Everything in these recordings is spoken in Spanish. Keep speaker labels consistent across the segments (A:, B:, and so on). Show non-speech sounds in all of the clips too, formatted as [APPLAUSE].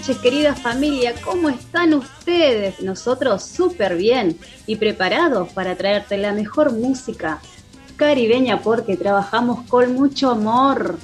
A: Noches, querida familia. ¿Cómo están ustedes? Nosotros súper bien y preparados para traerte la mejor música caribeña porque trabajamos con mucho amor.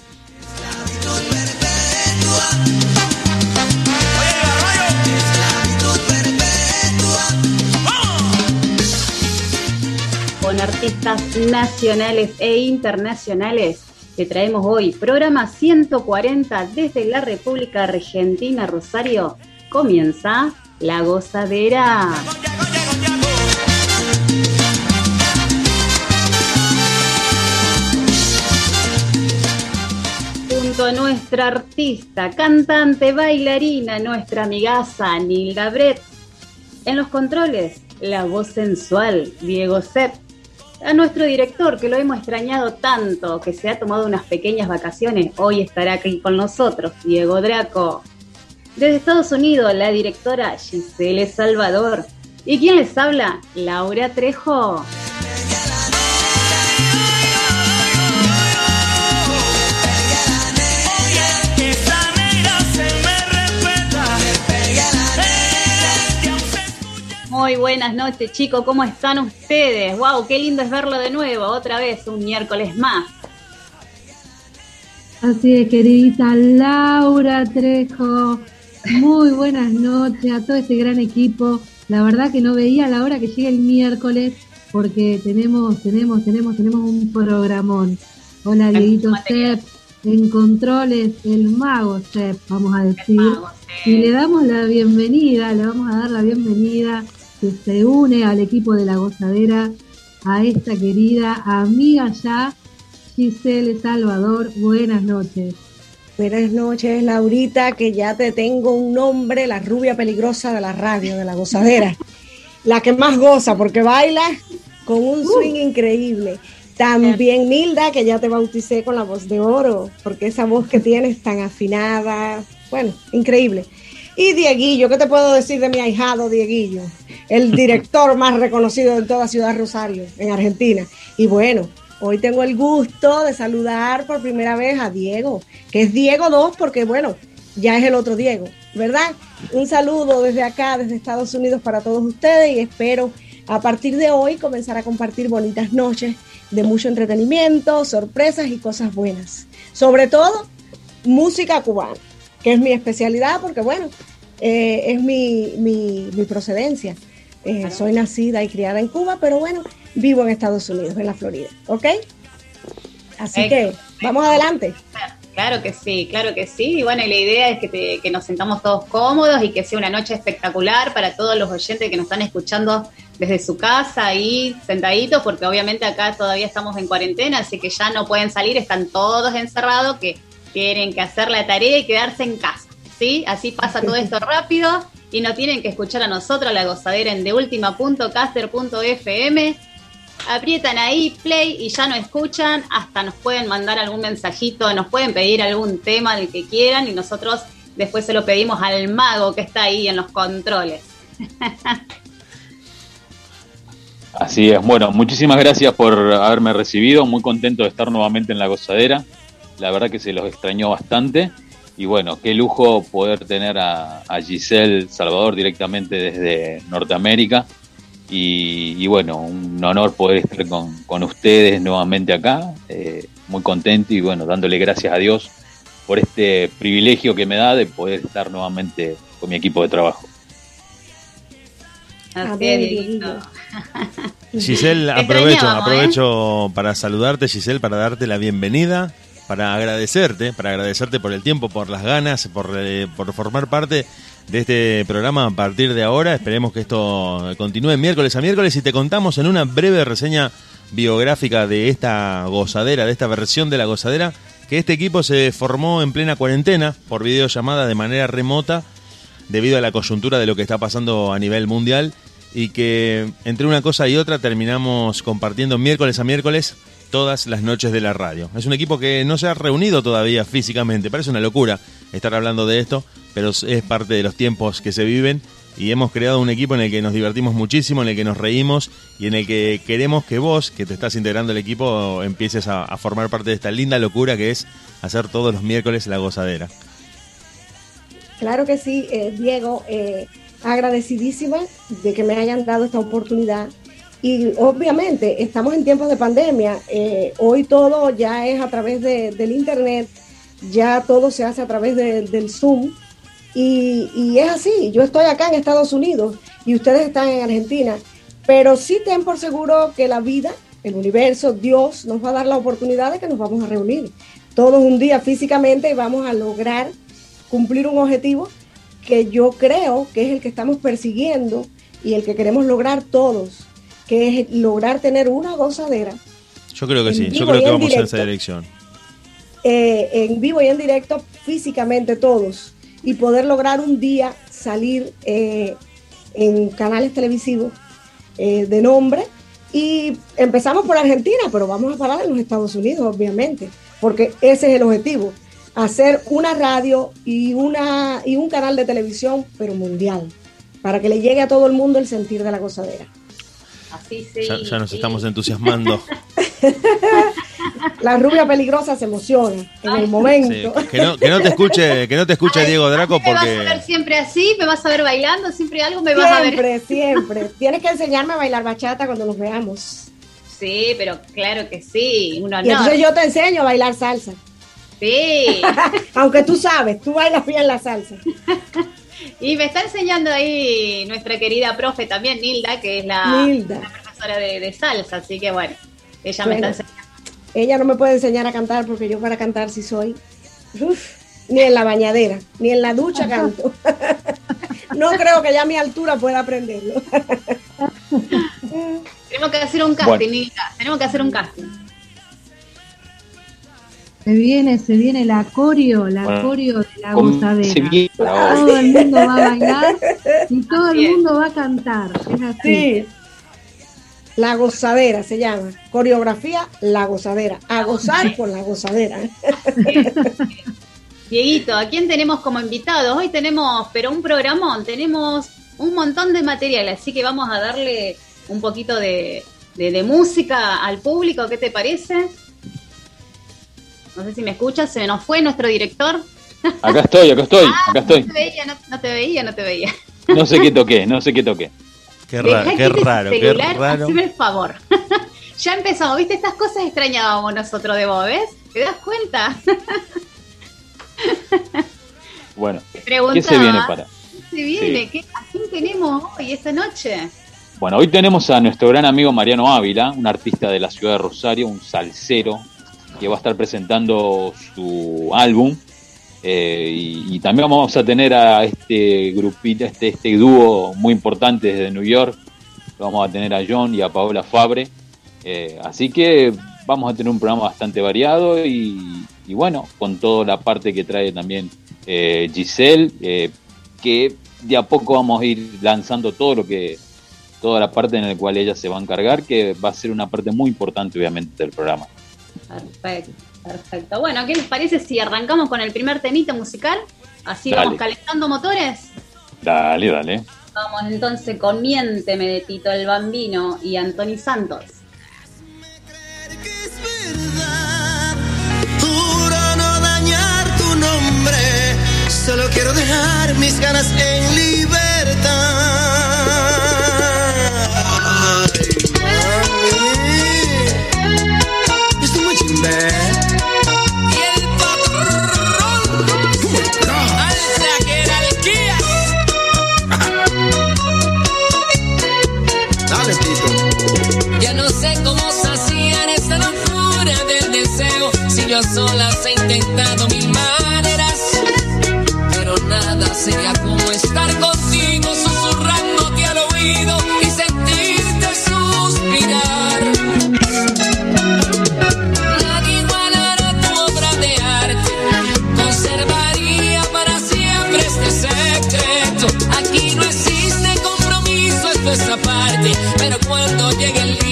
A: Con artistas nacionales e internacionales te traemos hoy programa 140 desde la República Argentina, Rosario. Comienza la gozadera. Junto a nuestra artista, cantante, bailarina, nuestra amigaza Nilda Brett. En los controles, la voz sensual, Diego Sepp a nuestro director, que lo hemos extrañado tanto, que se ha tomado unas pequeñas vacaciones, hoy estará aquí con nosotros, Diego Draco. Desde Estados Unidos, la directora Giselle Salvador. ¿Y quién les habla? Laura Trejo. Muy buenas noches, chicos. ¿Cómo están ustedes? ¡Wow! ¡Qué lindo es verlo de nuevo! Otra vez, un miércoles más.
B: Así es, querida Laura Trejo. Muy buenas noches a todo este gran equipo. La verdad que no veía la hora que llegue el miércoles porque tenemos, tenemos, tenemos, tenemos un programón. Hola, Dieguito Sepp. En controles, el mago Sepp, vamos a decir. Y le damos la bienvenida, le vamos a dar la bienvenida que se une al equipo de la gozadera, a esta querida amiga ya, Giselle Salvador. Buenas noches.
C: Buenas noches, Laurita, que ya te tengo un nombre, la rubia peligrosa de la radio, de la gozadera. [LAUGHS] la que más goza, porque baila con un swing increíble. También Nilda, que ya te bauticé con la voz de oro, porque esa voz que tienes tan afinada, bueno, increíble. Y Dieguillo, ¿qué te puedo decir de mi ahijado Dieguillo? El director más reconocido de toda Ciudad Rosario, en Argentina. Y bueno, hoy tengo el gusto de saludar por primera vez a Diego, que es Diego 2 porque bueno, ya es el otro Diego, ¿verdad? Un saludo desde acá, desde Estados Unidos para todos ustedes y espero a partir de hoy comenzar a compartir bonitas noches de mucho entretenimiento, sorpresas y cosas buenas. Sobre todo, música cubana que es mi especialidad porque, bueno, eh, es mi, mi, mi procedencia. Eh, soy nacida y criada en Cuba, pero bueno, vivo en Estados Unidos, en la Florida, ¿ok? Así que vamos adelante.
A: Claro que sí, claro que sí. Y bueno, y la idea es que, te, que nos sentamos todos cómodos y que sea una noche espectacular para todos los oyentes que nos están escuchando desde su casa ahí sentaditos, porque obviamente acá todavía estamos en cuarentena, así que ya no pueden salir, están todos encerrados, que tienen que hacer la tarea y quedarse en casa. ¿Sí? Así pasa todo esto rápido y no tienen que escuchar a nosotros la gozadera en deultima.caster.fm. Aprietan ahí play y ya no escuchan, hasta nos pueden mandar algún mensajito, nos pueden pedir algún tema del que quieran y nosotros después se lo pedimos al mago que está ahí en los controles. [LAUGHS]
D: Así es, bueno, muchísimas gracias por haberme recibido, muy contento de estar nuevamente en la gozadera, la verdad que se los extrañó bastante y bueno, qué lujo poder tener a, a Giselle Salvador directamente desde Norteamérica. Y, y, bueno, un honor poder estar con, con ustedes nuevamente acá, eh, muy contento y bueno, dándole gracias a Dios por este privilegio que me da de poder estar nuevamente con mi equipo de trabajo.
E: Giselle, aprovecho, ¿eh? aprovecho para saludarte, Giselle, para darte la bienvenida, para agradecerte, para agradecerte por el tiempo, por las ganas, por, eh, por formar parte de este programa a partir de ahora. Esperemos que esto continúe miércoles a miércoles y te contamos en una breve reseña biográfica de esta gozadera, de esta versión de la gozadera, que este equipo se formó en plena cuarentena por videollamada de manera remota debido a la coyuntura de lo que está pasando a nivel mundial y que entre una cosa y otra terminamos compartiendo miércoles a miércoles todas las noches de la radio. Es un equipo que no se ha reunido todavía físicamente, parece una locura estar hablando de esto, pero es parte de los tiempos que se viven y hemos creado un equipo en el que nos divertimos muchísimo, en el que nos reímos y en el que queremos que vos, que te estás integrando al equipo, empieces a, formar parte de esta linda locura que es hacer todos los miércoles la gozadera.
C: Claro que sí, eh, Diego, eh, agradecidísima de que me hayan dado esta oportunidad. Y obviamente estamos en tiempos de pandemia, eh, hoy todo ya es a través del Internet, ya todo se hace a través del Zoom. Y, es así, yo estoy acá en Estados Unidos y ustedes están en Argentina, pero sí ten por seguro que la vida, el universo, Dios nos va a dar la oportunidad de que nos vamos a reunir. Todos un día físicamente y vamos a lograr cumplir un objetivo que yo creo que es el que estamos persiguiendo y el que queremos lograr todos, que es lograr tener una gozadera.
E: Yo creo que sí, yo creo que vamos en esa dirección.
C: Eh, en vivo y en directo, físicamente todos, y poder lograr un día salir eh, en canales televisivos eh, de nombre. Y empezamos por Argentina, pero vamos a parar en los Estados Unidos, obviamente, porque ese es el objetivo, hacer una radio y, una, y un canal de televisión, pero mundial, para que le llegue a todo el mundo el sentir de la gozadera.
E: Así sí. Ya, nos estamos entusiasmando.
C: la rubia peligrosa se emociona en el momento.
E: que, no, que, no, te escuche, que no te escuche Diego Draco porque.
A: Me vas a ver siempre así, me vas a ver bailando, siempre algo me vas a ver.
C: Siempre, siempre. Tienes que enseñarme a bailar bachata cuando nos veamos.
A: Sí, pero claro que sí.
C: y entonces yo te enseño a bailar salsa.
A: Sí. [LAUGHS]
C: Aunque tú sabes, tú bailas bien la salsa. [LAUGHS]
A: y me está enseñando ahí nuestra querida profe también, Nilda, que es la, profesora de, salsa, así que bueno, ella me está enseñando.
C: Ella no me puede enseñar a cantar porque yo para cantar sí soy. ni en la bañadera, ni en la ducha canto. [LAUGHS] no creo que ya a mi altura pueda aprenderlo. [LAUGHS]
A: Tenemos que hacer un casting, Nilda. Tenemos que hacer un casting.
B: Se viene, se viene la coreo, la coreo de la gozadera. Todo el mundo va a bailar y todo el mundo va a cantar. Es así. Sí.
C: La gozadera se llama. Coreografía La Gozadera. A gozar con la gozadera. [LAUGHS]
A: Dieguito, ¿a quién tenemos como invitado? Hoy tenemos, pero un programón, tenemos un montón de material, así que vamos a darle un poquito de, de música al público, ¿qué te parece? No sé si me escuchas, se nos fue nuestro director.
D: Acá estoy, acá estoy, ah, acá estoy.
A: No te veía, no, te veía, no te veía.
D: No sé qué toqué, no sé qué toqué.
E: Qué raro, qué raro, qué raro.
A: el favor. [LAUGHS] ya empezamos, ¿viste? Estas cosas extrañábamos nosotros de vos, ¿ves? ¿Te das cuenta? [LAUGHS]
D: bueno, ¿qué se viene para?
A: ¿Qué se viene? ¿Qué, ¿A quién tenemos hoy, esta noche?
D: Bueno, hoy tenemos a nuestro gran amigo Mariano Ávila, un artista de la ciudad de Rosario, un salsero, que va a estar presentando su álbum. Eh, y, también vamos a tener a este grupito, este, este dúo muy importante desde New York. Vamos a tener a John y a Paola Fabre. Eh, así que vamos a tener un programa bastante variado y, bueno, con toda la parte que trae también eh, Giselle, que de a poco vamos a ir lanzando todo lo que, toda la parte en la cual ella se va a encargar, que va a ser una parte muy importante obviamente del programa.
A: Perfecto, perfecto. Bueno, ¿qué les parece si arrancamos con el primer temita musical? Así vamos calentando motores.
D: Dale, dale.
A: Vamos entonces con Miénteme de Tito el Bambino y Anthony Santos.
F: no dañar tu nombre, solo quiero dejar mis ganas en libertad.
G: Y el patrón. Alta jerarquía. Dale, Tito. Ya no
F: sé
G: cómo saciar
F: esta locura del deseo.
G: Si yo sola he intentado mil maneras. Pero nada sería como estar contigo susurrándote
F: al oído. esa
G: parte, pero cuando llegue el día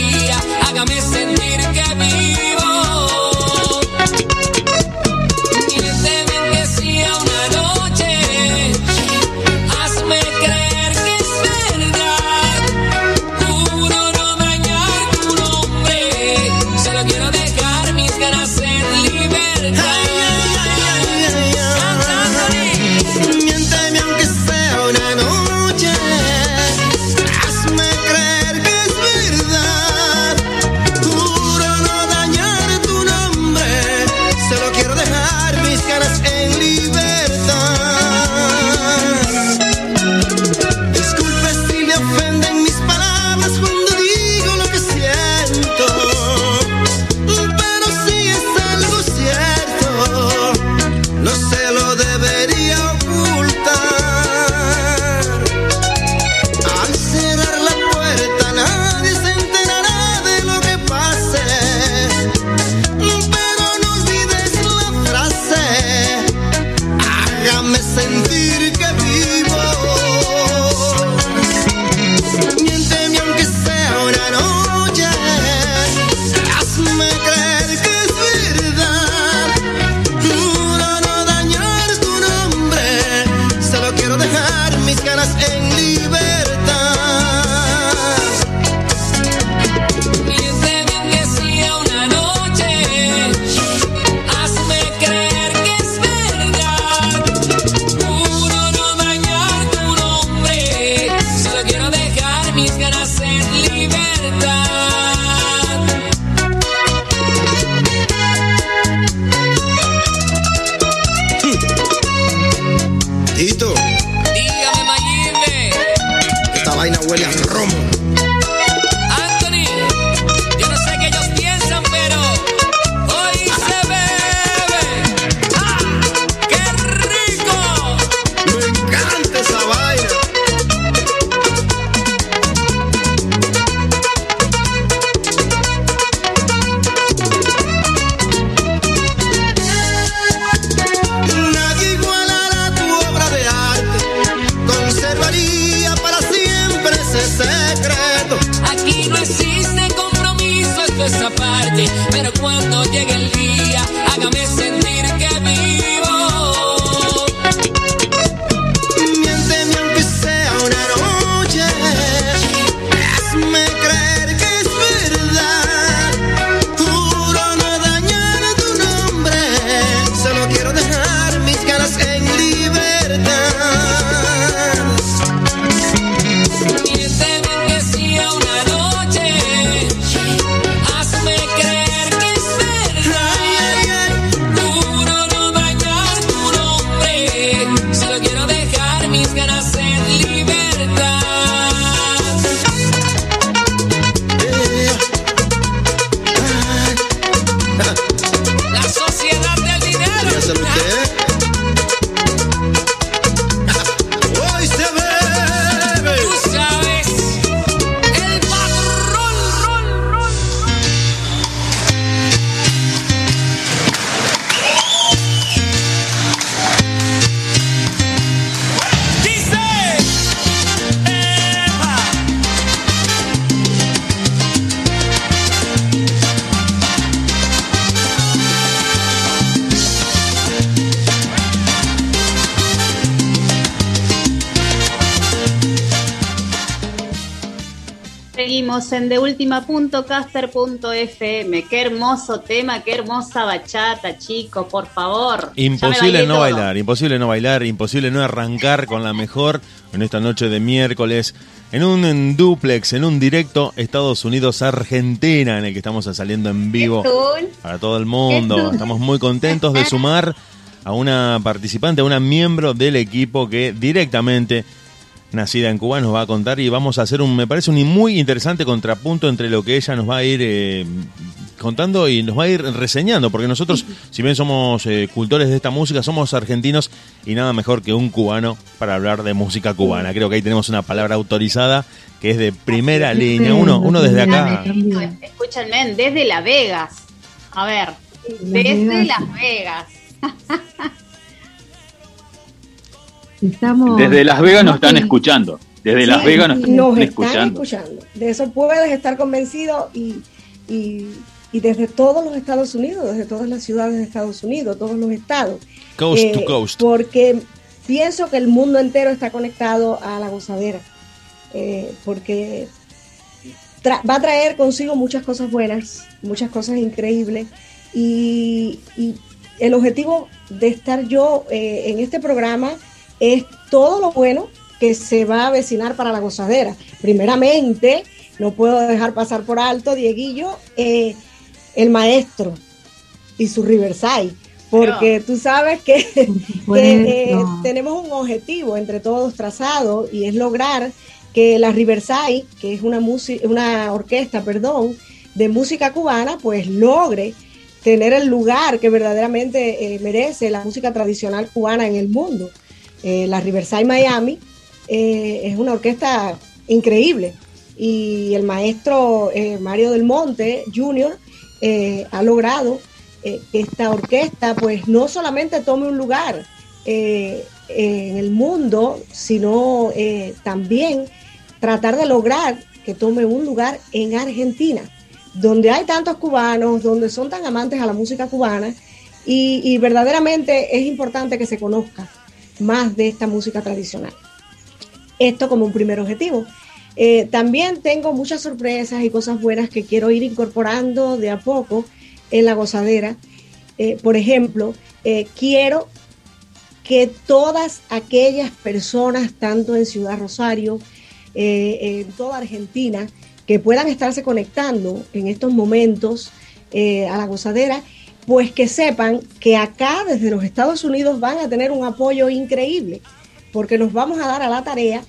A: radio.caster.fm. Qué hermoso tema, qué hermosa bachata, chico por favor.
E: Imposible no bailar, imposible no bailar, imposible no arrancar con la mejor en esta noche de miércoles. En un en duplex, en un directo Estados Unidos-Argentina, en el que estamos saliendo en vivo para todo el mundo. Estamos muy contentos de sumar a una participante, a una miembro del equipo que directamente nacida en Cuba, nos va a contar y vamos a hacer un, me parece, un muy interesante contrapunto entre lo que ella nos va a ir eh, contando y nos va a ir reseñando, porque nosotros, si bien somos eh, cultores de esta música, somos argentinos y nada mejor que un cubano para hablar de música cubana. Creo que ahí tenemos una palabra autorizada que es de primera línea, uno, uno desde acá.
A: Escúchenme, desde Las Vegas. A ver, desde Las Vegas. [LAUGHS]
B: Estamos...
D: Desde Las Vegas nos están escuchando. Desde Las Vegas nos,
C: Nos
D: están
C: están
D: escuchando.
C: escuchando. De eso puedes estar convencido y, y, y desde todos los Estados Unidos, desde todas las ciudades de Estados Unidos, todos los estados.
E: Coast
C: Eh,
E: to coast.
C: Porque pienso que el mundo entero está conectado a la gozadera. Eh, porque tra- va a traer consigo muchas cosas buenas, muchas cosas increíbles. Y, y el objetivo de estar yo eh, en este programa es todo lo bueno que se va a avecinar para la gozadera. Primeramente, no puedo dejar pasar por alto, Dieguillo, eh, el maestro y su Riverside. Porque tú sabes que, [LAUGHS] que, eh, tenemos un objetivo entre todos trazado y es lograr que la Riverside, que es una, una orquesta, perdón, de música cubana, pues logre tener el lugar que verdaderamente eh, merece la música tradicional cubana en el mundo. Eh, la Riverside Miami eh, es una orquesta increíble y el maestro eh, Mario del Monte Jr. ha logrado que esta orquesta pues no solamente tome un lugar en el mundo, sino también tratar de lograr que tome un lugar en Argentina, donde hay tantos cubanos, donde son tan amantes a la música cubana y verdaderamente es importante que se conozca más de esta música tradicional. Esto como un primer objetivo. Eh, también tengo muchas sorpresas y cosas buenas que quiero ir incorporando de a poco en la gozadera. Eh, por ejemplo, eh, quiero que todas aquellas personas, tanto en Ciudad Rosario, en toda Argentina, que puedan estarse conectando en estos momentos a la gozadera, pues que sepan que acá desde los Estados Unidos van a tener un apoyo increíble, porque nos vamos a dar a la tarea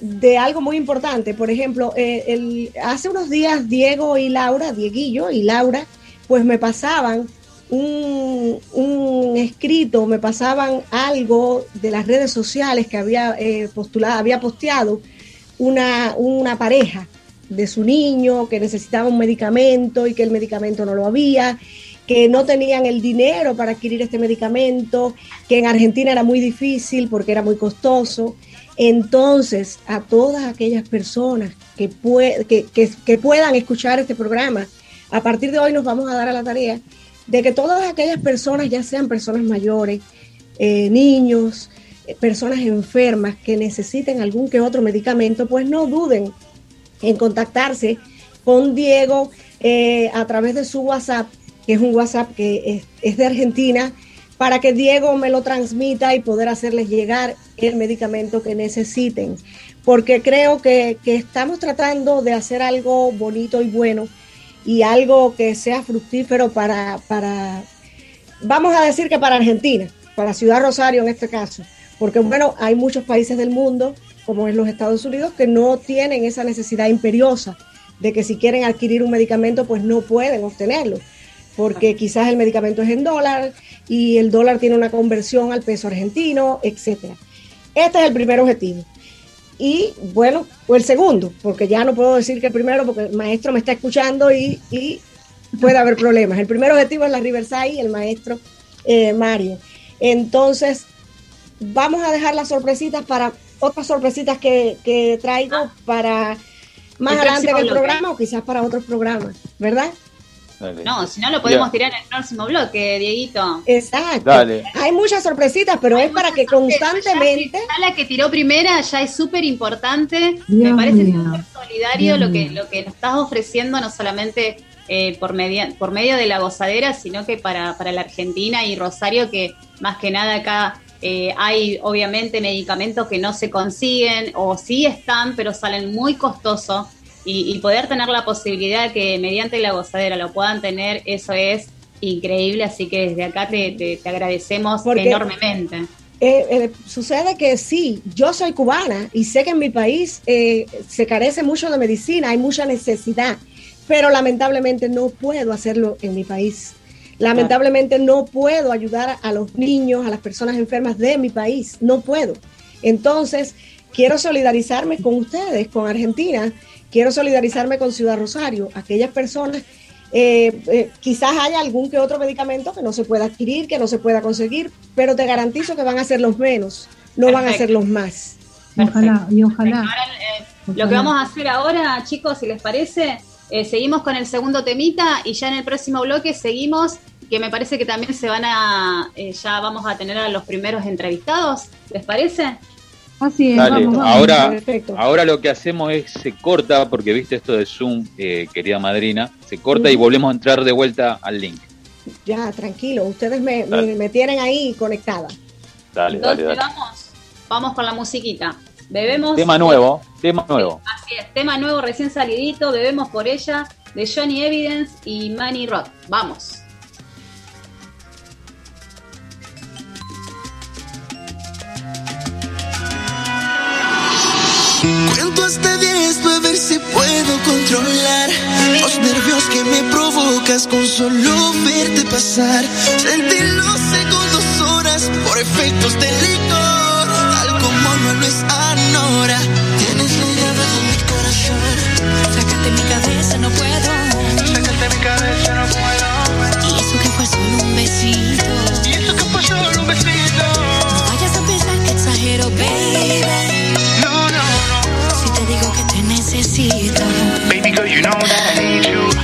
C: de algo muy importante. Por ejemplo, eh, hace unos días Diego y Laura, Dieguillo y Laura, pues me pasaban un, un escrito, me pasaban algo de las redes sociales que había eh, postulado, había posteado una, una pareja de su niño que necesitaba un medicamento y que el medicamento no lo había, que no tenían el dinero para adquirir este medicamento, que en Argentina era muy difícil porque era muy costoso. Entonces, a todas aquellas personas que, pue- que, que- que puedan escuchar este programa, a partir de hoy nos vamos a dar a la tarea de que todas aquellas personas, ya sean personas mayores, eh, niños, eh, personas enfermas que necesiten algún que otro medicamento, pues no duden en contactarse con Diego eh, a través de su WhatsApp, que es un WhatsApp que es, de Argentina, para que Diego me lo transmita y poder hacerles llegar el medicamento que necesiten. Porque creo que, que estamos tratando de hacer algo bonito y bueno y algo que sea fructífero para, para, vamos a decir que para Argentina, para Ciudad Rosario en este caso. Porque bueno, hay muchos países del mundo, como es los Estados Unidos, que no tienen esa necesidad imperiosa de que si quieren adquirir un medicamento, pues no pueden obtenerlo, porque quizás el medicamento es en dólar y el dólar tiene una conversión al peso argentino, etcétera. Este es el primer objetivo. Y bueno, o el segundo, porque ya no puedo decir que el primero, porque el maestro me está escuchando y, y puede haber problemas. El primer objetivo es la Riverside y el maestro eh, Mario. Entonces, vamos a dejar las sorpresitas para otras sorpresitas que, que traigo para más
A: El
C: adelante en el programa o quizás para otros programas, ¿verdad?
D: Dale.
A: No, si no lo podemos
D: Bien.
A: tirar en el próximo bloque, Dieguito.
C: Exacto.
D: Dale.
C: Hay muchas sorpresitas, pero es para que constantemente...
A: Ya la que tiró primera ya es súper importante. Me parece súper solidario
B: Dios
A: lo que, lo que nos estás ofreciendo, no solamente eh, por, media, por medio de la gozadera, sino que para, para la Argentina y Rosario, que más que nada acá eh, hay obviamente medicamentos que no se consiguen o sí están, pero salen muy costosos. Y, y poder tener la posibilidad de que mediante la gozadera lo puedan tener, eso es increíble. Así que desde acá te, te- te agradecemos
C: Porque-
A: enormemente.
C: Eh, eh, sucede que sí, yo soy cubana y sé que en mi país eh, se carece mucho de medicina, hay mucha necesidad, pero lamentablemente no puedo hacerlo en mi país. Lamentablemente no puedo ayudar a los niños, a las personas enfermas de mi país, no puedo. Entonces, quiero solidarizarme con ustedes, con Argentina, quiero solidarizarme con Ciudad Rosario, aquellas personas, eh, eh, quizás haya algún que otro medicamento que no se pueda adquirir, que no se pueda conseguir, pero te garantizo que van a ser los menos, no van a ser los más.
B: Ojalá, y ojalá.
A: Ahora, eh, lo que vamos a hacer ahora, chicos, si les parece, eh, seguimos con el segundo temita y ya en el próximo bloque seguimos, que me parece que también se van a, eh, ya vamos a tener a los primeros entrevistados, ¿les parece?
B: Así es,
D: Dale,
B: vamos, vamos.
D: ahora,
C: Perfecto.
D: ahora lo que hacemos es se corta, porque viste esto de Zoom, eh, querida madrina, se corta y volvemos a entrar de vuelta al link.
C: Ya, tranquilo, ustedes me, me- tienen ahí conectada.
D: Dale, dale,
A: Entonces
D: dale.
A: vamos, vamos con la musiquita. Bebemos.
D: Tema nuevo, tema nuevo.
A: Así es, tema nuevo recién salidito, Bebemos por ella, de Johnny Evidence y Manny Rock. Vamos.
F: Cuento hasta 10 para ver si puedo controlar los nervios que me provocas con solo verte pasar. Sentir los segundos, horas por efectos del licor, tal como no lo es ahora. Tienes la llave de mi corazón.
H: Sácate mi cabeza, no puedo.
F: Sácate mi cabeza, no puedo.
H: Y eso que fue solo un besito.
F: Y eso que fue solo un besito.
H: No vayas a pensar que exagero, baby. Digo que te necesito.
F: Baby girl, you know that I need you.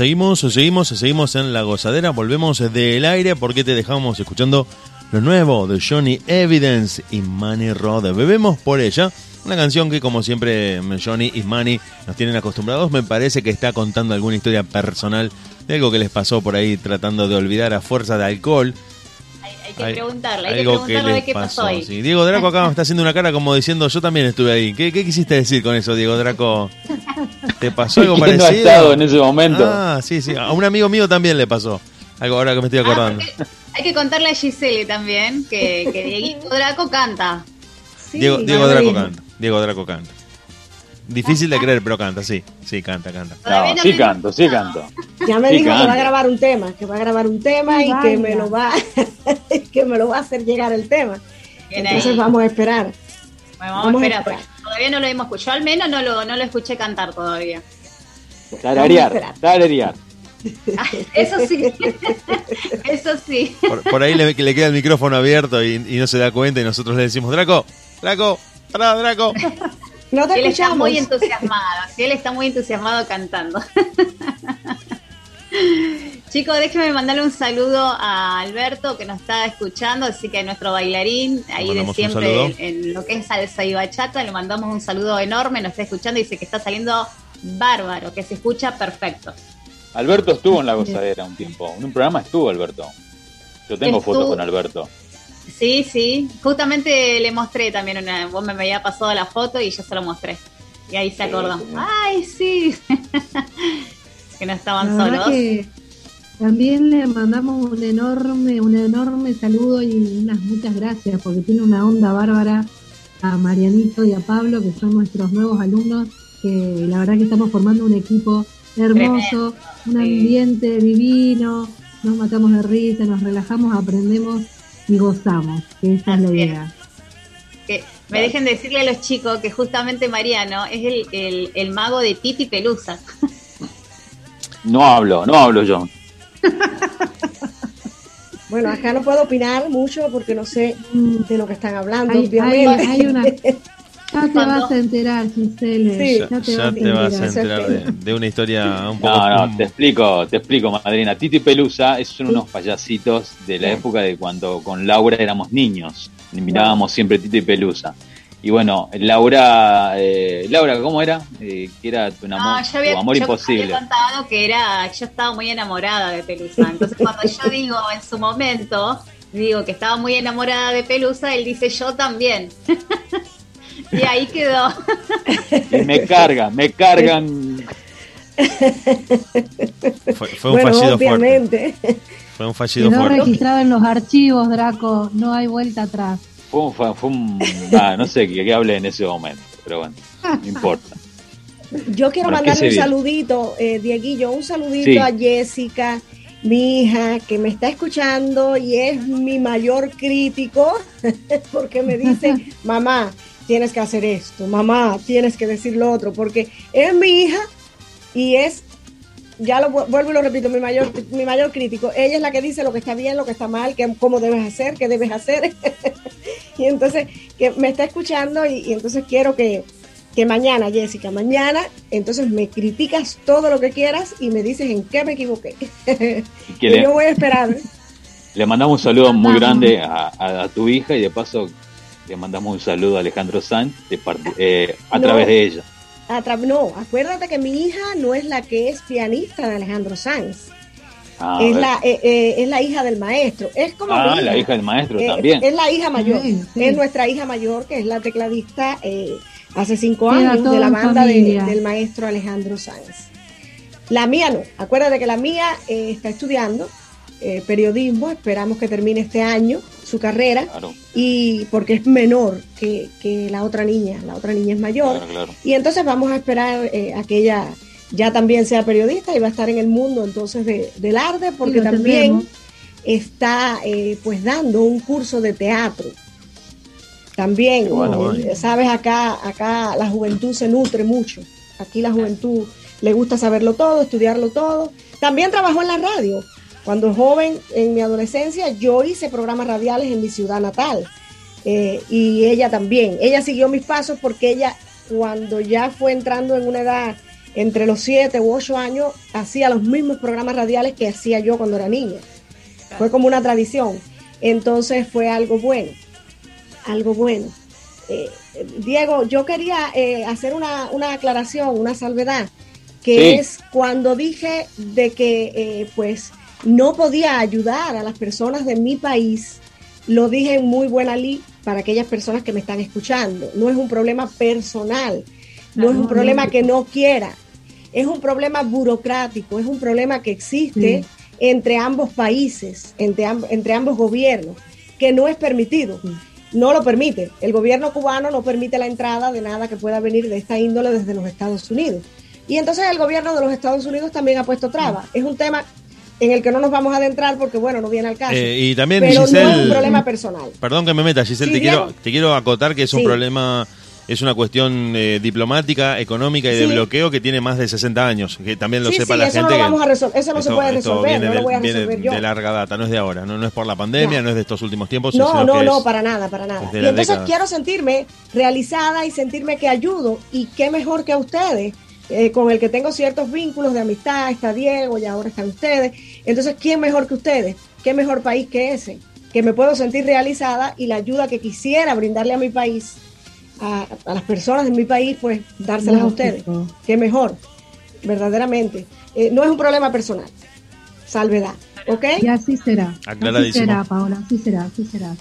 E: Seguimos, seguimos, seguimos en la gozadera, volvemos del aire porque te dejamos escuchando lo nuevo de Johnny Evidence y Manny Rod. Bebemos por ella, una canción que como siempre Johnny y Manny nos tienen acostumbrados, me parece que está contando alguna historia personal de algo que les pasó por ahí tratando de olvidar a fuerza de alcohol.
A: Que
E: Hay-
A: preguntarle, hay que preguntarle
E: le
A: de qué pasó ahí.
E: sí. Diego Draco acá me está haciendo una cara como diciendo, yo también estuve ahí. ¿Qué, qué quisiste decir con eso, Diego Draco? ¿Te pasó algo [LAUGHS]
D: ¿Quién no
E: parecido?
D: ha estado en ese momento?
E: Ah, sí, sí. A un amigo mío también le pasó. Algo ahora que me estoy
A: Ah,
E: acordando.
A: hay que contarle a Gisele también que, que Dieguito Draco canta.
C: Sí,
E: Diego, Diego Draco canta. Diego Draco canta. Difícil de creer, pero canta, sí. Sí, canta, canta.
D: No,
A: no
D: sí
A: me-
D: canto, sí canto.
C: Ya me
D: Sí,
C: dijo que va a grabar un tema, que va a grabar un tema
B: Ay,
C: y que me lo va [LAUGHS] que me lo va a hacer llegar el tema. Entonces
A: ahí.
C: vamos a esperar.
A: Bueno, vamos,
C: vamos
A: a
C: a
A: esperar. porque Todavía no lo hemos escuchado. Yo al menos no lo, no lo escuché cantar todavía.
D: Tararear, tararear.
A: Ah, Eso sí. [LAUGHS] Eso sí.
E: Por, por ahí le queda el micrófono abierto y, y no se da cuenta y nosotros le decimos, Draco, Draco, pará, Draco.
C: No te
A: Él está
C: escuchamos.
A: muy entusiasmado. Sí, él está muy entusiasmado cantando. [LAUGHS] Chicos, déjenme mandarle un saludo a Alberto que nos está escuchando, así que a nuestro bailarín, ahí de siempre en, en lo que es salsa y bachata, le mandamos un saludo enorme, nos está escuchando y dice que está saliendo bárbaro, que se escucha perfecto.
D: Alberto estuvo en la gozadera un tiempo. En un programa estuvo Alberto. Yo tengo
A: Estuvo.
D: fotos con Alberto.
A: Sí, sí, justamente le mostré también una, vos me había pasado la foto y yo se lo mostré. Y ahí se acordó.
D: sí.
A: Ay, sí. [LAUGHS] que no estaban
B: La
A: solos.
B: que también le mandamos un enorme, un enorme saludo y unas muchas gracias porque tiene una onda bárbara a Marianito y a Pablo que son nuestros nuevos alumnos que la verdad que estamos formando un equipo hermoso, un
A: sí.
B: ambiente divino, nos matamos de risa, nos relajamos, aprendemos y gozamos, que esa es la
A: es.
B: idea.
A: Que me dejen decirle a los chicos que justamente Mariano es el, el, el mago de Titi Pelusa.
D: No hablo, no hablo yo. [LAUGHS]
C: Bueno, acá no puedo opinar mucho porque no sé de lo que están hablando,
B: Hay, hay una... [LAUGHS] Ya te
A: Cuando-
B: vas a enterar, Gisele.
C: Sí.
E: Ya,
B: ya te
E: ya
B: vas a
E: te vas a
B: enterar.
E: de, de una historia un poco...
D: No, no, te explico, te explico, madrina. Titi Pelusa son unos payasitos de la época de cuando con Laura éramos niños. Mirábamos siempre Titi Pelusa. Y bueno, Laura, eh, Laura, ¿cómo era? Eh, que era tu, amor,
A: No, yo había,
D: tu amor
A: yo
D: imposible.
A: había contado que era, yo estaba muy enamorada de Pelusa. Entonces cuando yo [LAUGHS] digo en su momento, digo que estaba muy enamorada de Pelusa, él dice yo también. [LAUGHS] y ahí quedó.
D: Y me cargan, me cargan.
E: Fue, fue un
C: bueno,
E: fallido fuerte.
C: obviamente.
E: Fue un fallido
B: Quedó
E: fuerte.
B: registrado en los archivos, Draco. No hay vuelta atrás.
D: Fue un, fue, fue un- ah, no sé qué, qué hablé en ese momento, pero bueno, no importa.
C: Yo quiero
D: ¿Para qué
C: mandarle un saludito, eh, Dieguillo, un saludito
D: Sí.
C: a Jessica, mi hija, que me está escuchando y es mi mayor crítico, [LAUGHS] porque me dice, mamá, tienes que hacer esto, mamá, tienes que decir lo otro, porque es mi hija y es, ya lo vu- vuelvo y lo repito, mi mayor, mi mayor crítico. Ella es la que dice lo que está bien, lo que está mal, que, cómo debes hacer, qué debes hacer. [LAUGHS] y entonces, que me está escuchando y, y entonces quiero que, que mañana, Jessica, mañana, entonces me criticas todo lo que quieras y me dices en qué me equivoqué.
D: Y [LAUGHS] le,
C: yo voy a esperar. [LAUGHS]
D: le mandamos un saludo muy grande a, a- a tu hija y de paso le mandamos un saludo a Alejandro Sanz de parte- eh, a
C: No.
D: través de ella.
C: A no, acuérdate que mi hija no es la que es pianista de Alejandro Sanz.
D: Ah,
C: es, la, eh, eh, es la hija del maestro. Es como
D: Ah, la hija del maestro
C: Eh,
D: también.
C: Es la hija mayor.
B: Sí, sí.
C: Es nuestra hija mayor, que es la tecladista eh, hace cinco
B: Queda
C: años de la banda de- del maestro Alejandro Sáenz. La mía no. Acuérdate que la mía eh, está estudiando eh, periodismo. Esperamos que termine este año su carrera.
D: Claro,
C: Y porque es menor que, que la otra niña. La otra niña es mayor.
D: claro, claro.
C: Y entonces vamos a esperar eh, a que ella ya también sea periodista y va a estar en el mundo entonces de, del arte porque también está eh, pues dando un curso de teatro. También,
D: bueno,
C: eh, sabes, acá, acá la juventud se nutre mucho. Aquí la juventud le gusta saberlo todo, estudiarlo todo. También trabajó en la radio. Cuando joven, en mi adolescencia, yo hice programas radiales en mi ciudad natal. Eh, y ella también. Ella siguió mis pasos porque ella, cuando ya fue entrando en una edad entre los 7 u 8 años, hacía los mismos programas radiales que hacía yo cuando era niña. Fue como una tradición. Entonces fue algo bueno. Algo bueno. Eh, Diego, yo quería eh, hacer una, una aclaración, una salvedad, que
D: Sí.
C: es cuando dije de que pues no podía ayudar a las personas de mi país lo dije en muy buena ley para aquellas personas que me están escuchando. No es un problema personal, no es un problema que no quiera, es un problema burocrático, es un problema que existe entre ambos países, entre, amb- entre ambos gobiernos, que no es permitido. No lo permite. El gobierno cubano no permite la entrada de nada que pueda venir de esta índole desde los Estados Unidos. Y entonces el gobierno de los Estados Unidos también ha puesto trabas. Es un tema en el que no nos vamos a adentrar porque, bueno, no viene al caso.
E: Eh, y también,
C: pero no es
E: Giselle-
C: un problema personal.
E: Perdón que me meta, Giselle,
C: Sí,
E: te, quiero, te quiero acotar que es un problema, es una cuestión eh, diplomática, económica y de
C: Sí.
E: bloqueo que tiene más de 60 años. Que también lo sepa la
C: eso
E: gente.
C: no lo vamos a resolver, eso no se puede resolver,
E: viene
C: no lo voy a
E: viene
C: resolver yo.
E: de larga data, no es de ahora, no, no es por la pandemia,
C: No.
E: no, es de estos últimos tiempos.
C: No, no, no, para nada, para nada. Y entonces quiero sentirme realizada y sentirme que ayudo. Y qué mejor que a ustedes, eh, con el que tengo ciertos vínculos de amistad, está Diego y ahora están ustedes. Entonces, ¿quién mejor que ustedes? ¿Qué mejor país que ese? Que me puedo sentir realizada y la ayuda que quisiera brindarle a mi país, a, a las personas de mi país, pues dárselas a ustedes. Qué mejor, verdaderamente. Eh, no es un problema personal. Salvedad. ¿Ok?
B: Y así será. Así será, Paola, así será, así será.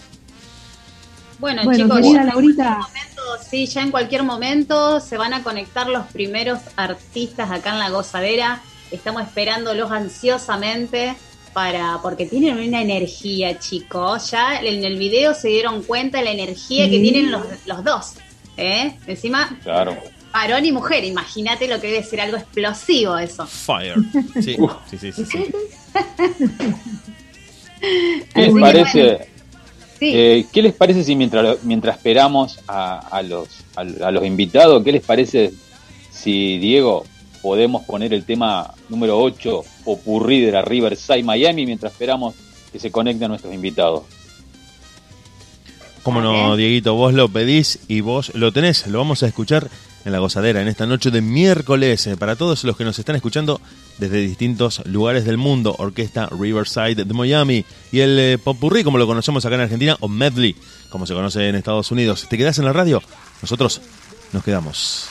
A: Bueno,
B: Bueno,
A: chicos, ya en momento, sí, ya en cualquier momento se van a conectar los primeros artistas acá en la gozadera. Estamos esperándolos ansiosamente para porque tienen una energía, chicos. Ya en el video se dieron cuenta de la energía que tienen los, los dos. ¿eh? Encima,
D: Claro.
A: varón y mujer. Imagínate lo que debe ser algo explosivo eso.
E: Fire. [LAUGHS] Sí, sí, sí, sí, sí. [LAUGHS]
D: ¿Qué les parece?
A: Sí.
D: eh, ¿Qué les parece si mientras, mientras esperamos a, a los, a, a los invitados, qué les parece si, Diego, podemos poner el tema número 8, Popurrí de la Riverside Miami, mientras esperamos que se conecten nuestros invitados?
E: Cómo no, Dieguito, vos lo pedís y vos lo tenés. Lo vamos a escuchar en la gozadera en esta noche de miércoles. eh, Para todos los que nos están escuchando desde distintos lugares del mundo, Orquesta Riverside de Miami y el eh, Popurrí, como lo conocemos acá en Argentina, o Medley, como se conoce en Estados Unidos. ¿Te quedás en la radio? Nosotros nos quedamos.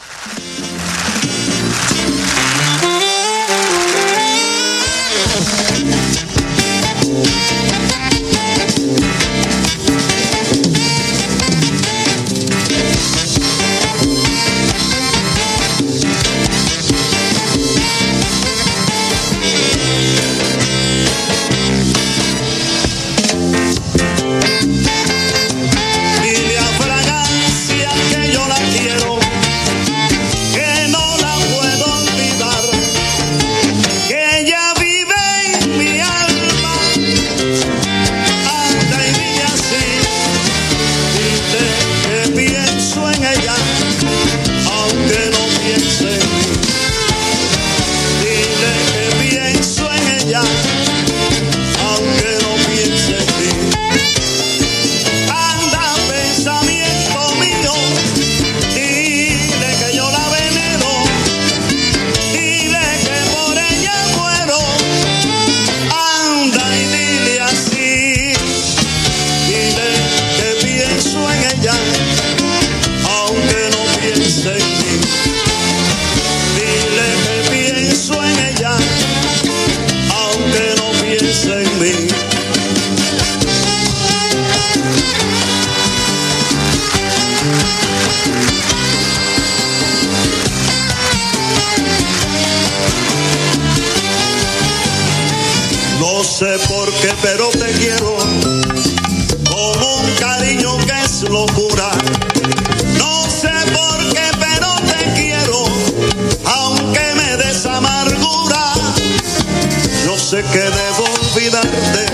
I: No sé por qué, pero te quiero con un cariño que es locura. No sé por qué, pero te quiero, aunque me des amargura. Yo sé que debo olvidarte,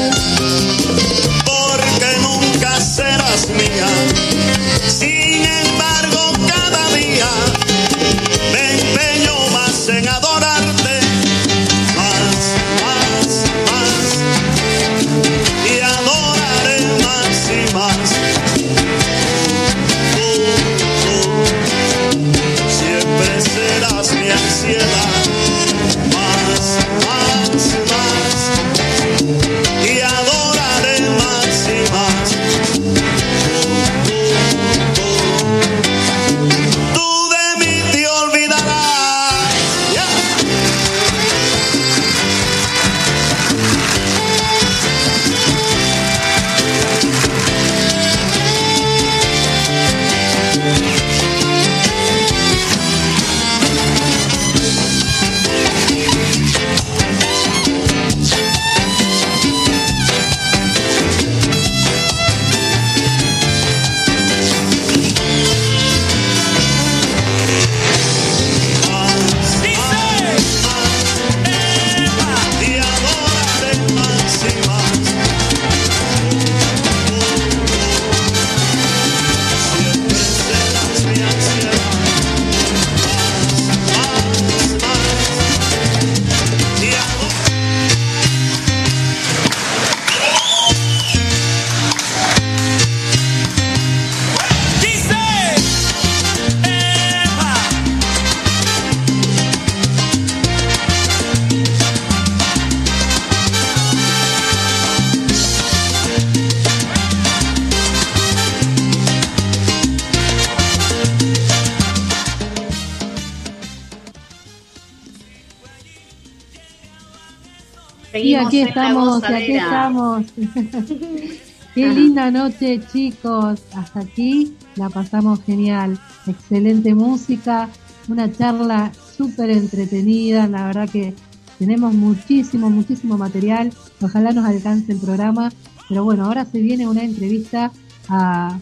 B: estamos, aquí estamos. [LAUGHS] Qué linda noche, chicos. Hasta aquí la pasamos genial. Excelente música, una charla súper entretenida. La verdad que tenemos muchísimo, muchísimo material. Ojalá nos alcance el programa. Pero bueno, ahora se viene una entrevista a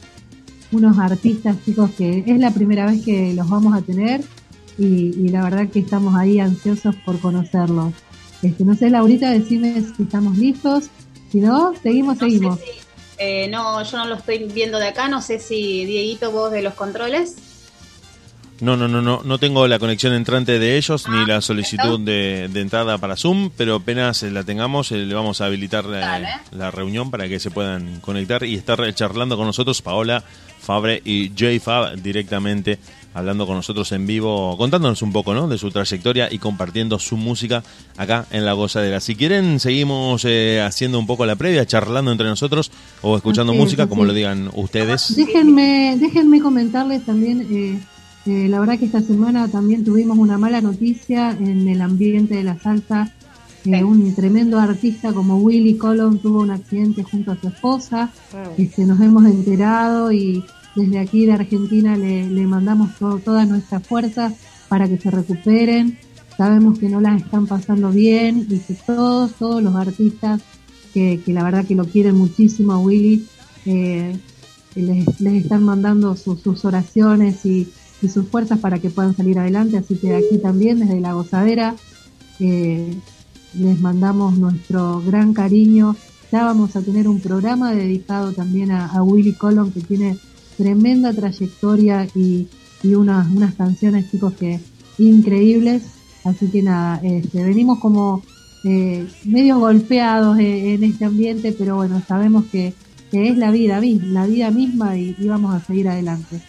B: unos artistas, chicos, que es la primera vez que los vamos a tener y, y la verdad que estamos ahí ansiosos por conocerlos. Este, no sé, Laurita, decime si estamos listos. Si no, seguimos,
A: No sé
B: seguimos.
A: si- eh, no, yo no lo estoy viendo de acá. No sé si Dieguito, vos de los controles.
E: No, no, no, no, no tengo la conexión entrante de ellos ni la solicitud de, de entrada para Zoom, pero apenas eh, la tengamos eh, le vamos a habilitar eh,
A: Dale.
E: la reunión para que se puedan conectar y estar charlando con nosotros Paola, Fabre y Jay Fab directamente hablando con nosotros en vivo, contándonos un poco ¿no? de su trayectoria y compartiendo su música acá en La Gozadera. Si quieren, seguimos eh, haciendo un poco la previa, charlando entre nosotros o escuchando
B: Así
E: música, como lo digan ustedes.
B: Déjenme, déjenme comentarles también, eh, eh, la verdad que esta semana también tuvimos una mala noticia en el ambiente de la salsa. Eh,
A: Sí.
B: Un tremendo artista como Willy Colon tuvo un accidente junto a su esposa. Este, nos hemos enterado y desde aquí de Argentina le, le mandamos to- todas nuestras fuerzas para que se recuperen. Sabemos que no las están pasando bien y que todos, todos los artistas que, que la verdad que lo quieren muchísimo a Willy, eh, les, están mandando sus- oraciones y, y sus fuerzas para que puedan salir adelante. Así que aquí también, desde la gozadera, eh, les mandamos nuestro gran cariño. Ya vamos a tener un programa dedicado también a, a Willy Colon, que tiene tremenda trayectoria y, y unas, unas canciones, chicos, que increíbles. Así que nada, este, venimos como eh, medio golpeados eh, en este ambiente, pero bueno, sabemos que, que es la vida, la vida misma y, vamos a seguir adelante.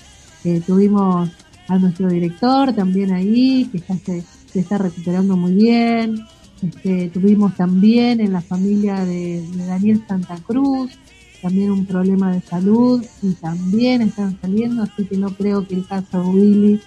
B: Eh, tuvimos a nuestro director también ahí, que está, se, está recuperando muy bien. Este, tuvimos también en la familia de Daniel Santa Cruz, también un problema de salud y también están saliendo, así que no creo que el caso de Willy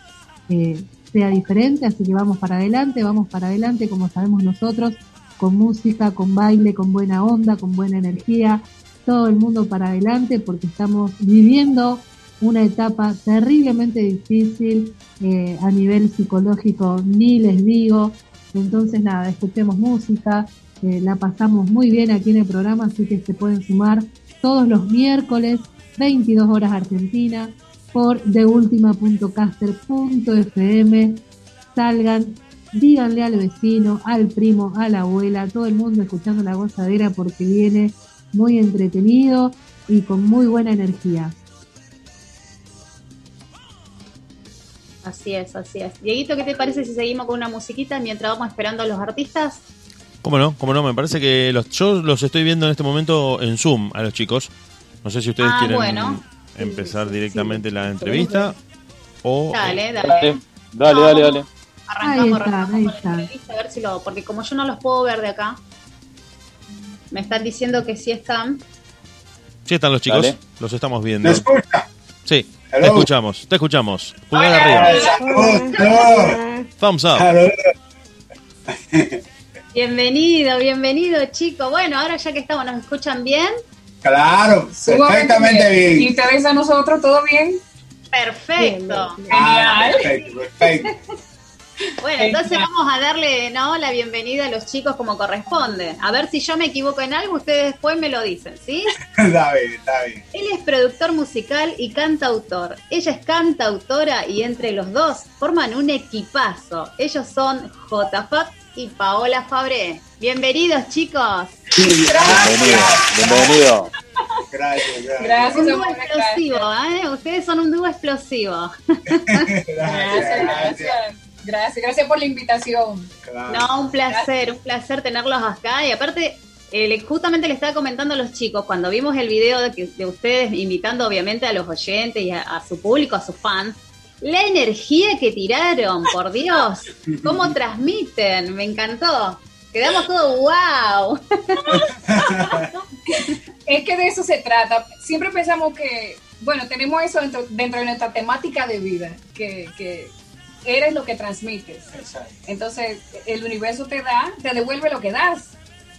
B: eh, sea diferente, así que vamos para adelante, vamos para adelante como sabemos nosotros, con música, con baile, con buena onda, con buena energía, todo el mundo para adelante porque estamos viviendo una etapa terriblemente difícil eh, a nivel psicológico, ni les digo, entonces nada, escuchemos música, eh, la pasamos muy bien aquí en el programa, así que se pueden sumar todos los miércoles, 22 horas Argentina, por deultima.caster.fm. Salgan, díganle al vecino, al primo, a la abuela, todo el mundo escuchando la gozadera porque viene muy entretenido y con muy buena energía.
A: Así es, así es. Dieguito, ¿qué te parece si seguimos con una musiquita mientras vamos esperando a los artistas?
E: ¿Cómo no? ¿Cómo no? Me parece que los, yo los estoy viendo en este momento en Zoom a los chicos. No sé si ustedes
A: Ah,
E: quieren
A: bueno.
E: empezar directamente la entrevista o...
A: Dale, dale.
D: Dale, dale, dale. dale.
A: Arrancamos,
B: Ahí está,
A: arrancamos la entrevista, a ver si lo, porque como yo no los puedo ver de acá, me están diciendo que sí están.
E: Sí están los chicos,
D: Dale.
E: los estamos viendo.
J: ¿Me escucha?
E: Sí, te
J: Hello.
E: escuchamos, te escuchamos. Pulgar arriba. Thumbs up.
A: Bienvenido, bienvenido, chico. Bueno, ahora ya que estamos, ¿nos escuchan bien?
J: Claro, perfectamente
K: ¿Y
J: bien.
K: ustedes a nosotros todo bien?
A: Perfecto.
J: Ah,
K: Genial.
J: perfecto, perfecto.
A: Bueno, entonces vamos a darle ¿no? la bienvenida a los chicos como corresponde. A ver si yo me equivoco en algo, ustedes después me lo dicen, ¿sí? [LAUGHS]
J: Está bien, está bien.
A: Él es productor musical y cantautor. Ella es cantautora y entre los dos forman un equipazo. Ellos son JFAT y Paola Fabré. Bienvenidos, chicos.
D: Bienvenido, bienvenido.
J: Gracias, gracias.
K: Gracias,
A: Un dúo explosivo, ¿eh? Ustedes son un dúo explosivo. [LAUGHS]
K: Gracias,
J: Gracias,
K: gracias. Por la invitación.
J: Claro.
A: No, un placer, un placer tenerlos acá. Y aparte, eh, justamente le estaba comentando a los chicos, cuando vimos el video de, que- de ustedes invitando obviamente a los oyentes y a, a su público, a sus fans, la energía que tiraron, por Dios, cómo transmiten, me encantó. Quedamos todos [LAUGHS] wow.
K: Es que de eso se trata. Siempre pensamos que, bueno, tenemos eso dentro, dentro de nuestra temática de vida, que, que eres lo que transmites.
J: Exacto.
K: Entonces, el universo te da, te devuelve lo que das.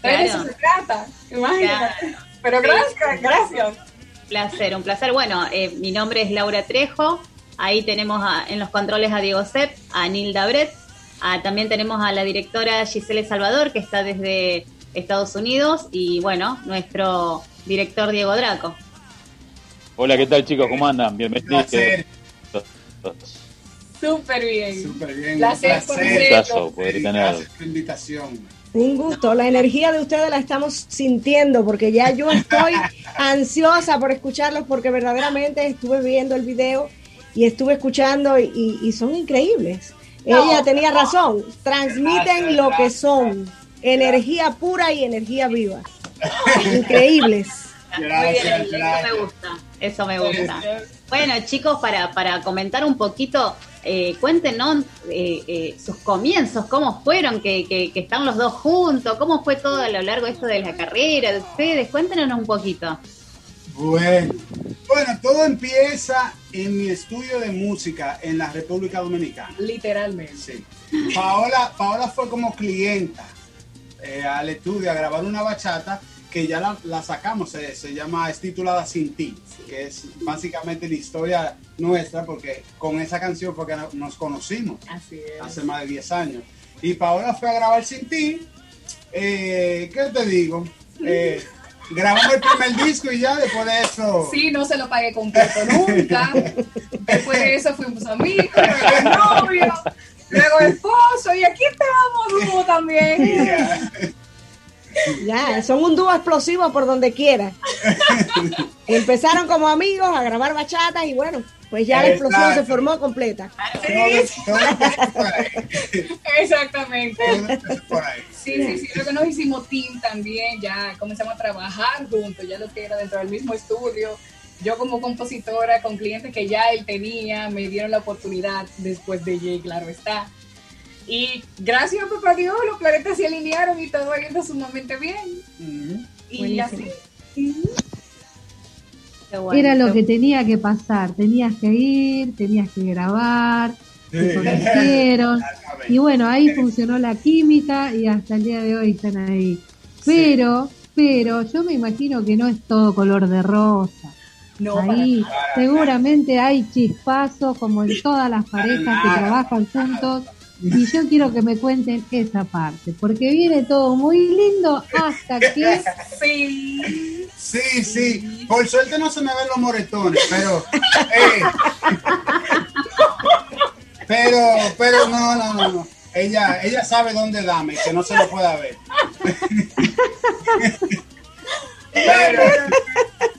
K: Pero de
A: Claro.
K: eso se trata. Imagínate. Pero gracias, gracias.
A: Placer, un placer. Bueno, eh, mi nombre es Laura Trejo. Ahí tenemos a- en los controles a Diego Sepp, a Nilda Brett. a- también tenemos a la directora Gisele Salvador, que está desde Estados Unidos. Y bueno, nuestro director Diego Draco.
D: Hola, ¿qué tal chicos? ¿Cómo andan? Bienvenidos.
J: Placer.
K: Súper bien.
J: Súper bien.
K: Placer.
D: Gustazo poder tener.
J: Gracias por la invitación.
C: Un gusto, la energía de ustedes la estamos sintiendo porque ya yo estoy [LAUGHS] ansiosa por escucharlos porque verdaderamente estuve viendo el video y estuve escuchando y, son increíbles.
K: No,
C: Ella tenía
K: no.
C: razón, transmiten lo que son, energía pura y energía viva. Increíbles.
A: Muy bien, eso me gusta, eso me gusta. Bueno, chicos, para, para comentar un poquito, eh, cuéntenos eh, eh, sus comienzos, cómo fueron, que, que, que están los dos juntos, cómo fue todo a lo largo de esto de la carrera de ustedes, cuéntenos un poquito.
J: Bueno, bueno, todo empieza en mi estudio de música en la República Dominicana.
K: Literalmente.
J: Sí. Paola, Paola fue como clienta eh, al estudio a grabar una bachata que ya la, la sacamos, se, se llama, es titulada Sin Ti, que es básicamente la historia nuestra, porque con esa canción fue que no- nos conocimos
K: Así es.
J: hace más de 10 años. Y Paola fue a grabar Sin Ti, eh, ¿qué te digo? [LAUGHS] Eh, grabamos el primer disco y ya después de eso...
K: Sí, no se lo pagué completo nunca. Después de eso fuimos amigos, luego novios, luego esposo y aquí estamos dúo también.
C: Ya, son un dúo explosivo por donde quiera. [LAUGHS] Empezaron como amigos a grabar bachatas y bueno, pues ya la explosión se formó completa.
K: Exactamente. Sí, sí, sí. Luego nos hicimos team también, ya comenzamos a trabajar juntos, ya lo que era dentro del mismo estudio. Yo como compositora con clientes que ya él tenía, me dieron la oportunidad después de Jay, claro está. Y gracias a papá Dios, los planetas se alinearon y todo ha ido sumamente bien. Y
C: Buenísimo.
K: así. Ujú.
A: Qué bueno,
B: Era lo que tenía que pasar. Tenías que ir, tenías que grabar, se conocieron. Y bueno, ahí funcionó la química y hasta el día de hoy están ahí. Pero, pero yo me imagino que no es todo color de rosa.
K: No, para
B: Ahí seguramente hay chispazos como en todas las parejas que trabajan juntos. Y yo quiero que me cuenten esa parte, porque viene todo muy lindo hasta [LAUGHS] que
K: Sí.
J: Sí, sí. Por suerte no se me ven los moretones, pero. eh, pero, pero no, no, no, no. Ella, ella sabe dónde dame, que no se lo pueda ver. pero,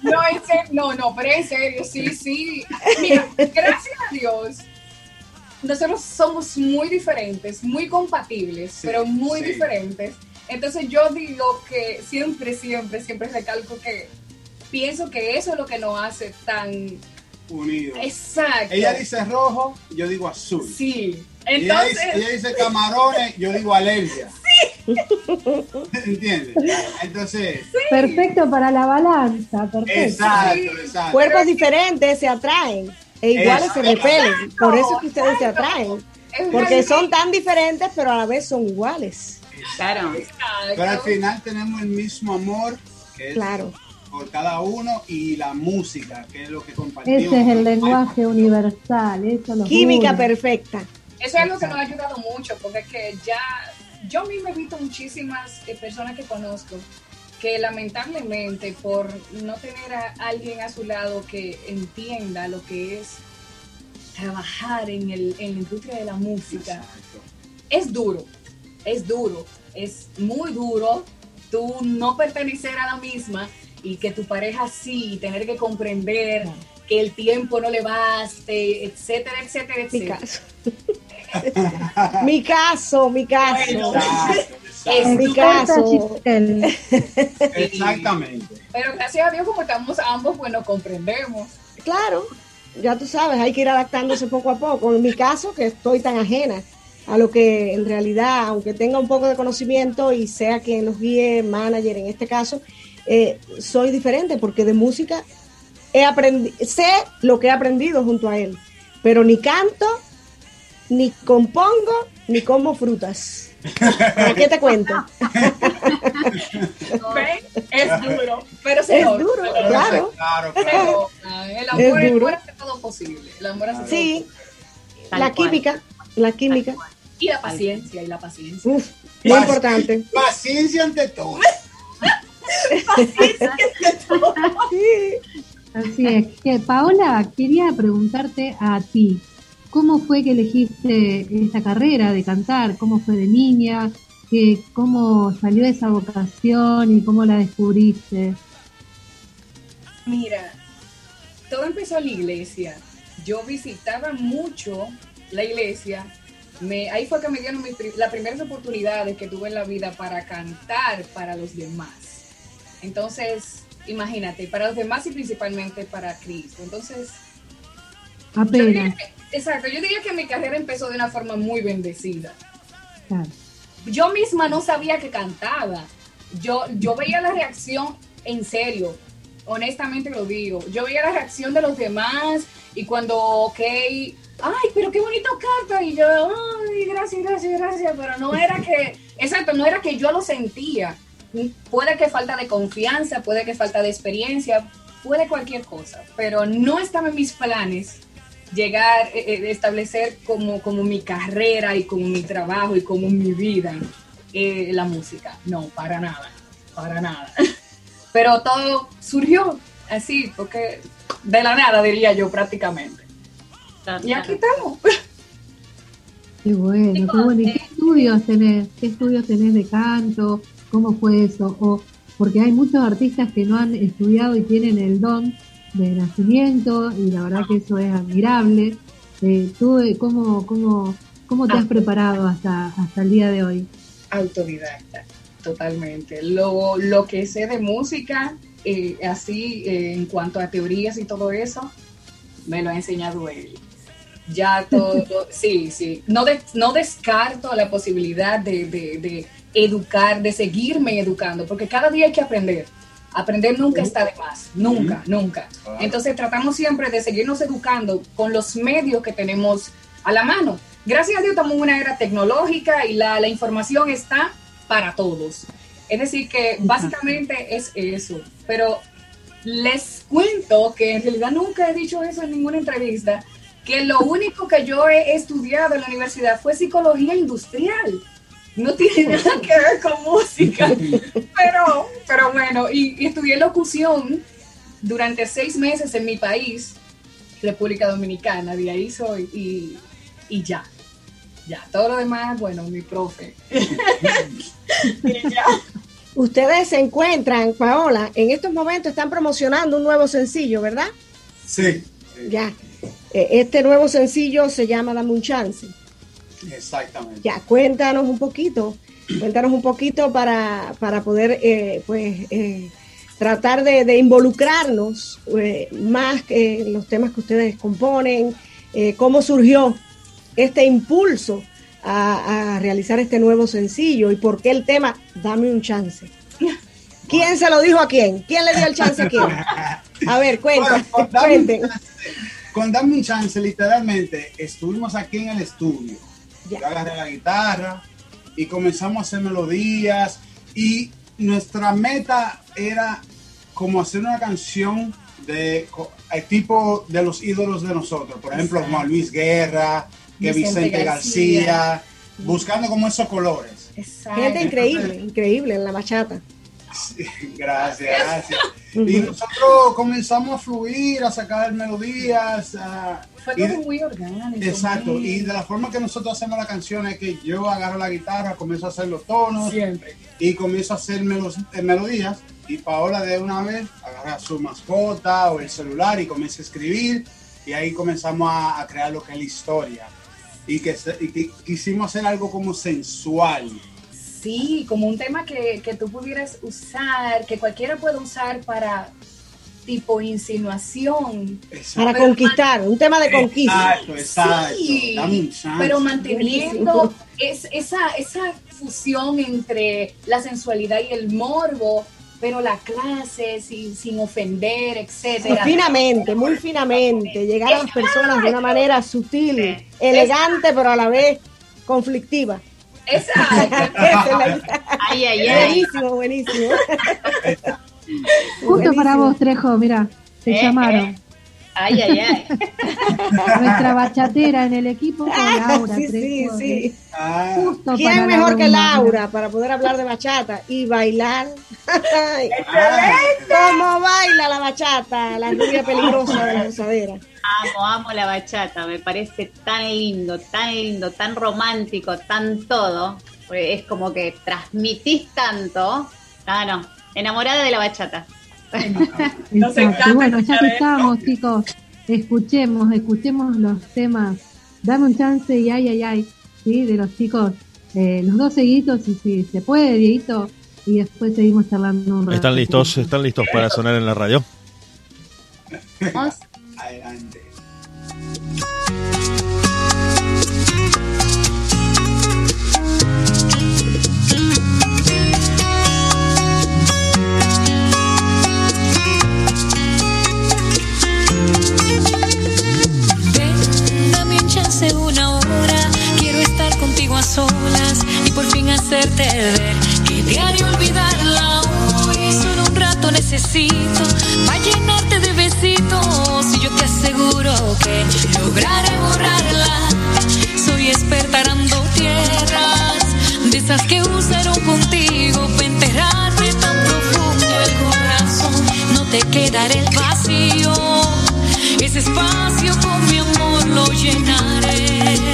K: No, en serio, no, no, pero en serio, sí, sí. Mira, gracias a Dios, nosotros somos muy diferentes, muy compatibles,
J: Sí,
K: pero muy
J: sí.
K: diferentes. Entonces yo digo que siempre, siempre, siempre recalco que pienso que eso es lo que nos hace tan
J: unido.
K: exacto.
J: Ella dice rojo, yo digo azul.
K: sí.
J: Ella, dice,
K: Entonces,
J: ella dice camarones, yo digo alergia. [LAUGHS] [LAUGHS] ¿Entiendes? Entonces,
B: perfecto para la balanza, perfecto.
J: exacto, exacto.
C: Cuerpos diferentes se atraen e iguales se repelen. Por eso es que ustedes se atraen. Porque son tan diferentes, pero a la vez son iguales.
A: Claro.
J: Pero al final tenemos el mismo amor, que es
C: Claro.
J: por cada uno, y la música, que es lo que compartimos.
B: Ese es el lenguaje universal, eso nos
C: Química
B: une.
C: perfecta.
K: Eso es algo que nos ha ayudado mucho, porque es que ya, yo mismo he visto muchísimas eh, personas que conozco que lamentablemente por no tener a alguien a su lado que entienda lo que es trabajar en, el, en la industria de la música,
J: Exacto.
K: es duro, es duro, es muy duro tú no pertenecer a la misma y que tu pareja sí, tener que comprender que el tiempo no le baste, etcétera, etcétera,
C: Mi
K: etcétera.
C: caso. mi caso, mi caso.
J: Exacto,
K: Es
J: exacto.
C: mi caso.
B: Giselle. [LAUGHS]
J: Exactamente.
K: Pero gracias a Dios, como estamos ambos, pues nos comprendemos.
C: Claro, ya tú sabes, hay que ir adaptándose poco a poco. En mi caso, que estoy tan ajena a lo que en realidad, aunque tenga un poco de conocimiento y sea quien nos guíe, manager en este caso, eh, soy diferente porque de música he aprendi sé lo que he aprendido junto a él, pero ni canto, ni compongo, ni como frutas. ¿Para qué te cuento? [LAUGHS]
K: Es duro, pero se
C: Es
K: logra.
C: duro, claro.
J: Claro, claro.
K: El amor,
C: Es
K: el
C: duro.
K: amor hace todo posible. El amor hace todo
C: Sí.
A: Tal
C: la
A: cual.
C: química, la química.
K: Y la paciencia, y la paciencia.
C: Uf, muy
J: Paci-
C: importante.
J: Paciencia ante todo. [LAUGHS]
C: Sí.
B: Así es. Que, Paola, quería preguntarte a ti, ¿cómo fue que elegiste esta carrera de cantar? ¿Cómo fue de niña? ¿Qué, ¿Cómo salió esa vocación y cómo la descubriste?
K: Mira, todo empezó en la iglesia. Yo visitaba mucho la iglesia. Me, ahí fue que me dieron pri- las primeras oportunidades que tuve en la vida para cantar para los demás. Entonces, imagínate, para los demás y principalmente para Cristo. Entonces,
B: Apenas.
K: Exacto, yo diría que mi carrera empezó de una forma muy bendecida.
B: Claro.
K: yo misma no sabía que cantaba. Yo, yo veía la reacción en serio, honestamente lo digo. Yo veía la reacción de los demás y cuando, ok, ay, pero qué bonito canta. Y yo, ay, gracias, gracias, gracias. Pero no era que, exacto, no era que yo lo sentía. Puede que falta de confianza, puede que falta de experiencia, puede cualquier cosa, pero no estaba en mis planes llegar, eh, eh, establecer como, como mi carrera y como mi trabajo y como mi vida eh, la música. No, para nada, para nada. [LAUGHS] Pero todo surgió así, porque de la nada diría yo prácticamente. Y aquí estamos. [LAUGHS]
B: Qué bueno, qué bueno. ¿Y qué estudios tenés? ¿Qué estudios tenés de canto? ¿Cómo fue eso? O, porque hay muchos artistas que no han estudiado y tienen el don de nacimiento y la verdad que eso es admirable. Eh, ¿Tú eh, cómo, cómo, cómo te has preparado hasta, hasta el día de hoy?
K: Autodidacta, totalmente. Lo, lo que sé de música, eh, así eh, en cuanto a teorías y todo eso, me lo ha enseñado él. Ya todo, [LAUGHS] sí, sí. No, de- no descarto la posibilidad de, de- de educar, de seguirme educando, porque cada día hay que aprender. Aprender nunca está de más, nunca, nunca. Entonces tratamos siempre de seguirnos educando con los medios que tenemos a la mano. Gracias a Dios estamos en una era tecnológica y la, la información está para todos. Es decir, que básicamente es eso. Pero les cuento que en realidad nunca he dicho eso en ninguna entrevista, que lo único que yo he estudiado en la universidad fue psicología industrial. No tiene nada que ver con música. [LAUGHS] Pero, pero bueno, y, y estudié locución durante seis meses en mi país, República Dominicana, de ahí soy, y, y ya. Ya, todo lo demás, bueno, mi profe. [LAUGHS] Y ya.
C: Ustedes se encuentran, Paola, en estos momentos están promocionando un nuevo sencillo, ¿verdad?
J: Sí,
C: Ya. Eh, Este nuevo sencillo se llama Dame un chance.
J: Exactamente.
C: Ya, cuéntanos un poquito, cuéntanos un poquito para, para poder, eh, pues, eh, tratar de, de involucrarnos eh, más en los temas que ustedes componen, eh, cómo surgió este impulso a, a realizar este nuevo sencillo y por qué el tema Dame un chance. ¿Quién se lo dijo a quién? ¿Quién le dio el chance a quién? A ver, cuenta,
J: Bueno, con Dame un
C: cuenten.
J: Chance, con Dame un chance, literalmente, estuvimos aquí en el estudio.
C: Ya.
J: Yo agarré la guitarra y comenzamos a hacer melodías y nuestra meta era como hacer una canción de el tipo de los ídolos de nosotros. Por ejemplo,
K: Exacto.
J: Juan Luis Guerra, que
K: Vicente
J: Vicente
K: García.
J: García, buscando como esos colores.
K: Exacto.
C: Gente increíble, increíble en la bachata. [LAUGHS]
J: Gracias, gracias. Y nosotros comenzamos a fluir, a sacar melodías. a-
K: Fue
J: y
K: todo muy orgánico.
J: exacto, y de la forma que nosotros hacemos la canción es que yo agarro la guitarra, comienzo a hacer los tonos
K: Siempre.
J: y comienzo a hacer eh, melodías. Y Paola de una vez agarra su mascota o el celular y comienza a escribir. Y ahí comenzamos a, a crear lo que es la historia. Y que, y que quisimos hacer algo como sensual.
K: Sí, como un tema que, que tú pudieras usar, que cualquiera pueda usar para tipo insinuación.
C: Para
K: Pero
C: conquistar, un tema de conquista.
J: Exacto, exacto.
K: Sí,
J: Dame
K: pero manteniendo es, esa, esa fusión entre la sensualidad y el morbo, pero la clase sin, sin ofender, etcétera.
C: finamente, muy finamente, llegar a las personas de una manera sutil, elegante, pero a la vez conflictiva.
K: Exacto. [LAUGHS]
A: Ay, ay, ay.
C: Buenísimo, buenísimo.
B: Justo para vos, Trejo, mira, te
A: Eh,
B: llamaron.
A: Ay, ay, ay. [LAUGHS]
B: Nuestra bachatera en el equipo con Laura
C: sí, sí, sí.
J: Ah,
B: Justo
C: ¿Quién mejor que Laura para poder hablar de bachata y bailar? [LAUGHS] Ay,
J: ah,
C: ¿Cómo baila la bachata, la rubia peligrosa de la gozadera?
A: Amo, amo la bachata, me parece tan lindo, tan lindo, tan romántico, tan todo. Es como que transmitís tanto. Ah, no, enamorada de la bachata.
K: Nos encanta
B: bueno, ya que estamos, chicos, escuchemos, escuchemos los temas. Dame un chance y ay, ay, ay, ¿sí? De los chicos, eh, los dos seguidos, y si se puede, Dieguito, y después seguimos charlando un rato.
E: ¿Están listos? ¿Están listos para sonar en la radio?
J: Adelante.
H: Contigo a solas y por fin hacerte ver que diario olvidarla hoy. Solo un rato necesito para llenarte de besitos. Y yo te aseguro que lograré borrarla. Soy experta arando tierras de esas que usaron contigo para enterrarme tan profundo el corazón. No te quedará el vacío. Ese espacio con mi amor lo llenaré.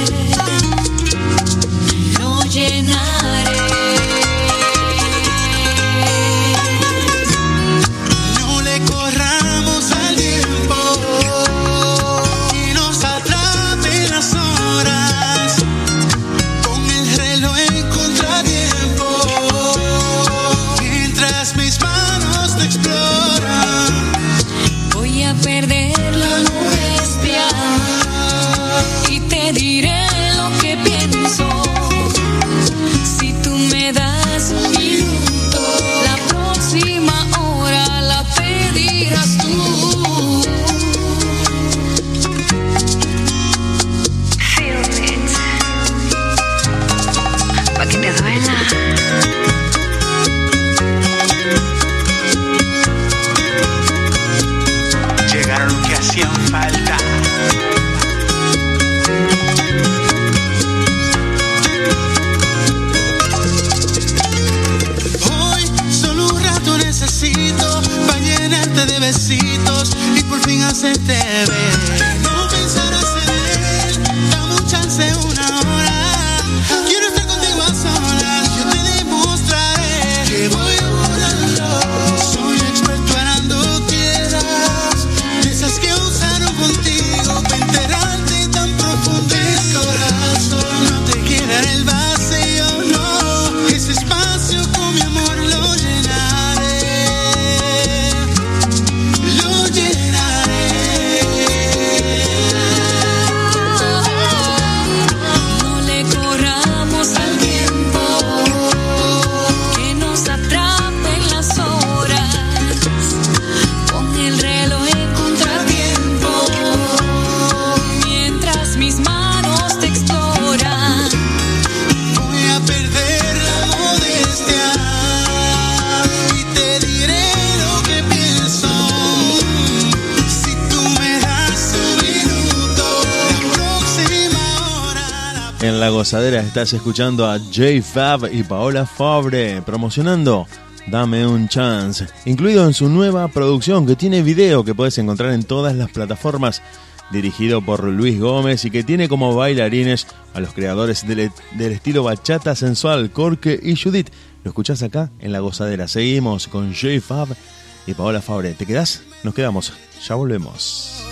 F: Por fin hacerte
E: gozadera estás escuchando a J Fab y Paola Fabre promocionando Dame un Chance, incluido en su nueva producción que tiene video que puedes encontrar en todas las plataformas, dirigido por Luis Gómez y que tiene como bailarines a los creadores del, del estilo bachata sensual, Corque y Judith. Lo escuchás acá en la gozadera. Seguimos con J Fab y Paola Fabre. ¿Te quedás? Nos quedamos. Ya volvemos.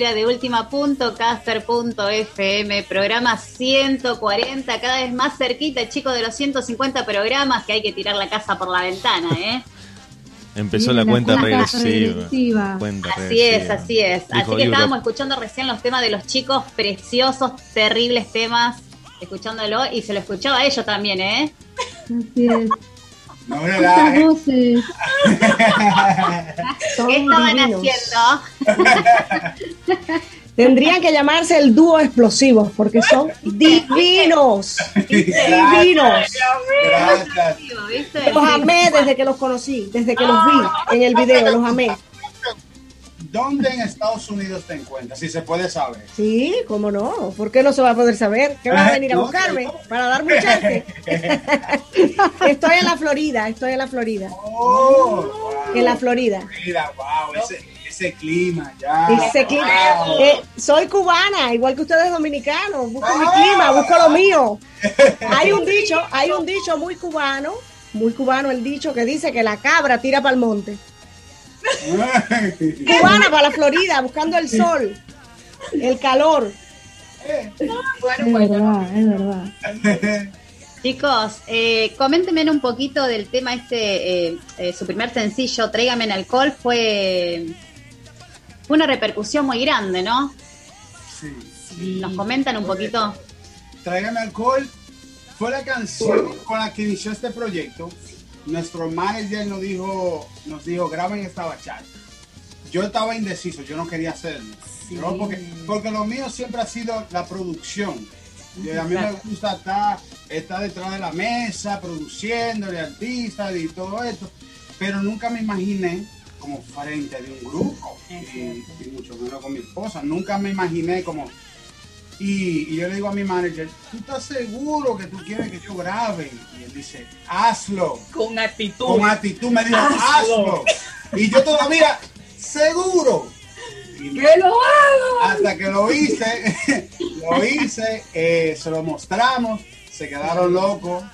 A: La gozadera de última.caster.fm, programa 140, cada vez más cerquita, chicos, de los 150 programas que hay que tirar la casa por la ventana, ¿eh? [LAUGHS]
E: Empezó la cuenta regresiva.
B: regresiva.
E: Cuenta
A: Así
E: regresiva.
A: es, así es.
E: Dijo
A: así que
E: Europe.
A: estábamos escuchando recién los temas de los chicos, preciosos, terribles temas, escuchándolo y se lo escuchaba a ellos también, ¿eh?
B: Así es.
J: No me
B: voces. [LAUGHS]
A: ¿Qué estaban haciendo? [LAUGHS]
C: Tendrían que llamarse el dúo explosivos porque son divinos. [LAUGHS] divinos. Los amé desde que los conocí, desde que los vi en el video, los amé.
J: ¿Dónde en Estados Unidos te encuentras? Si se puede saber.
C: Sí, cómo no. ¿Por qué no se va a poder saber? ¿Qué va a venir a [LAUGHS] buscarme? Para darme un chance. [LAUGHS] Estoy en la Florida, estoy en la Florida.
J: Oh, wow.
C: En la Florida.
J: Mira, wow, ese, ese clima ya.
C: Ese clima.
J: Wow.
C: Eh, soy cubana, igual que ustedes dominicanos. Busco mi clima, busco lo mío. Hay un dicho, hay un dicho muy cubano, muy cubano el dicho que dice que la cabra tira para el monte. Cubana para la Florida, buscando el sol, el calor.
K: Bueno,
B: Es
K: pues
B: verdad, es verdad.
A: Chicos, eh, coméntenme un poquito del tema este, eh, eh, su primer sencillo, Tráigame en alcohol, fue, fue una repercusión muy grande, ¿no?
J: Sí.
A: ¿Nos comentan un poquito?
J: Tráigame alcohol fue la canción con la que inició este proyecto. Nuestro manager nos dijo, nos dijo, graben esta bachata. Yo estaba indeciso, yo no quería hacerlo. ¿no? Porque, porque lo mío siempre ha sido la producción. Y a mí me gusta estar, estar detrás de la mesa, produciendo, de artistas y todo esto. Pero nunca me imaginé como frente de un grupo. Y, y mucho menos con mi esposa. Nunca me imaginé como y, y yo le digo a mi manager, ¿tú estás seguro que tú quieres que yo grabe? Y él dice, hazlo.
K: con actitud.
J: Con actitud me dijo,
K: Hazlo.
J: hazlo. Y yo todavía, seguro. Y no,
K: ¡Que lo hago!
J: hasta que lo hice, [LAUGHS] lo hice, eh, se lo mostramos, se quedaron locos.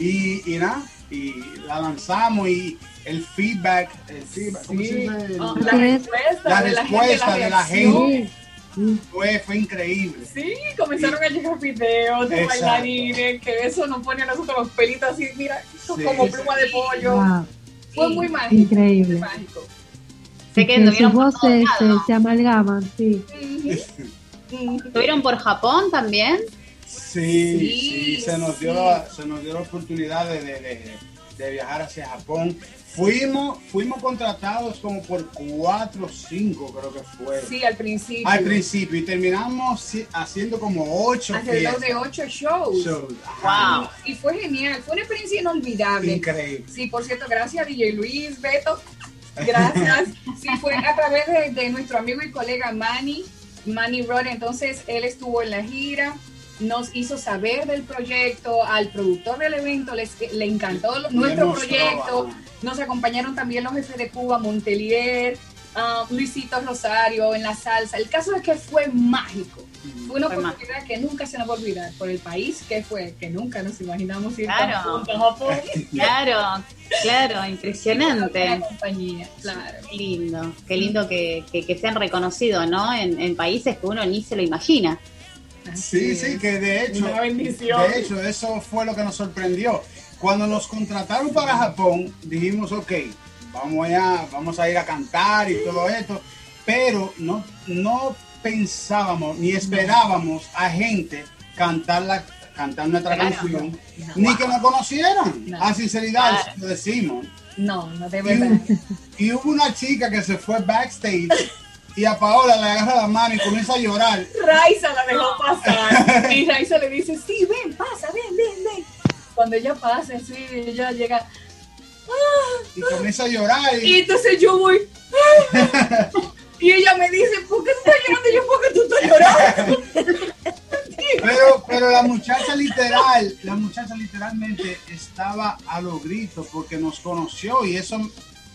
J: Y, y nada, y la lanzamos y el feedback, el feedback ¿cómo se dice?
K: Oh,
J: El-
K: la respuesta,
J: La
K: de, la
J: respuesta
K: gente,
J: de la gente. Fue, fue increíble.
K: Sí, comenzaron a llegar videos de
J: Exacto.
K: bailarines, que eso nos pone a nosotros los pelitos así, mira,
J: Sí.
K: como pluma de pollo.
B: Wow,
K: Fue muy mágico.
B: increíble.
K: muy mágico.
A: Sé que
B: Que sus voces se, se amalgaman, sí.
A: ¿Estuvieron [LAUGHS] por Japón también?
J: Sí,
K: Sí,
J: sí, se nos dio
K: sí.
J: la, se nos dio la oportunidad de, de- de- de viajar hacia Japón. Fuimos, fuimos contratados como por cuatro o cinco, creo que fue.
K: Sí, al principio.
J: Al principio y terminamos haciendo como ocho
K: Alrededor de ocho shows.
A: Wow.
K: Y fue genial, fue una experiencia inolvidable.
J: Increíble.
K: Sí, por cierto, gracias a DJ Luis, Beto. Gracias. [LAUGHS] Sí, fue a través de, de nuestro amigo y colega Manny, Manny Rod. Entonces, él estuvo en la gira, nos hizo saber del proyecto, al productor del evento les, le encantó
J: Le
K: nuestro proyecto. Nos acompañaron también los jefes de Cuba, Montelier, ah, Luisito Rosario en la salsa. El caso es que fue mágico. Fue una
A: Fue
K: oportunidad que nunca se nos va a olvidar por el país que fue, que nunca nos imaginamos ir
A: Claro.
K: tan juntos a Japón. [LAUGHS]
A: Claro, claro, impresionante.
K: Compañía, claro.
A: Qué lindo, qué lindo que, que, que sean reconocidos, ¿no? En, en países que uno ni se lo imagina.
J: Sí, sí, que de hecho,
K: Una bendición.
J: de hecho, eso fue lo que nos sorprendió. Cuando nos contrataron para Japón, dijimos, ok, vamos a, vamos a ir a cantar y todo esto, pero no, no pensábamos ni esperábamos a gente cantar, la, cantar nuestra
K: Claro.
J: canción,
K: No.
J: ni que nos conocieran.
K: No.
J: A sinceridad,
K: Claro.
J: lo decimos.
K: No, no de
J: Y,
K: verdad.
J: y hubo una chica que se fue backstage [LAUGHS] y a Paola le agarra la mano y comienza a llorar.
K: Raiza la dejó [LAUGHS] pasar. Y Raiza le dice, sí, ven, pasa, ven, ven, ven. Cuando ella pasa, sí, ella llega.
J: Y comienza a llorar.
K: Y entonces yo voy. [LAUGHS] Y ella me dice, ¿por qué tú estás llorando? Y yo, ¿por qué tú estás llorando?
J: Pero, pero la muchacha literal, la muchacha literalmente estaba a los gritos porque nos conoció y eso,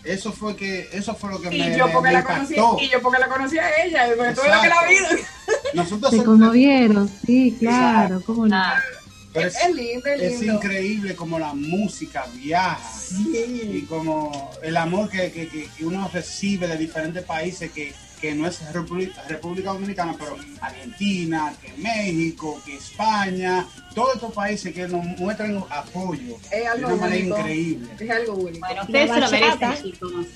J: eso fue que, eso fue lo que
K: Y
J: me,
K: yo porque
J: me
K: la conocí, y yo porque la conocí a ella, porque todo lo que la
J: Exacto.
K: vi.
J: Nosotros
B: Se conmovieron, sí, claro, cómo no.
A: Ah,
J: pero
K: Es, es lindo, es
J: increíble como la música viaja y como el amor que- que- que uno recibe de diferentes países que, que no es República, República Dominicana, pero Argentina, que México, que España, todos estos países que nos muestran apoyo
K: Es
J: de
K: algo
J: una manera
K: único.
J: increíble.
K: Es algo único.
A: Bueno, ustedes
C: La
A: se lo
C: bachata.
A: merecen.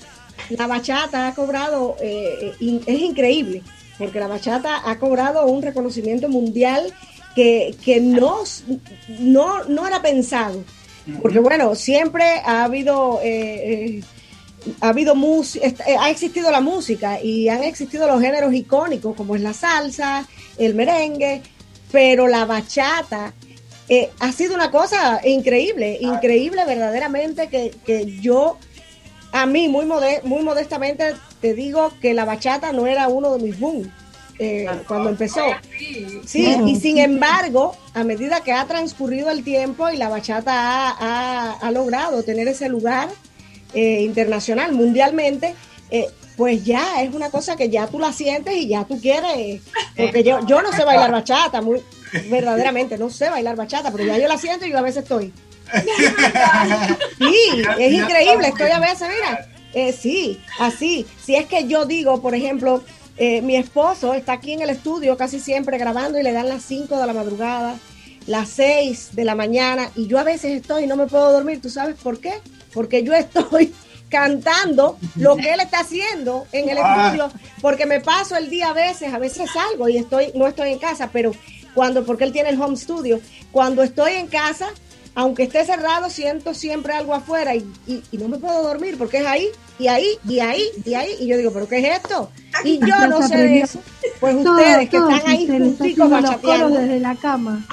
C: La bachata ha cobrado, eh, eh, in- es increíble, porque la bachata ha cobrado un reconocimiento mundial que, que no, no, no era pensado. Porque bueno, siempre ha habido, eh, eh, ha habido eh, ha existido la música y han existido los géneros icónicos como es la salsa, el merengue, pero la bachata eh, ha sido una cosa increíble, increíble verdaderamente que, que yo a mí, muy, mode- muy modestamente, te digo que la bachata no era uno de mis boom eh, cuando empezó.
K: Sí.
C: Y sin embargo, a medida que ha transcurrido el tiempo y la bachata ha, ha- ha logrado tener ese lugar eh, internacional, mundialmente, eh, pues ya es una cosa que ya tú la sientes y ya tú quieres, porque yo, yo no sé bailar bachata, muy, verdaderamente no sé bailar bachata, pero ya yo la siento y yo a veces estoy. Sí, es increíble, estoy a veces, mira, eh, sí, así. Si es que yo digo, por ejemplo, eh, mi esposo está aquí en el estudio casi siempre grabando y le dan las 5 de la madrugada, las 6 de la mañana, y yo a veces estoy y no me puedo dormir. ¿Tú sabes por qué? Porque yo estoy [LAUGHS] cantando lo que él está haciendo en el
J: Ah.
C: estudio, porque me paso el día a veces, a veces salgo y estoy, no estoy en casa, pero cuando, porque él tiene el home studio, cuando estoy en casa, aunque esté cerrado, siento siempre algo afuera y, y- y no me puedo dormir porque es ahí, y ahí, y ahí, y ahí, y yo digo, ¿pero qué es esto? Y yo no sé de eso. Pues
B: Todo,
C: ustedes que están ahí junticos
B: desde la cama.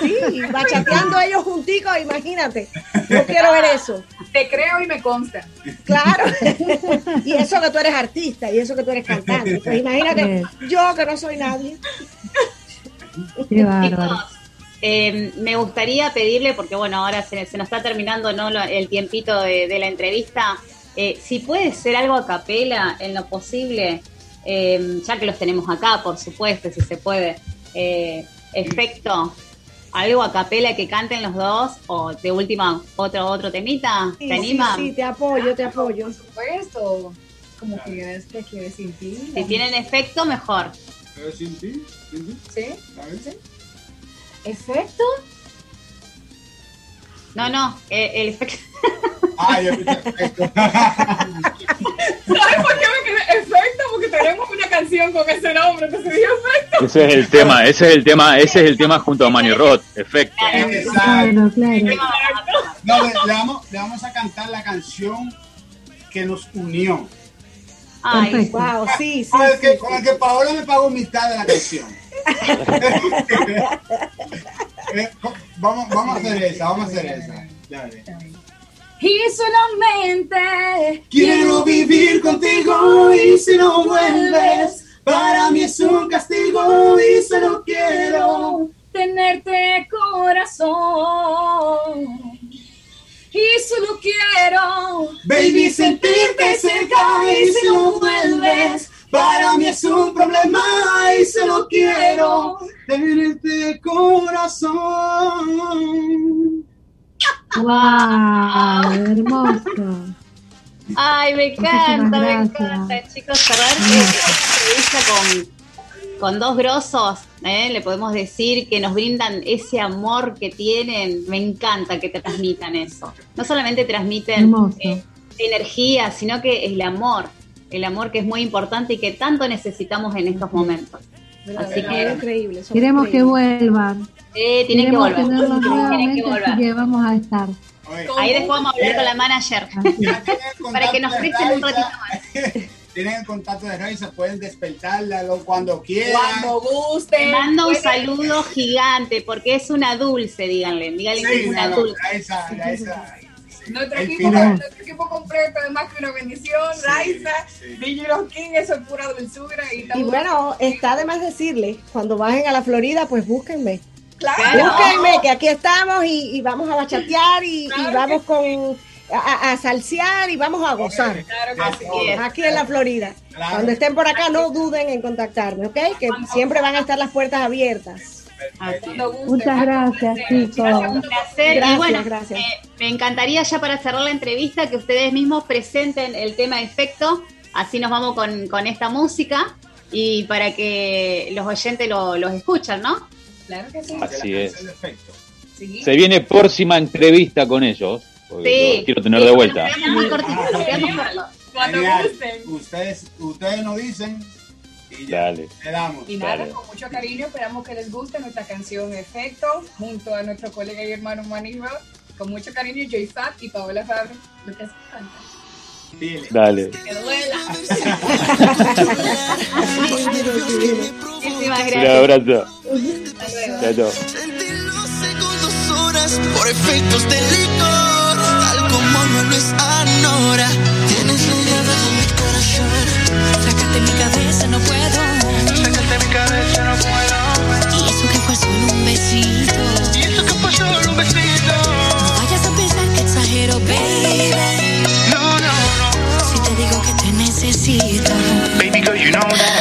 C: Sí, bachateando ellos junticos, imagínate, yo quiero ver eso.
K: Te creo y me consta.
C: Claro. y eso que tú eres artista y eso que tú eres cantante. Pues imagínate, yo que no soy nadie.
B: Qué bárbaro.
A: Eh, me gustaría pedirle, porque bueno, ahora se, se nos está terminando ¿no? lo- el tiempito de, de la entrevista, eh, si puede ser algo a capela en lo posible, eh, ya que los tenemos acá, por supuesto, si se puede, eh, efecto, algo a capela que canten los dos, o de última otro otro temita,
C: Sí,
A: ¿te
C: sí,
A: anima?
C: sí, te apoyo, te apoyo.
K: Por supuesto. Como quieres, que quieres sin ti.
A: Si tienen efecto, mejor.
J: Pero sin ti, sin ti,
K: ¿Sí?
J: ¿sabes?
K: ¿Efecto?
A: No, no, eh, el efecto...
J: Ah, yo perfecto.
K: ¿Sabes por qué [LAUGHS] tenemos una canción con ese nombre, entonces efecto.
D: Ese es el tema, ese es el tema, ese es el tema junto a Manny Roth, efecto.
J: Exacto.
B: Claro, claro.
J: No, le, le vamos, le vamos a cantar la canción que nos unió.
A: Ay,
B: Perfecto.
C: Wow, sí, sí.
J: Con el, que, con el que Paola me pagó mitad de la canción. [LAUGHS] [LAUGHS] Eh, vamos, vamos a hacer esa, vamos a hacer esa. Dale.
K: Y solamente
J: Quiero vivir contigo y si no vuelves, para mí es un castigo y se lo quiero.
K: tenerte corazón. Y solo quiero
J: Baby, sentirte cerca y si no vuelves, para mí es un problema y se lo quiero. Tenerte corazón.
B: Wow, hermoso.
A: Ay, me encanta, me encanta, chicos. Cerrar esta entrevista con, con dos grosos, ¿eh? le podemos decir que nos brindan ese amor que tienen. Me encanta que transmitan eso. No solamente transmiten eh, energía, sino que el amor. El amor que es muy importante y que tanto necesitamos en estos momentos. Así que
B: Queremos que vuelvan.
A: eh, tienen que
B: Queremos
A: volver.
B: tenerlos
A: Tienen
B: nuevamente,
A: que
B: así que vamos a estar.
J: Oye,
A: Ahí después vamos a hablar con la manager.
J: El [LAUGHS]
A: Para que nos presten un ratito más. [LAUGHS]
J: Tienen el contacto de Raiza, pueden despertarla cuando quieran.
K: cuando
A: Te
K: guste.
A: mando un saludo gigante porque es una dulce, díganle. Díganle que es
J: Sí,
A: una dulce.
J: Raiza, Raiza.
K: Nuestro equipo, nuestro equipo completo es más que una bendición.
J: Sí,
K: Raiza,
J: sí.
K: DJ King, eso es pura dulzura. Y,
C: bueno, está de más decirle, cuando bajen a la Florida, pues búsquenme.
K: claro.
C: Búsquenme, que aquí estamos y, y vamos a bachatear y, vamos con a, a- a salsear y vamos a gozar.
K: Claro que sí.
C: Aquí en la Florida.
J: Claro.
C: Cuando estén por acá, no duden en contactarme, ¿ok? Que siempre van a estar las puertas abiertas.
B: Muchas gracias, chicos.
A: Un placer.
C: Gracias,
A: y bueno,
C: gracias.
A: eh, me encantaría ya para cerrar la entrevista que ustedes mismos presenten el tema efecto. Así nos vamos con, con esta música. y para que los oyentes lo- los escuchan, ¿no?
K: Claro que sí.
D: Así es.
K: Sí.
D: Se viene próxima entrevista con ellos.
A: Sí.
D: quiero tener de vuelta.
A: Nos quedamos muy cortitos, nos quedamos cortos.
K: Cuando
J: Genial.
K: gusten.
J: Ustedes, ustedes nos dicen y ya
D: Dale.
J: le damos.
K: Y nada,
D: Dale.
K: con mucho cariño esperamos que les guste nuestra canción Efecto, junto a nuestro colega y hermano Manny Rock. Con mucho cariño, Joy Fat y Paola Fabre. Lo que hace falta.
D: Dale.
K: Que duela. [LAUGHS]
A: Muchísimas
D: Un
A: gracias.
D: abrazo.
K: Hasta luego.
D: Chao, chao.
F: dos horas por efectos de licor. Tal como no lo es Anora. Tienes la llave de mi corazón.
H: Sácate mi cabeza, no puedo.
F: Sácate mi cabeza, no puedo.
H: Y eso que fue solo un besito.
F: Y eso que fue solo un besito.
H: No vayas a pensar que exagero, baby.
F: No, no, no.
H: Si te digo que te necesito.
F: Baby girl, you know that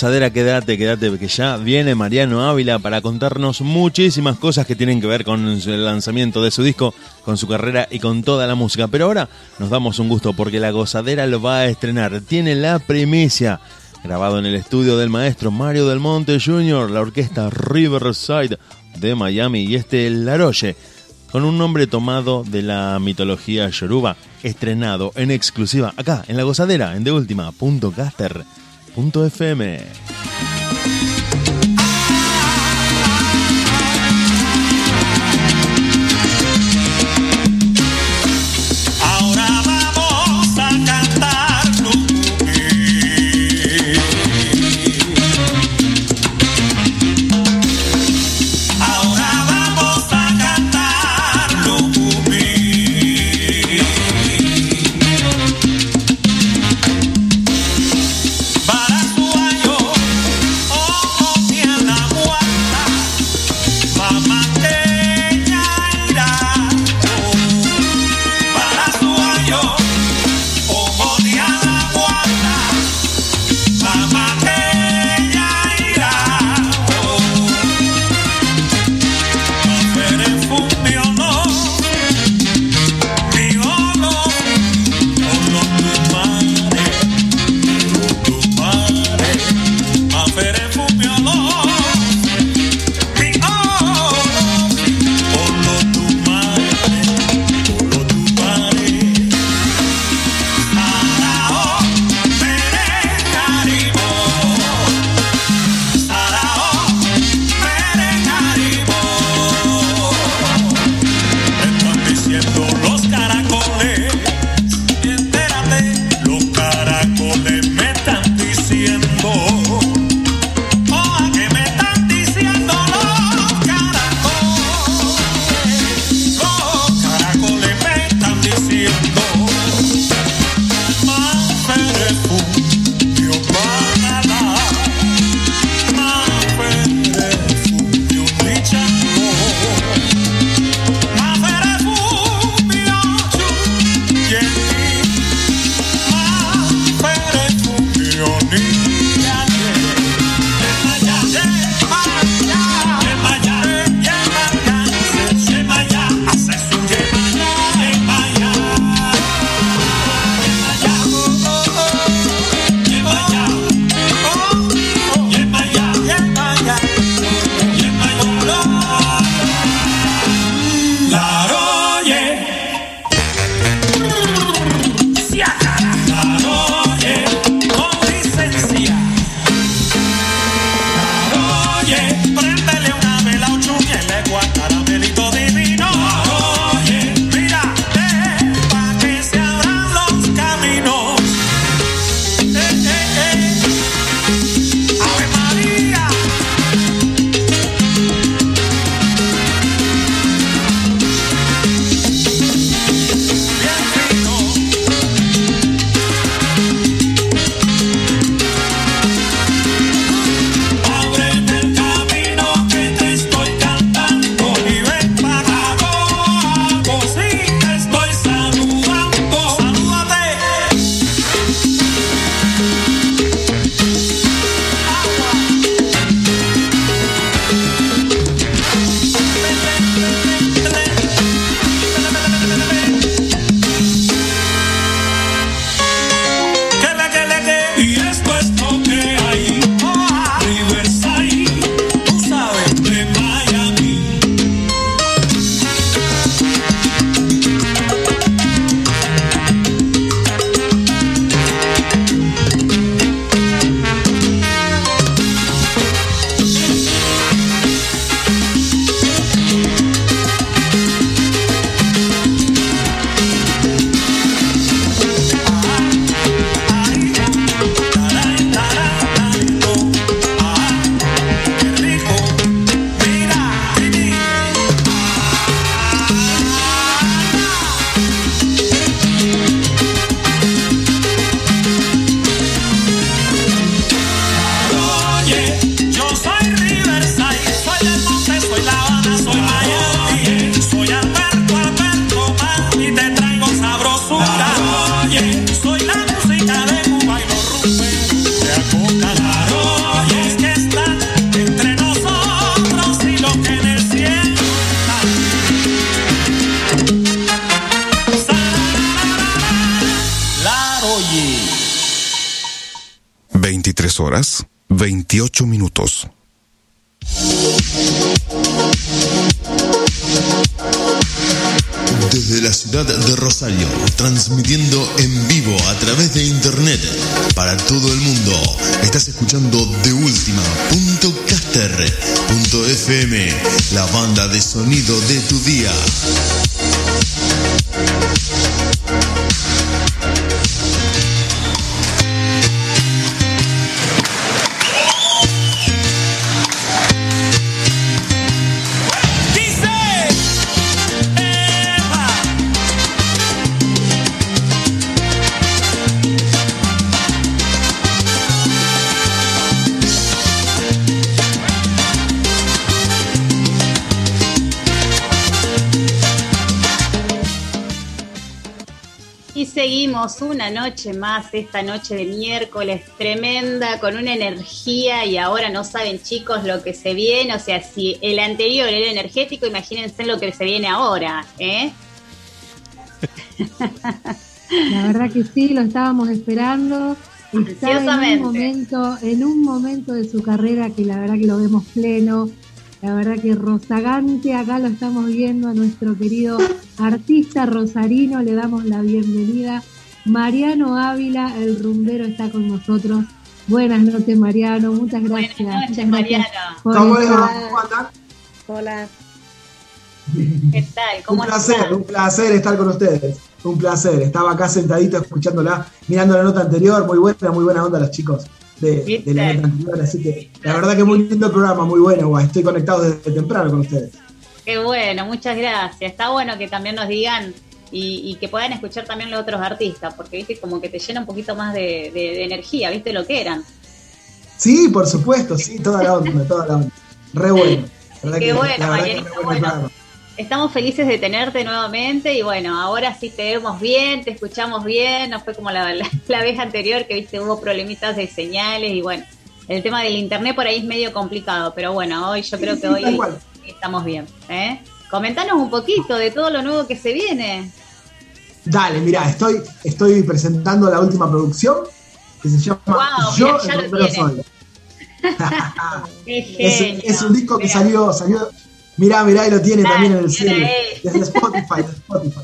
E: gozadera, quédate, quédate, que ya viene Mariano Ávila para contarnos muchísimas cosas que tienen que ver con el lanzamiento de su disco, con su carrera y con toda la música. Pero ahora nos damos un gusto porque la gozadera lo va a estrenar, tiene la primicia. Grabado en el estudio del maestro Mario Del Monte Jr., la orquesta Riverside de Miami y este Laroche, con un nombre tomado de la mitología yoruba, estrenado en exclusiva acá en la gozadera en deultima.caster.fm.
L: Ahora
M: internet para todo el mundo. Estás escuchando de FM, la banda de sonido de tu día.
A: Una noche más, esta noche de miércoles tremenda, con una energía y ahora no saben chicos lo que se viene, o sea, si el anterior era energético, imagínense lo que se viene ahora, ¿eh? [LAUGHS]
B: La verdad que sí, lo estábamos esperando. Está en un momento, en un momento de su carrera que la verdad que lo vemos pleno. La verdad que Rosagante, acá lo estamos viendo a nuestro querido artista rosarino, le damos la bienvenida. Mariano Ávila, el rumbero, está con nosotros. Buenas noches, Mariano, muchas gracias.
A: noches,
B: muchas
A: Mariano.
N: ¿Cómo les
B: esta-
N: va? ¿Cómo andan?
C: Hola.
A: ¿Qué tal?
N: Un
A: ¿Cómo
N: placer,
A: están?
N: un placer estar con ustedes. Un placer. Estaba acá sentadito escuchándola, mirando la nota anterior. Muy buena, muy buena onda los chicos de, de la nota anterior. Así que la verdad que muy lindo el programa, muy bueno. guay. Estoy conectado desde temprano con ustedes.
A: Qué bueno, muchas gracias. Está bueno que también nos digan y, y que puedan escuchar también los otros artistas, porque viste como que te llena un poquito más de, de- de energía, viste lo que eran.
N: Sí, por supuesto, sí, toda la onda, toda la onda. Re bueno. [LAUGHS]
A: Qué
N: que-
A: bueno, Marianita,
N: bueno.
A: Estamos felices de tenerte nuevamente y bueno, ahora sí te vemos bien, te escuchamos bien, no fue como la, la, la vez anterior que viste hubo problemitas de señales y bueno, el tema del internet por ahí es medio complicado, pero bueno, hoy yo creo que hoy estamos bien. ¿eh? Comentanos un poquito de todo lo nuevo que se viene.
N: Dale, mira, estoy, estoy presentando la última producción que se llama Yo
A: mira, ya lo [LAUGHS] [LAUGHS]
N: Es, un disco que salió, salió, mirá, mirá, y lo tiene también en el cielo, desde Spotify, desde Spotify.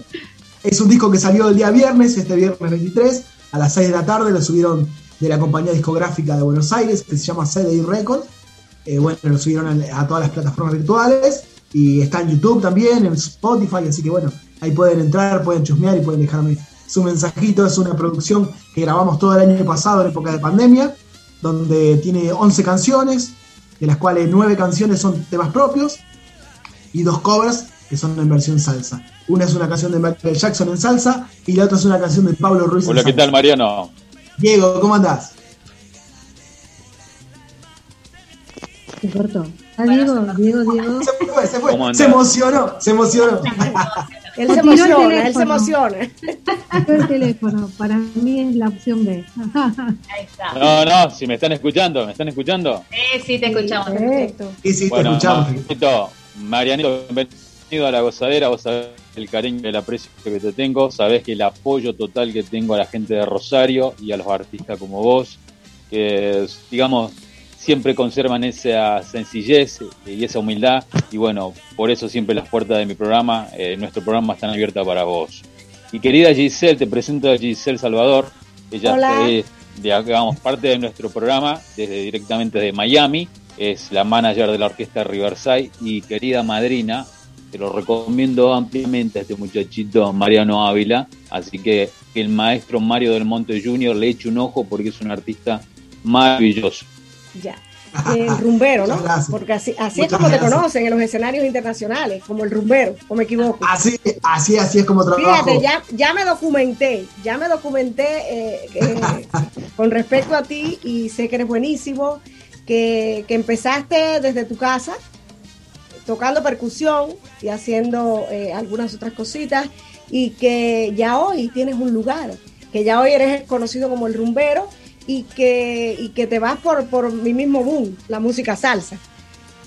N: Es un disco que salió el día viernes, este viernes 23, a las 6 de la tarde, lo subieron de la compañía discográfica de Buenos Aires, que se llama CDI Records. Eh, bueno, lo subieron a, a todas las plataformas virtuales y está en YouTube también, en Spotify, así que bueno, ahí pueden entrar, pueden chusmear y pueden dejarme su mensajito. Es una producción que grabamos todo el año pasado en época de pandemia, donde tiene 11 canciones, de las cuales 9 canciones son temas propios y dos covers que son en versión salsa. Una es una canción de Michael Jackson en salsa y la otra es una canción de Pablo Ruiz
D: Hola,
N: en
D: ¿qué
N: salsa.
D: tal, Mariano?
N: Diego, ¿cómo andás?
B: Se cortó. Ah, Diego, Diego, Diego.
N: Se fue, se fue. Se emocionó, se emocionó. [LAUGHS] [LAUGHS]
C: Él se emociona, él se emociona.
B: El teléfono, para mí es la opción B. [LAUGHS]
A: Ahí está.
D: No, no, si me están escuchando, ¿me están escuchando?
A: Sí, sí, te escuchamos.
C: Perfecto.
N: Sí, sí, te
D: Bueno,
N: escuchamos.
D: Marianito, Marianito, bienvenido a la gozadera, vos sabés el cariño y el aprecio que te tengo, sabés que el apoyo total que tengo a la gente de Rosario y a los artistas como vos, que digamos siempre conservan esa sencillez y esa humildad y bueno, por eso siempre las puertas de mi programa, eh, nuestro programa están abiertas para vos. Y querida Giselle, te presento a Giselle Salvador, ella
C: Hola.
D: es digamos, parte de nuestro programa, desde directamente de Miami, es la manager de la orquesta Riverside y querida madrina, te lo recomiendo ampliamente a este muchachito Mariano Ávila, así que que el maestro Mario del Monte Jr. le eche un ojo porque es un artista maravilloso.
C: Ya. El rumbero, ¿no? [LAUGHS] Porque así, así es como te conocen en los escenarios internacionales, como el rumbero, o me equivoco.
N: Así, así, así es como trabajo.
C: Fíjate, ya, ya me documenté, ya me documenté eh, eh, [LAUGHS] con respecto a ti y sé que eres buenísimo, que, que empezaste desde tu casa tocando percusión y haciendo eh, algunas otras cositas y que ya hoy tienes un lugar, que ya hoy eres conocido como el rumbero y que, y que te vas por, por mi mismo boom, la música salsa,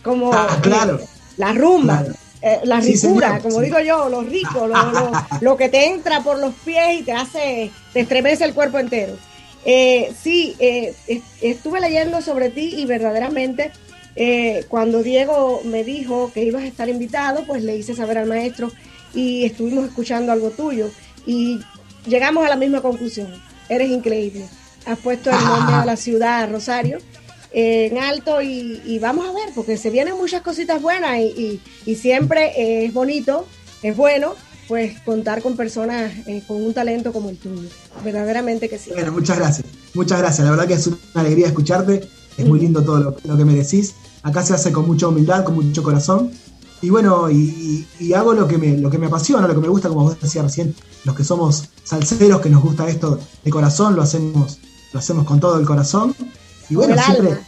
C: como
N: Ah, claro.
C: eh, la rumba.
N: Claro.
C: eh, la
N: Sí,
C: ricura,
N: señor,
C: como
N: sí.
C: digo yo, lo rico, lo, lo- [LAUGHS] lo que te entra por los pies y te hace, te estremece el cuerpo entero. Eh, sí, eh, es- estuve leyendo sobre ti y verdaderamente eh, cuando Diego me dijo que ibas a estar invitado, pues le hice saber al maestro y estuvimos escuchando algo tuyo y llegamos a la misma conclusión. Eres increíble. Has puesto el nombre de la ciudad, Rosario, en alto y, y vamos a ver, porque se vienen muchas cositas buenas y, y- y siempre es bonito, es bueno, pues contar con personas eh, con un talento como el tuyo. Verdaderamente que sí.
N: Bueno, muchas gracias. Muchas gracias. La verdad que es una alegría escucharte. Es muy lindo todo lo, lo que me decís. Acá se hace con mucha humildad, con mucho corazón. Y bueno, y- y hago lo que, me, lo que me apasiona, lo que me gusta, como vos decías recién, los que somos salseros, que nos gusta esto de corazón, lo hacemos, lo hacemos con todo el corazón. Y bueno,
C: Con
N: siempre
C: alma.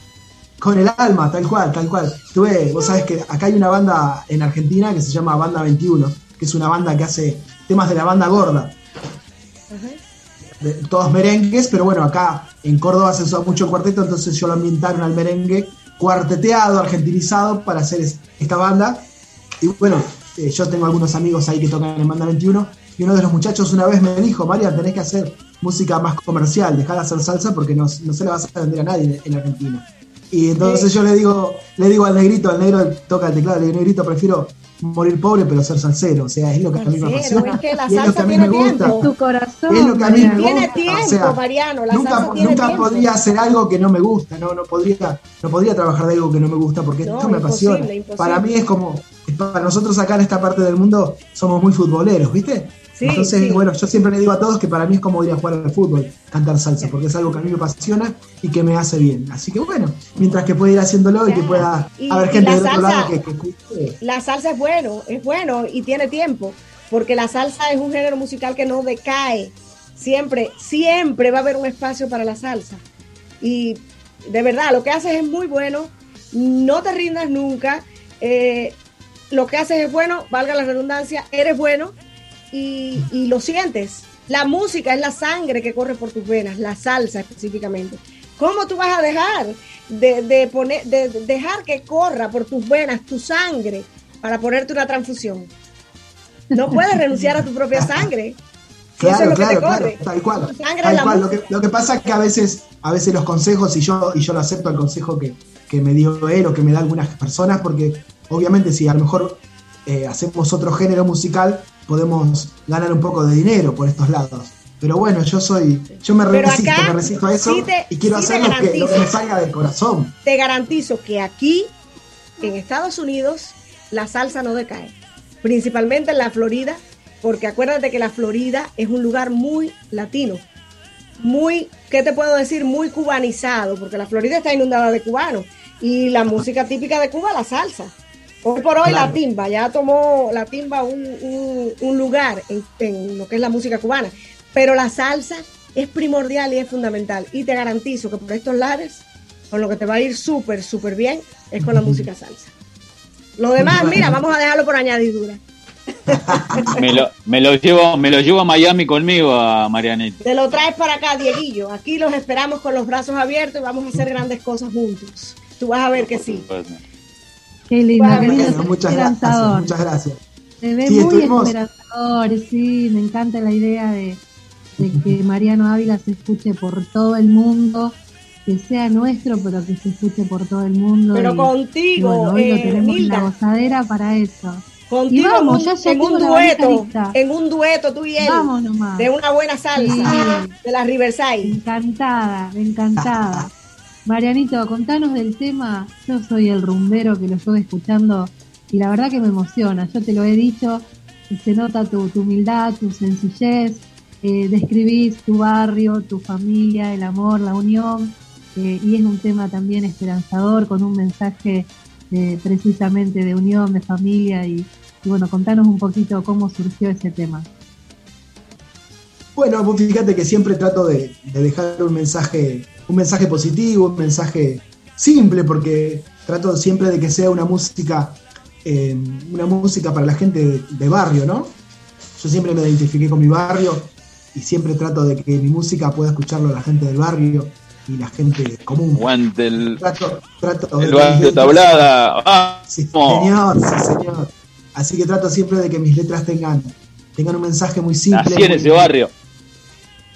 N: con el alma, tal cual, tal cual. Tuve, vos sabés que acá hay una banda en Argentina que se llama Banda 21, que es una banda que hace temas de la banda gorda todos merengues, pero bueno, acá en Córdoba se usa mucho el cuarteto, entonces yo lo ambientaron al merengue cuarteteado, argentinizado para hacer es- esta banda. Y bueno, eh, yo tengo algunos amigos ahí que tocan en Banda 21 y uno de los muchachos una vez me dijo, María, tenés que hacer música más comercial, dejar de hacer salsa porque no, no se la vas a vender a nadie en, en Argentina. Y entonces yo le digo, le digo al negrito, al negro toca el teclado, le digo, negrito, prefiero morir pobre pero ser salsero, o sea, es lo que a mí me apasiona.
C: es que la
N: y es lo que a mí
C: tiene
N: me gusta.
C: tiempo.
B: Tu corazón.
N: Es lo que a mí me.
C: Tiene
N: gusta,
C: tiempo,
N: o sea,
C: Mariano, la
N: nunca,
C: salsa tiene
N: nunca
C: tiempo.
N: podría hacer algo que no me gusta, no, no podría, no podría trabajar de algo que no me gusta porque
C: No,
N: esto me
C: imposible,
N: apasiona.
C: imposible.
N: Para mí es como, para nosotros acá en esta parte del mundo somos muy futboleros, ¿viste?
C: Sí,
N: Entonces,
C: sí.
N: bueno, yo siempre le digo a todos que para mí es como ir a jugar al fútbol, cantar salsa, porque es algo que a mí me apasiona y que me hace bien. Así que bueno, mientras que pueda ir haciéndolo y que pueda
C: Y-
N: haber gente del otro lado que, que escuche.
C: La salsa es bueno, es bueno y tiene tiempo, porque la salsa es un género musical que no decae. Siempre, siempre va a haber un espacio para la salsa. Y de verdad, lo que haces es muy bueno, no te rindas nunca. eh, lo que haces es bueno, valga la redundancia, eres bueno y, y lo sientes. La música es la sangre que corre por tus venas, la salsa específicamente. ¿Cómo tú vas a dejar de, de poner, de, de dejar que corra por tus venas tu sangre para ponerte una transfusión? No puedes renunciar a tu propia [LAUGHS] sangre.
N: Claro, claro, claro, tal cual. Tal. Lo, que, lo que pasa es que a veces, a veces los consejos, y yo, y yo lo acepto el consejo que, que me dio él o que me da algunas personas, porque obviamente si a lo mejor eh, hacemos otro género musical, podemos ganar un poco de dinero por estos lados. Pero bueno, yo soy, yo me resisto, me resisto a eso
C: sí te-
N: y quiero
C: sí
N: hacer lo que, lo que me salga del corazón.
C: Te garantizo que aquí, en Estados Unidos, la salsa no decae. Principalmente en la Florida, porque acuérdate que la Florida es un lugar muy latino. Muy, ¿qué te puedo decir? Muy cubanizado, porque la Florida está inundada de cubanos. Y la [LAUGHS] música típica de Cuba, la salsa. Hoy por hoy
N: Claro.
C: la timba, ya tomó la timba un, un- un lugar en, en lo que es la música cubana. Pero la salsa es primordial y es fundamental. Y te garantizo que por estos lares, con lo que te va a ir súper, súper bien, es con la música salsa. Lo demás, mira, vamos a dejarlo por añadidura.
D: Me lo, me lo llevo, me lo llevo a Miami conmigo a Marianita.
C: Te lo traes para acá, Dieguillo. Aquí los esperamos con los brazos abiertos y vamos a hacer grandes cosas juntos. Tú vas a ver que sí.
B: Qué lindo,
C: Bueno,
B: qué lindo.
N: Bueno, muchas gracias, muchas gracias.
B: Se ve
N: Sí,
B: muy
N: estuvimos-
B: esperanzador, sí, me encanta la idea de, de que Mariano Ávila se escuche por todo el mundo, que sea nuestro, pero que se escuche por todo el mundo.
C: Pero
B: y-
C: contigo,
B: y bueno, hoy lo
C: eh,
B: tenemos en
C: Nilda.
B: la gozadera para eso.
C: Contigo
B: y vamos,
C: en
B: ya,
C: en un dueto, en un dueto tú y él,
B: Vamos nomás.
C: de una buena salsa,
B: Sí.
C: de la Riverside.
B: Encantada, encantada. [LAUGHS] Marianito, contanos del tema. Yo soy el rumbero que lo estoy escuchando y la verdad que me emociona. Yo te lo he dicho, y se nota tu, humildad, tu sencillez. eh, describís tu barrio, tu familia, el amor, la unión. eh, y es un tema también esperanzador con un mensaje eh, precisamente de unión, de familia. Y, bueno, contanos un poquito cómo surgió ese tema.
N: Bueno, fíjate que siempre trato de, de dejar un mensaje, un mensaje positivo, un mensaje simple, porque trato siempre de que sea una música, eh, una música para la gente de, de barrio, ¿no? Yo siempre me identifiqué con mi barrio y siempre trato de que mi música pueda escucharlo la gente del barrio y la gente común.
D: Guante el,
N: Trato, trato
D: el tablada. ¡Ah!
N: Sí, señor, sí, señor. Así que trato siempre de que mis letras tengan, tengan un mensaje muy simple.
D: Nací en ese barrio.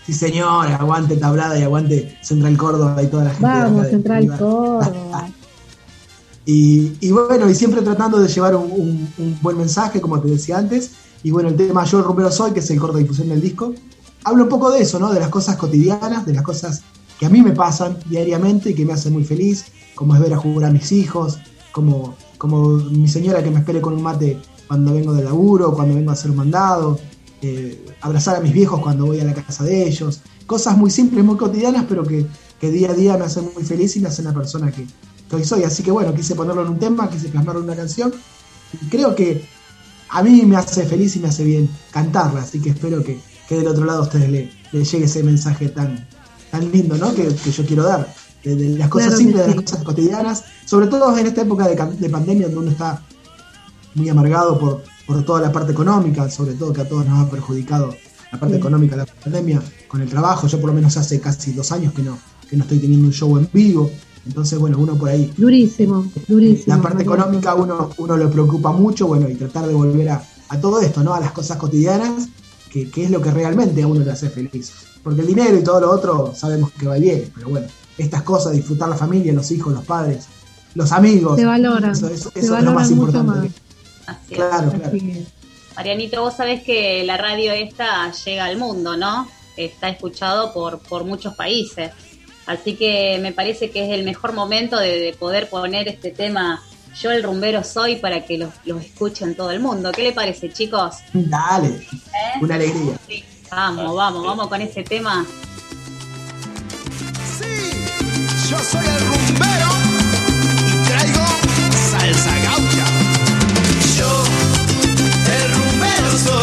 N: Sí, señor, aguante Tablada y aguante Central Córdoba y toda la gente. de
B: Vamos,
N: de
B: Central. Córdoba. [LAUGHS]
N: Y, y bueno, y siempre tratando de llevar un, un- un buen mensaje, como te decía antes. Y bueno, el tema Yo el Rumbero Soy, que es el corto de difusión del disco, habla un poco de eso, ¿no? De las cosas cotidianas, de las cosas que a mí me pasan diariamente y que me hacen muy feliz, como es ver a jugar a mis hijos, como, como mi señora que me espere con un mate cuando vengo del laburo, cuando vengo a hacer un mandado, eh, abrazar a mis viejos cuando voy a la casa de ellos. Cosas muy simples, muy cotidianas, pero que, que día a día me hacen muy feliz y me hacen la persona que, que hoy soy. Así que bueno, quise ponerlo en un tema, quise plasmarlo en una canción. Y creo que a mí me hace feliz y me hace bien cantarla, así que espero que, que del otro lado a ustedes le, le llegue ese mensaje tan, tan lindo ¿no? que, que yo quiero dar. De, de las cosas
B: Claro
N: simples, de las cosas cotidianas, sobre todo en esta época de, de pandemia donde uno está muy amargado por, por toda la parte económica, sobre todo que a todos nos ha perjudicado la parte
B: Sí.
N: económica de la pandemia con el trabajo. Yo por lo menos hace casi dos años que no, que no estoy teniendo un show en vivo. Entonces, bueno, uno por ahí
B: Durísimo, durísimo.
N: la parte económica uno, uno lo preocupa mucho, bueno, y tratar de volver a, a todo esto, ¿no? A las cosas cotidianas, que, que es lo que realmente a uno le hace feliz. Porque el dinero y todo lo otro sabemos que va y viene, pero bueno, estas cosas, disfrutar la familia, los hijos, los padres, los amigos.
B: Se valoran,
N: Eso, eso-
B: se
N: eso es lo más importante.
B: más.
A: Así es.
N: Claro, claro.
B: Así que,
A: Marianito, vos sabés que la radio esta llega al mundo, ¿no? Está escuchado por, por muchos países. Así que me parece que es el mejor momento de, de poder poner este tema Yo el rumbero soy para que los, los escuchen todo el mundo. ¿Qué le parece, chicos?
N: Dale,
A: ¿Eh?
N: una alegría.
A: Sí. Vamos, vamos, vamos con ese tema.
G: Yo soy el rumbero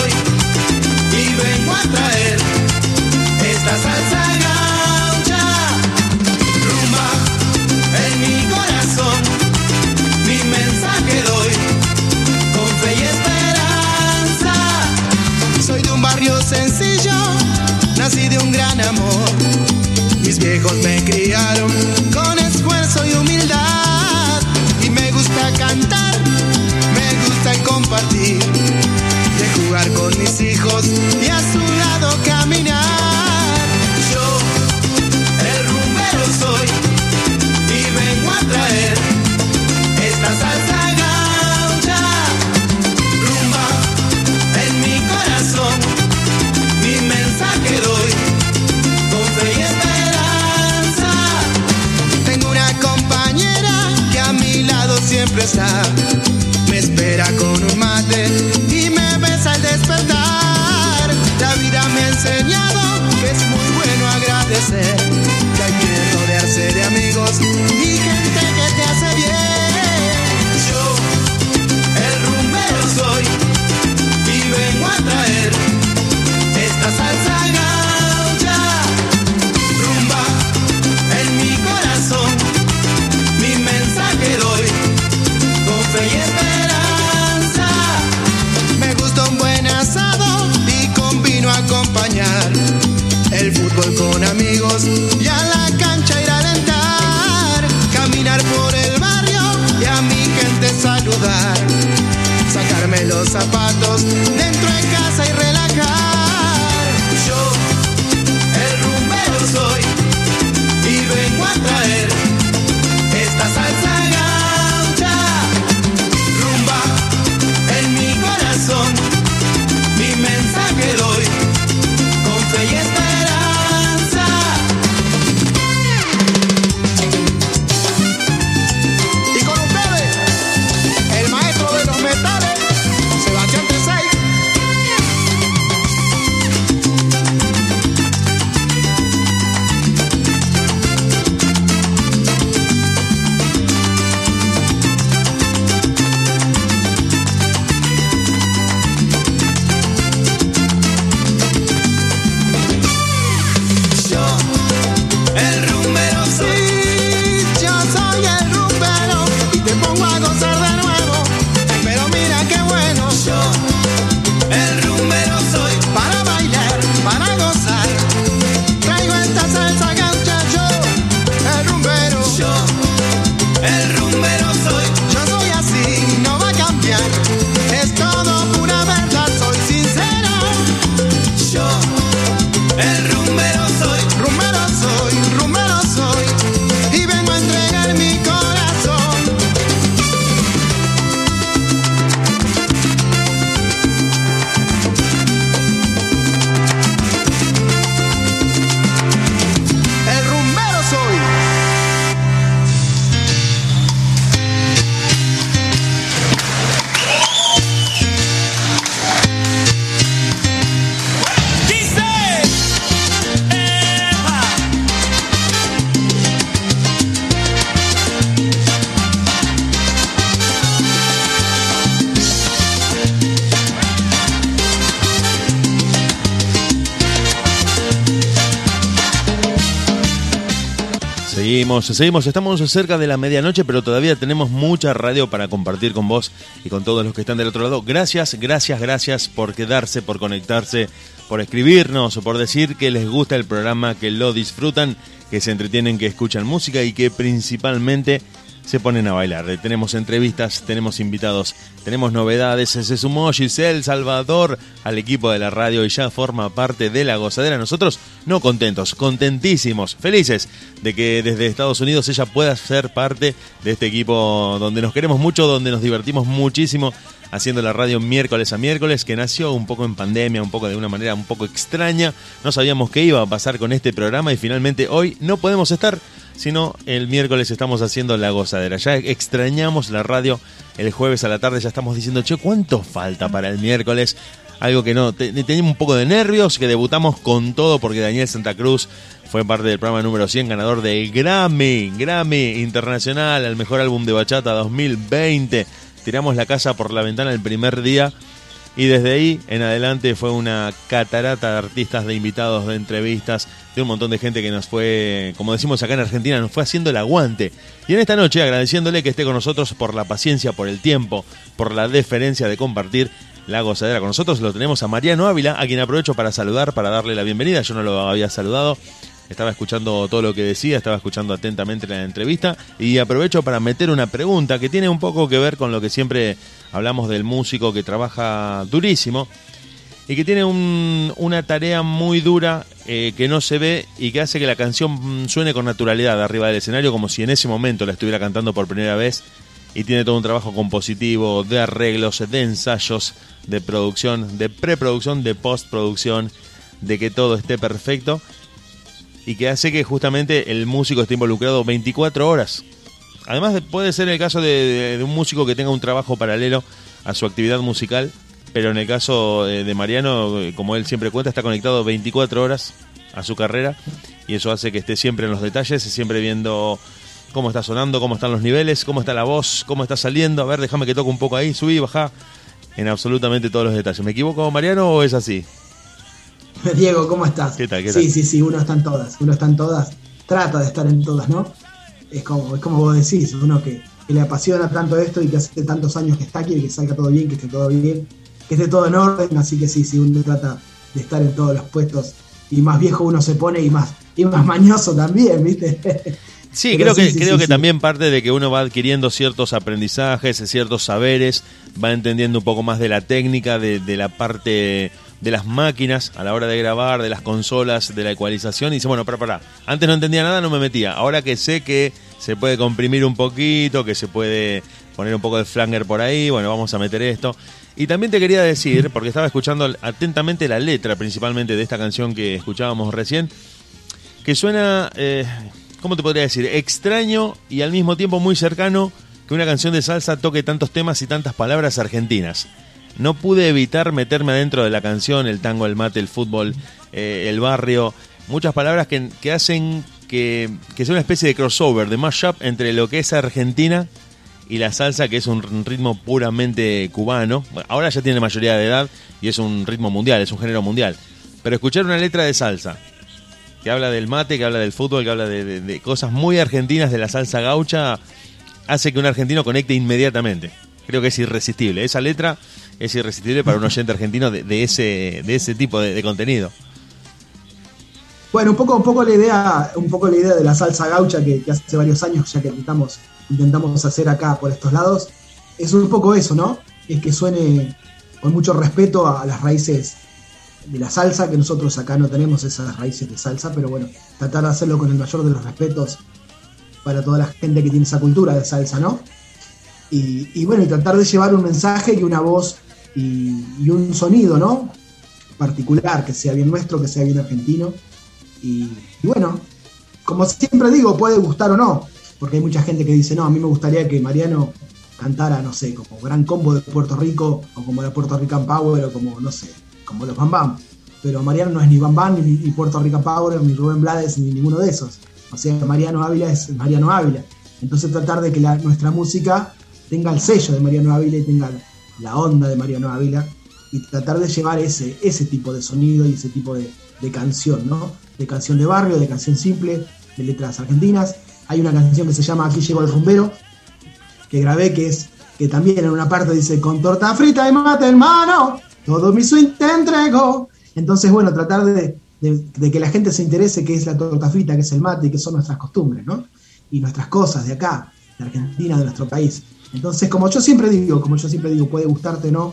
G: y vengo a traer esta salsa gaucha. Rumba en mi corazón, mi mensaje doy con fe y esperanza. Soy de un barrio sencillo, nací de un gran amor. Mis viejos me criaron con esfuerzo y humildad. Y me gusta cantar, me gusta compartir. Con mis hijos y a su lado caminar. Yo, el rumbero soy y vengo a traer esta salsa gaucha. Rumba en mi corazón, mi mensaje doy con y esperanza. Tengo una compañera que a mi lado siempre está. Agradecer.
E: Seguimos, estamos cerca de la medianoche, pero todavía tenemos mucha radio para compartir con vos y con todos los que están del otro lado. Gracias, gracias, gracias por quedarse, por conectarse, por escribirnos, por decir que les gusta el programa, que lo disfrutan, que se entretienen, que escuchan música y que principalmente se ponen a bailar. Tenemos entrevistas, tenemos invitados, tenemos novedades. Se sumó Giselle Salvador al equipo de la radio y ya forma parte de la gozadera. Nosotros no contentos, contentísimos, felices de que desde Estados Unidos ella pueda ser parte de este equipo donde nos queremos mucho, donde nos divertimos muchísimo haciendo la radio miércoles a miércoles, que nació un poco en pandemia, un poco de una manera un poco extraña. No sabíamos qué iba a pasar con este programa y finalmente hoy no podemos estar sino el miércoles estamos haciendo la gozadera. Ya extrañamos la radio el jueves a la tarde, ya estamos diciendo, che, ¿cuánto falta para el miércoles? Algo que no, teníamos un poco de nervios, que debutamos con todo porque Daniel Santa Cruz fue parte del programa número 100, ganador del Grammy, Grammy Internacional, al mejor álbum de bachata 2020. Tiramos la casa por la ventana el primer día y desde ahí en adelante fue una catarata de artistas, de invitados, de entrevistas, de un montón de gente que nos fue, como decimos acá en Argentina, nos fue haciendo el aguante. Y en esta noche agradeciéndole que esté con nosotros por la paciencia, por el tiempo, por la deferencia de compartir la gozadera con nosotros. Lo tenemos a Mariano Ávila, a quien aprovecho para saludar, para darle la bienvenida. Yo no lo había saludado. Estaba escuchando todo lo que decía, estaba escuchando atentamente la entrevista y aprovecho para meter una pregunta que tiene un poco que ver con lo que siempre hablamos del músico que trabaja durísimo y que tiene una tarea muy dura eh, que no se ve y que hace que la canción suene con naturalidad arriba del escenario como si en ese momento la estuviera cantando por primera vez y tiene todo un trabajo compositivo, de arreglos, de ensayos, de producción, de preproducción, de postproducción, de que todo esté perfecto y que hace que justamente el músico esté involucrado 24 horas Además puede ser el caso de, un músico que tenga un trabajo paralelo a su actividad musical, pero en el caso de, Mariano, como él siempre cuenta, está conectado 24 horas a su carrera y eso hace que esté siempre en los detalles, siempre viendo cómo está sonando, cómo están los niveles, cómo está la voz, cómo está saliendo. A ver, déjame que toque un poco ahí, subí, bajá, en absolutamente todos los detalles. ¿Me equivoco, Mariano, o es así? [LAUGHS]
N: Diego, ¿cómo estás?
E: ¿Qué tal? ¿Qué tal?
N: Sí, sí, sí, uno está en todas, uno está en todas, trata de estar en todas, ¿no? es como, es como vos decís, uno que, le apasiona tanto esto y que hace tantos años que está aquí, que salga todo bien, que esté todo bien, que esté todo en orden, así que sí, sí, uno trata de estar en todos los puestos y más viejo uno se pone y más, y más mañoso también, ¿viste? [LAUGHS]
E: Sí, creo que, creo que también parte de que uno va adquiriendo ciertos aprendizajes, ciertos saberes, va entendiendo un poco más de la técnica, de, de la parte de las máquinas a la hora de grabar, de las consolas, de la ecualización. Y dice, bueno, para, para, antes no entendía nada, no me metía. Ahora que sé que se puede comprimir un poquito, que se puede poner un poco de flanger por ahí, bueno, vamos a meter esto. Y también te quería decir, porque estaba escuchando atentamente la letra principalmente de esta canción que escuchábamos recién, que suena, eh, ¿cómo te podría decir? Extraño y al mismo tiempo muy cercano que una canción de salsa toque tantos temas y tantas palabras argentinas no pude evitar meterme adentro de la canción, el tango, el mate, el fútbol, eh, el barrio, muchas palabras que, hacen que, que, sea una especie de crossover, de mashup entre lo que es Argentina y la salsa, que es un ritmo puramente cubano. ahora ya tiene mayoría de edad y es un ritmo mundial, es un género mundial. Pero escuchar una letra de salsa, que habla del mate, que habla del fútbol, que habla de, de cosas muy argentinas de la salsa gaucha, hace que un argentino conecte inmediatamente. Creo que es irresistible. Esa letra es irresistible para un oyente argentino de, ese, de ese tipo de, contenido.
N: Bueno, un poco, un poco la idea, un poco la idea de la salsa gaucha que, hace varios años ya que intentamos, intentamos hacer acá por estos lados, es un poco eso, ¿no? Es que suene con mucho respeto a las raíces de la salsa, que nosotros acá no tenemos esas raíces de salsa, pero bueno, tratar de hacerlo con el mayor de los respetos para toda la gente que tiene esa cultura de salsa, ¿no? Y, y bueno, y tratar de llevar un mensaje que una voz y, un sonido, ¿no? Particular, que sea bien nuestro, que sea bien argentino. Y, bueno, como siempre digo, puede gustar o no, porque hay mucha gente que dice, no, a mí me gustaría que Mariano cantara, no sé, como Gran Combo de Puerto Rico, o como la Puerto Rican Power, o como, no sé, como los Bam Bam. Pero Mariano no es ni Bam Bam, ni, Puerto Rican Power, ni Rubén Blades, ni ninguno de esos. O sea, Mariano Ávila es Mariano Ávila. Entonces tratar de que nuestra música tenga el sello de Mariano Ávila y tenga la onda de Mariano Ávila y tratar de llevar ese, ese tipo de sonido y ese tipo de, canción, ¿no? De canción de barrio, de canción simple, de letras argentinas. Hay una canción que se llama Aquí llegó el rumbero, que grabé, que es que también en una parte dice con torta frita y mate en mano, todo mi swing te entrego. Entonces, bueno, tratar de, de- de que la gente se interese qué es la torta frita, qué es el mate qué son nuestras costumbres, ¿no? Y nuestras cosas de acá, de Argentina, de nuestro país. Entonces, como yo siempre digo, como yo siempre digo, puede gustarte no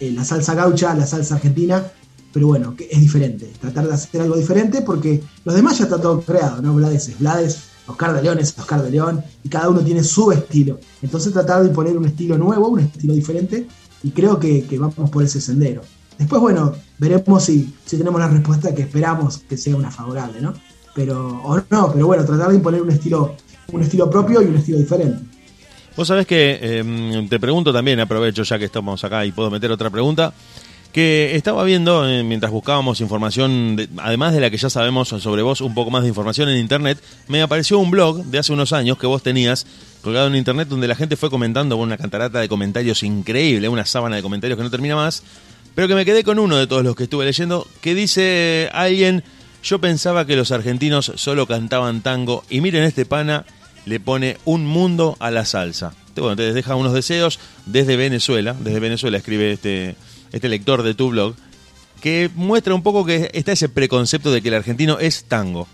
N: eh, la salsa gaucha, la salsa argentina, pero bueno, que es diferente. Tratar de hacer algo diferente porque los demás ya está todo creado, ¿no? Blades es Blades, Oscar de León es Oscar de León, y cada uno tiene su estilo. Entonces tratar de imponer un estilo nuevo, un estilo diferente, y creo que, que vamos por ese sendero. Después, bueno, veremos si, si tenemos la respuesta que esperamos que sea una favorable, ¿no? Pero, o no, pero bueno, tratar de imponer un estilo, un estilo propio y un estilo diferente.
E: Vos sabés que eh, te pregunto también, aprovecho ya que estamos acá y puedo meter otra pregunta, que estaba viendo eh, mientras buscábamos información, de- además de la que ya sabemos sobre vos, un poco más de información en internet, me apareció un blog de hace unos años que vos tenías colgado en internet donde la gente fue comentando con una cantarata de comentarios increíble, una sábana de comentarios que no termina más, pero que me quedé con uno de todos los que estuve leyendo, que dice alguien, yo pensaba que los argentinos solo cantaban tango y miren este pana, le pone un mundo a la salsa. Bueno, te deja unos deseos desde Venezuela, desde Venezuela escribe este, este lector de tu blog, que muestra un poco que está ese preconcepto de que el argentino es tango.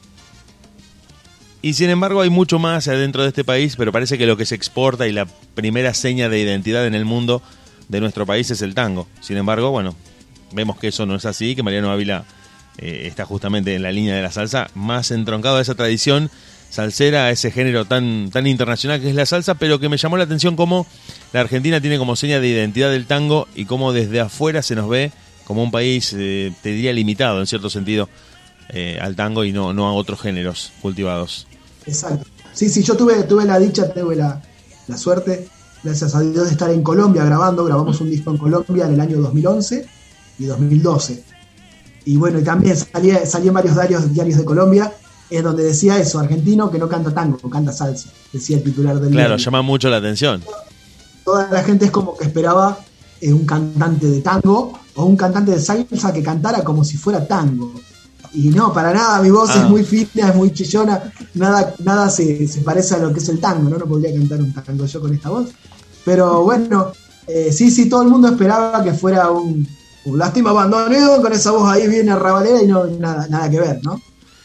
E: Y sin embargo hay mucho más adentro de este país, pero parece que lo que se exporta y la primera seña de identidad en el mundo de nuestro país es el tango. Sin embargo, bueno, vemos que eso no es así, que Mariano Ávila eh, está justamente en la línea de la salsa, más entroncado a esa tradición salsera, ese género tan, tan internacional que es la salsa, pero que me llamó la atención cómo la Argentina tiene como seña de identidad del tango y cómo desde afuera se nos ve como un país, eh, te diría, limitado en cierto sentido eh, al tango y no, no a otros géneros cultivados.
N: Exacto. Sí, sí, yo tuve, tuve la dicha, tuve la, la suerte, gracias a Dios, de estar en Colombia grabando. Grabamos un disco en Colombia en el año 2011 y 2012. Y bueno, y también salí, salí en varios diarios, diarios de Colombia, es donde decía eso, argentino que no canta tango, canta salsa, decía el titular del
E: Claro, llama mucho la atención.
N: Toda la gente es como que esperaba eh, un cantante de tango o un cantante de salsa que cantara como si fuera tango. Y no, para nada, mi voz
E: Ah.
N: es muy fina, es muy chillona, nada, nada se, se parece a lo que es el tango, ¿no? No podría cantar un tango yo con esta voz. Pero bueno, eh, sí, sí, todo el mundo esperaba que fuera un, un lástima abandonado con esa voz ahí bien arrabalera y no nada, nada que ver, ¿no?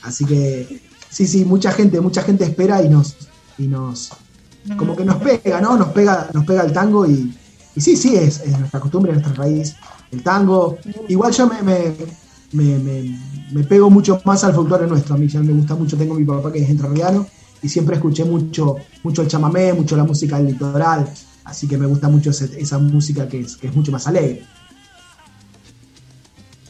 N: Así que sí, sí, mucha gente, mucha gente espera y nos, y nos, como que nos pega, ¿no? Nos pega, nos pega el tango y, y sí, sí, es, es nuestra costumbre, nuestra raíz, el tango. Igual yo me, me, me, pego mucho más al folclore nuestro, a mí ya me gusta mucho, tengo mi papá que es entrerriano y siempre escuché mucho, mucho el chamamé, mucho la música del litoral, así que me gusta mucho ese- esa música que es, que es mucho más alegre.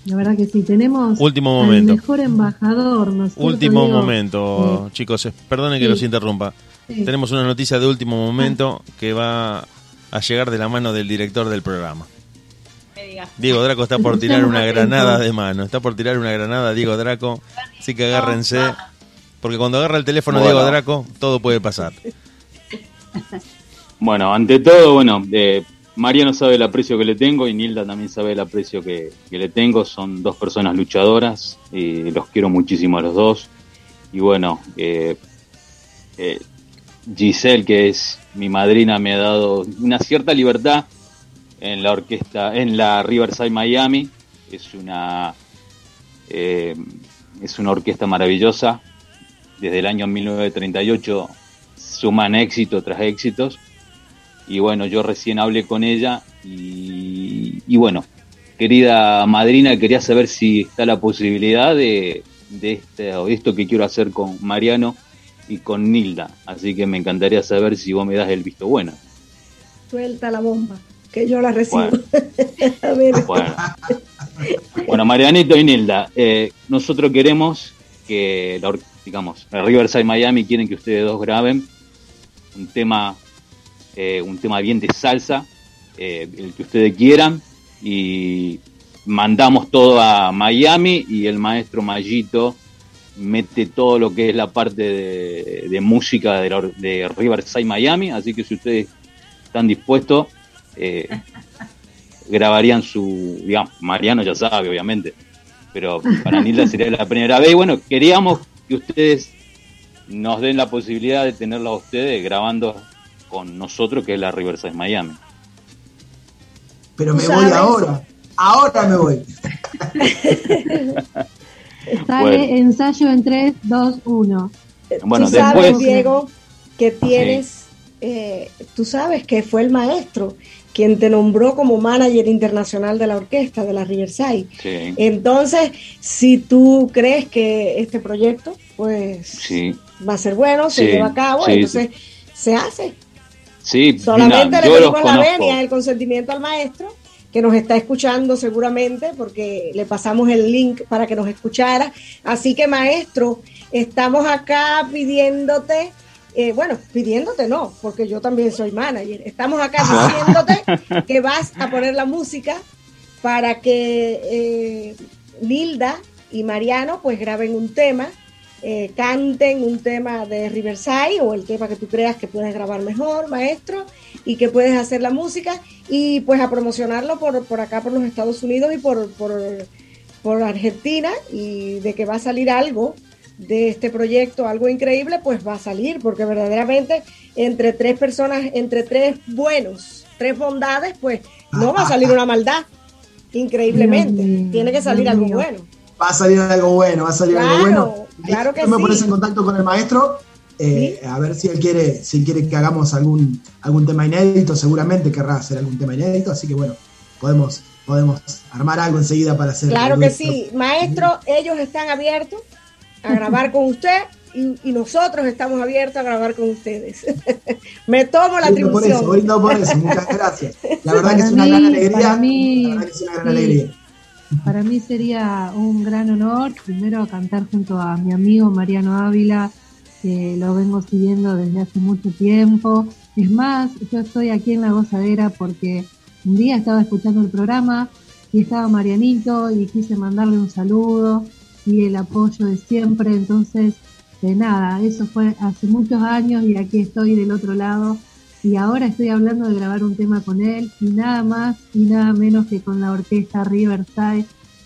B: La verdad que sí, tenemos
E: Último
B: al
E: momento.
B: mejor embajador, ¿no
E: Último momento, chicos, eh, perdonen que
B: Sí.
E: los interrumpa.
B: Sí.
E: Tenemos una noticia de último momento que va a llegar de la mano del director del programa. Diego Draco está por tirar una granada de mano. Está por tirar una granada Diego Draco. Así que agárrense. Porque cuando agarra el teléfono
D: Bueno.
E: Diego Draco, todo puede pasar. [LAUGHS]
D: Bueno, ante todo, bueno, eh, Mariano sabe el aprecio que le tengo y Nilda también sabe el aprecio que, que le tengo. Son dos personas luchadoras y los quiero muchísimo a los dos. Y bueno, eh, eh, Giselle, que es mi madrina, me ha dado una cierta libertad en la orquesta, en la Riverside Miami. Es una, eh, es una orquesta maravillosa. Desde el año 1938 suman éxito tras éxitos. Y bueno, yo recién hablé con ella y, y bueno, querida madrina, quería saber si está la posibilidad de, de este, o esto que quiero hacer con Mariano y con Nilda. Así que me encantaría saber si vos me das el visto bueno.
C: Suelta la bomba, que yo la recibo.
D: Bueno. [LAUGHS]
C: A ver.
D: Bueno, Bueno, Marianito y Nilda, eh, nosotros queremos que, digamos, Riverside Miami quieren que ustedes dos graben un tema, eh, un tema bien de salsa, eh, el que ustedes quieran, y mandamos todo a Miami y el maestro Mayito mete todo lo que es la parte de, de música de, la de Riverside Miami, así que si ustedes están dispuestos, eh, [LAUGHS] grabarían su, digamos, Mariano ya sabe, obviamente, pero para Nilda sería la primera vez. Y bueno, queríamos que ustedes nos den la posibilidad de tenerlos a ustedes grabando con nosotros, que es la Riverside Miami.
N: Pero me voy ahora. Ahora me voy.
B: Sale
D: Bueno.
B: ensayo en 3, 2, 1.
D: Bueno,
C: tú sabes, Diego, que tienes, eh, tú sabes que fue el maestro quien te nombró como manager internacional de la orquesta de la Riverside.
D: Sí,
C: Entonces, si tú crees que este proyecto, pues,
D: sí,
C: va a ser bueno, se lleva a cabo,
D: sí,
C: entonces se hace.
D: Sí.
C: Solamente le pedimos la venia, el consentimiento al maestro, que nos está escuchando seguramente, porque le pasamos el link para que nos escuchara. Así que, maestro, estamos acá pidiéndote, eh, bueno, pidiéndote no, porque yo también soy manager. Estamos acá diciéndote [LAUGHS] que vas a poner la música para que eh, Nilda y Mariano pues graben un tema, eh, canten un tema de Riverside o el tema que tú creas que puedes grabar mejor, maestro, y que puedes hacer la música y pues a promocionarlo por, por acá, por los Estados Unidos y por, por, por Argentina y de que va a salir algo de este proyecto, algo increíble, pues va a salir, porque verdaderamente entre tres personas, entre tres buenos, tres bondades, pues no va a salir una maldad, increíblemente. Tiene que salir algo bueno.
N: Va a salir algo bueno, va a salir algo
C: Claro,
N: bueno.
C: claro que
N: Tú me
C: sí.
N: pones en contacto con el maestro, eh, a ver si él quiere, si él quiere que hagamos algún, algún tema inédito, seguramente querrá hacer algún tema inédito, así que bueno, podemos, podemos armar algo enseguida para hacer.
C: Claro que sí, maestro, ellos están abiertos a grabar con usted y, y nosotros estamos abiertos a grabar con ustedes. [LAUGHS] Me tomo la
N: Brindo por eso,
C: atribución.
N: por eso, muchas gracias. La verdad que es una
B: mí-
N: gran alegría. la verdad que es una gran
B: sí.
N: alegría.
B: Para mí sería un gran honor, primero cantar junto a mi amigo Mariano Ávila, que lo vengo siguiendo desde hace mucho tiempo. Es más, yo estoy aquí en la gozadera porque un día estaba escuchando el programa y estaba Marianito y quise mandarle un saludo y el apoyo de siempre. Entonces, de nada, eso fue hace muchos años y aquí estoy del otro lado y ahora estoy hablando de grabar un tema con él y nada más y nada menos que con la orquesta Riverside.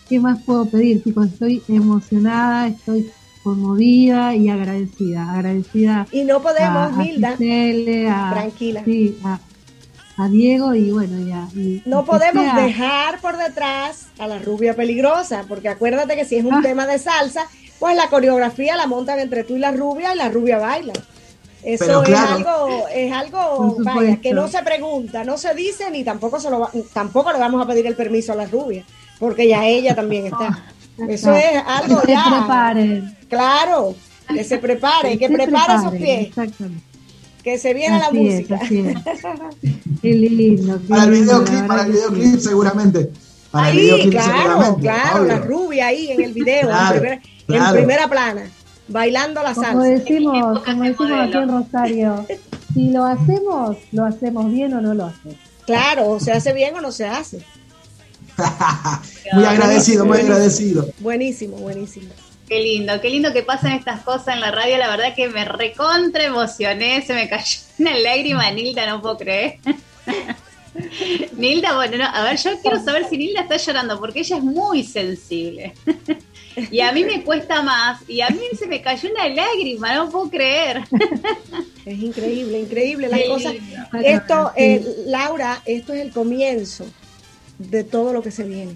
B: ¿Qué más puedo pedir, chicos? Estoy emocionada, estoy conmovida y agradecida. Agradecida
C: Y no podemos,
B: a, a
C: Nilda,
B: Gisele, a,
C: tranquila.
B: sí, a, a Diego y bueno, ya. y-
C: No podemos
B: sea-
C: dejar por detrás a la rubia peligrosa, porque acuérdate que si es un
B: Ah.
C: tema de salsa, pues la coreografía la montan entre tú y la rubia y la rubia baila. Eso
N: Pero
C: es
N: claro.
C: algo, es algo, vaya, que no se pregunta, no se dice ni tampoco se lo va- tampoco le vamos a pedir el permiso a la rubia, porque ya ella también está. [LAUGHS] Eso es algo
B: Que se
C: ya.
B: preparen.
C: Claro, que se prepare, que
B: se
C: prepare
B: preparen,
C: pies,
B: Exactamente.
C: que se viene la
B: Así
C: música.
B: así es. [LAUGHS] Qué lindo. qué
N: Para el videoclip, para el
B: que sí.
N: videoclip seguramente. Para el
C: Ahí,
N: videoclip
C: claro,
N: seguramente.
C: claro,
N: obvio.
C: la rubia ahí en el video,
N: Claro,
C: en, primera, en
N: claro.
C: primera plana, bailando la
B: Como
C: salsa.
B: decimos, como decimos aquí en Rosario, [LAUGHS] si lo hacemos, lo hacemos bien o no lo hacemos.
C: Claro, o se hace bien o no se hace. [LAUGHS]
N: muy agradecido, muy agradecido.
C: Buenísimo, buenísimo.
A: Qué lindo, qué lindo que pasan estas cosas en la radio. La verdad que me recontra emocioné. Se me cayó [LAUGHS] una lágrima, Nilda, no puedo creer. Nilda, bueno, no, a ver, yo quiero saber si Nilda está llorando, porque ella es muy sensible. Y a mí me cuesta más. Y a mí se me cayó una lágrima, no puedo creer.
C: Es increíble, increíble las
A: Qué
C: cosas. Esto,
B: Sí.
C: eh, Laura, esto es el comienzo de todo lo que se viene.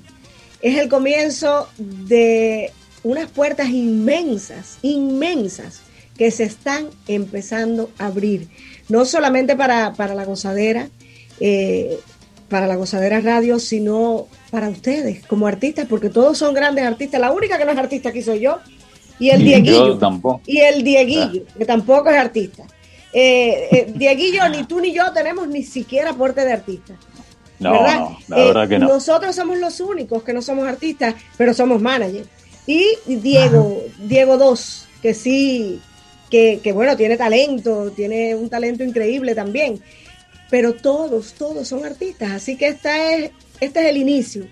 C: Es el comienzo de unas puertas inmensas, inmensas, que se están empezando a abrir. No solamente para, para la gozadera, eh, para la gozadera radio, sino para ustedes como artistas, porque todos son grandes artistas. La única que no es artista aquí soy yo y el
D: Y
C: Dieguillo.
D: tampoco.
C: Y el Dieguillo, que tampoco es artista. Eh, eh, Dieguillo, ni tú ni yo tenemos ni siquiera aporte de artista.
D: No,
C: ¿verdad?
D: no, la
C: Eh,
D: verdad que no.
C: Nosotros somos los únicos que no somos artistas, pero somos managers. Y Diego, Diego 2, que sí, que, que bueno, tiene talento, tiene un talento increíble también. Pero todos, todos son artistas. Así que esta es, este es el inicio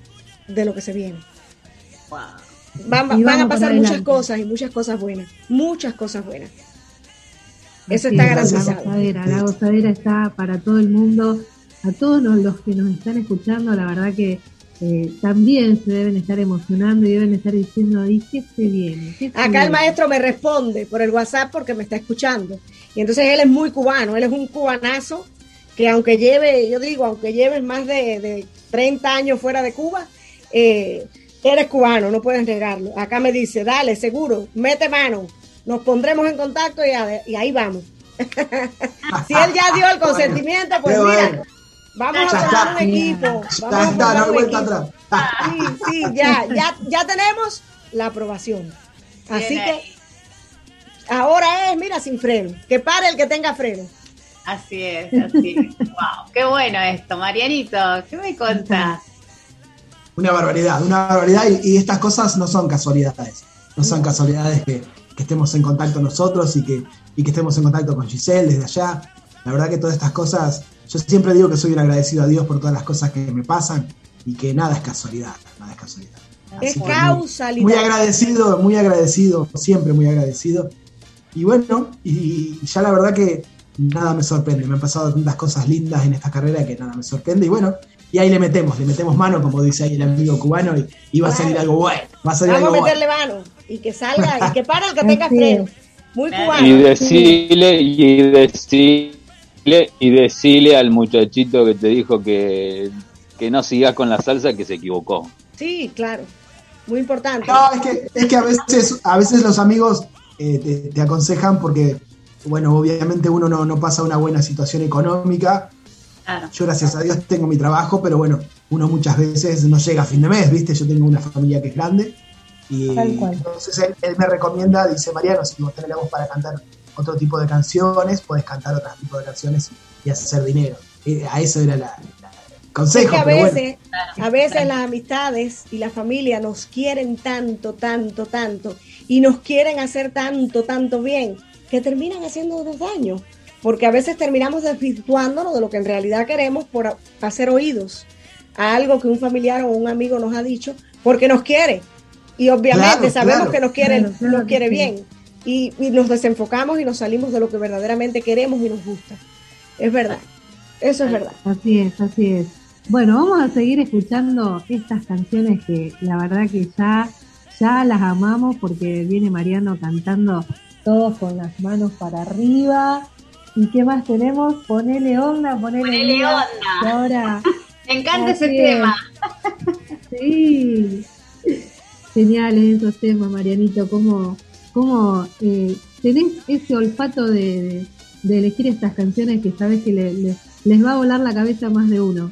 C: de lo que se viene. Van,
B: Y
C: van
B: vamos
C: a pasar muchas cosas y muchas cosas buenas. Muchas cosas buenas. Eso
B: Así
C: está
B: es, La
C: garantizado.
B: gozadera, la gozadera está para todo el mundo, a todos los, los que nos están escuchando, la verdad que eh, también se deben estar emocionando y deben estar diciendo, ¿y qué se viene? ¿Qué se
C: Acá el
B: viene?".
C: maestro me responde por el WhatsApp porque me está escuchando. Y entonces él es muy cubano, él es un cubanazo que aunque lleve, yo digo, aunque lleves más de, de 30 años fuera de Cuba, eh, eres cubano, no puedes negarlo. Acá me dice, dale, seguro, mete mano, nos pondremos en contacto y, a- y ahí vamos. [LAUGHS] si él ya dio el [LAUGHS] consentimiento, pues mira,
N: bueno.
C: vamos a formar
N: está.
C: un equipo.
N: Ya
C: Vamos a un
N: vuelta
C: equipo.
N: atrás.
C: Sí, sí, ya, ya, ya tenemos la aprobación. Así
A: Bien
C: que ahora es, mira, sin freno. Que pare el que tenga freno.
A: Así es, así es. [LAUGHS] wow, qué bueno esto, Marianito, ¿qué me contás?
N: Una barbaridad, una barbaridad. Y, y estas cosas no son casualidades. No son casualidades que, que estemos en contacto nosotros y que, y que estemos en contacto con Giselle desde allá. La verdad que todas estas cosas, yo siempre digo que soy un agradecido a Dios por todas las cosas que me pasan y que nada es casualidad, nada es casualidad.
C: Es
N: muy-
C: causalidad.
N: Muy agradecido, muy agradecido, siempre muy agradecido. Y bueno, y ya la verdad que nada me sorprende. Me han pasado tantas cosas lindas en esta carrera que nada me sorprende. Y bueno, y ahí le metemos, le metemos mano, como dice ahí el amigo cubano, y, y va a salir algo bueno. Va a salir
C: Vamos a
N: algo bueno.
C: meterle mano y que salga y que pare el que tenga freno. Muy cubano.
D: Y decirle, y decirle, y decirle al muchachito que te dijo que, que no sigas con la salsa, que se equivocó.
C: Sí, claro. Muy importante.
N: No, es que, es que a veces, a veces los amigos eh, te, te aconsejan porque, bueno, obviamente uno no, no pasa una buena situación económica.
A: Claro.
N: Yo, gracias a Dios, tengo mi trabajo, pero bueno, uno muchas veces no llega a fin de mes, ¿viste? Yo tengo una familia que es grande. Y
B: Tal cual.
N: entonces él, él me recomienda, dice Mariano, si vos tenés la voz para cantar otro tipo de canciones, podés cantar otro tipo de canciones y hacer dinero. Eh, a eso era la, consejo.
C: Es que a
N: pero bueno.
C: veces, a veces las amistades y la familia nos quieren tanto, tanto, tanto, y nos quieren hacer tanto, tanto bien, que terminan haciéndonos daño. Porque a veces terminamos desvirtuándonos de lo que en realidad queremos por hacer oídos a algo que un familiar o un amigo nos ha dicho, porque nos quiere. Y obviamente
N: Claro,
C: sabemos
N: claro.
C: que nos quiere,
B: Claro, claro
C: nos quiere
B: sí.
C: bien. Y, y nos desenfocamos y nos salimos de lo que verdaderamente queremos y nos gusta. Es verdad. Eso es verdad.
B: Así es, así es. Bueno, vamos a seguir escuchando estas canciones que la verdad que ya, ya las amamos porque viene Mariano cantando todos con las manos para arriba. ¿Y qué más tenemos? Ponele onda, ponele,
A: Ponele
B: vida.
A: onda.
B: Ahora, [LAUGHS]
A: Me encanta ese
B: es.
A: tema. [LAUGHS]
B: sí. Geniales esos temas, Marianito. ¿Cómo, cómo eh, tenés ese olfato de, de- de elegir estas canciones que sabes que le- le- les va a volar la cabeza a más de uno?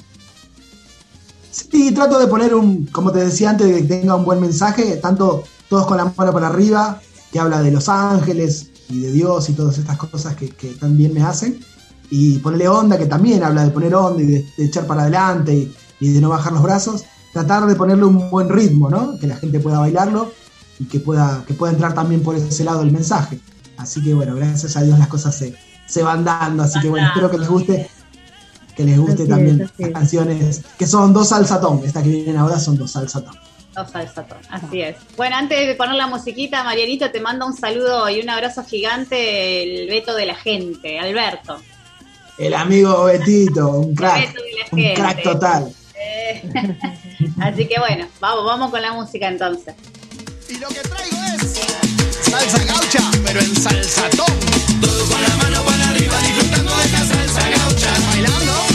N: Sí, trato de poner un, como te decía antes, que tenga un buen mensaje, tanto todos con la mano para arriba, que habla de los ángeles y de Dios y todas estas cosas que, que también me hacen, y ponerle onda, que también habla de poner onda y de, de echar para adelante y, y de no bajar los brazos, tratar de ponerle un buen ritmo, ¿no? Que la gente pueda bailarlo y que pueda, que pueda entrar también por ese lado el mensaje. Así que bueno, gracias a Dios las cosas se, se van dando, así que bueno, espero que les guste que les guste
B: Así
N: también las
B: es.
N: canciones que son dos salsatón. Estas que vienen ahora son dos salsatón.
A: Dos salsatón, así es. Bueno, antes de poner la musiquita, Marianito, te manda un saludo y un abrazo gigante el Beto de la gente, Alberto.
N: El amigo Betito, un
A: El
N: crack,
A: Beto de la
N: un
A: gente.
N: crack total.
A: Eh, [LAUGHS] Así que bueno, vamos, vamos con la música entonces.
F: Y lo que traigo es salsa gaucha, pero en salsatón. Todo con la mano para arriba, disfrutando de esta salsa gaucha. Bailando.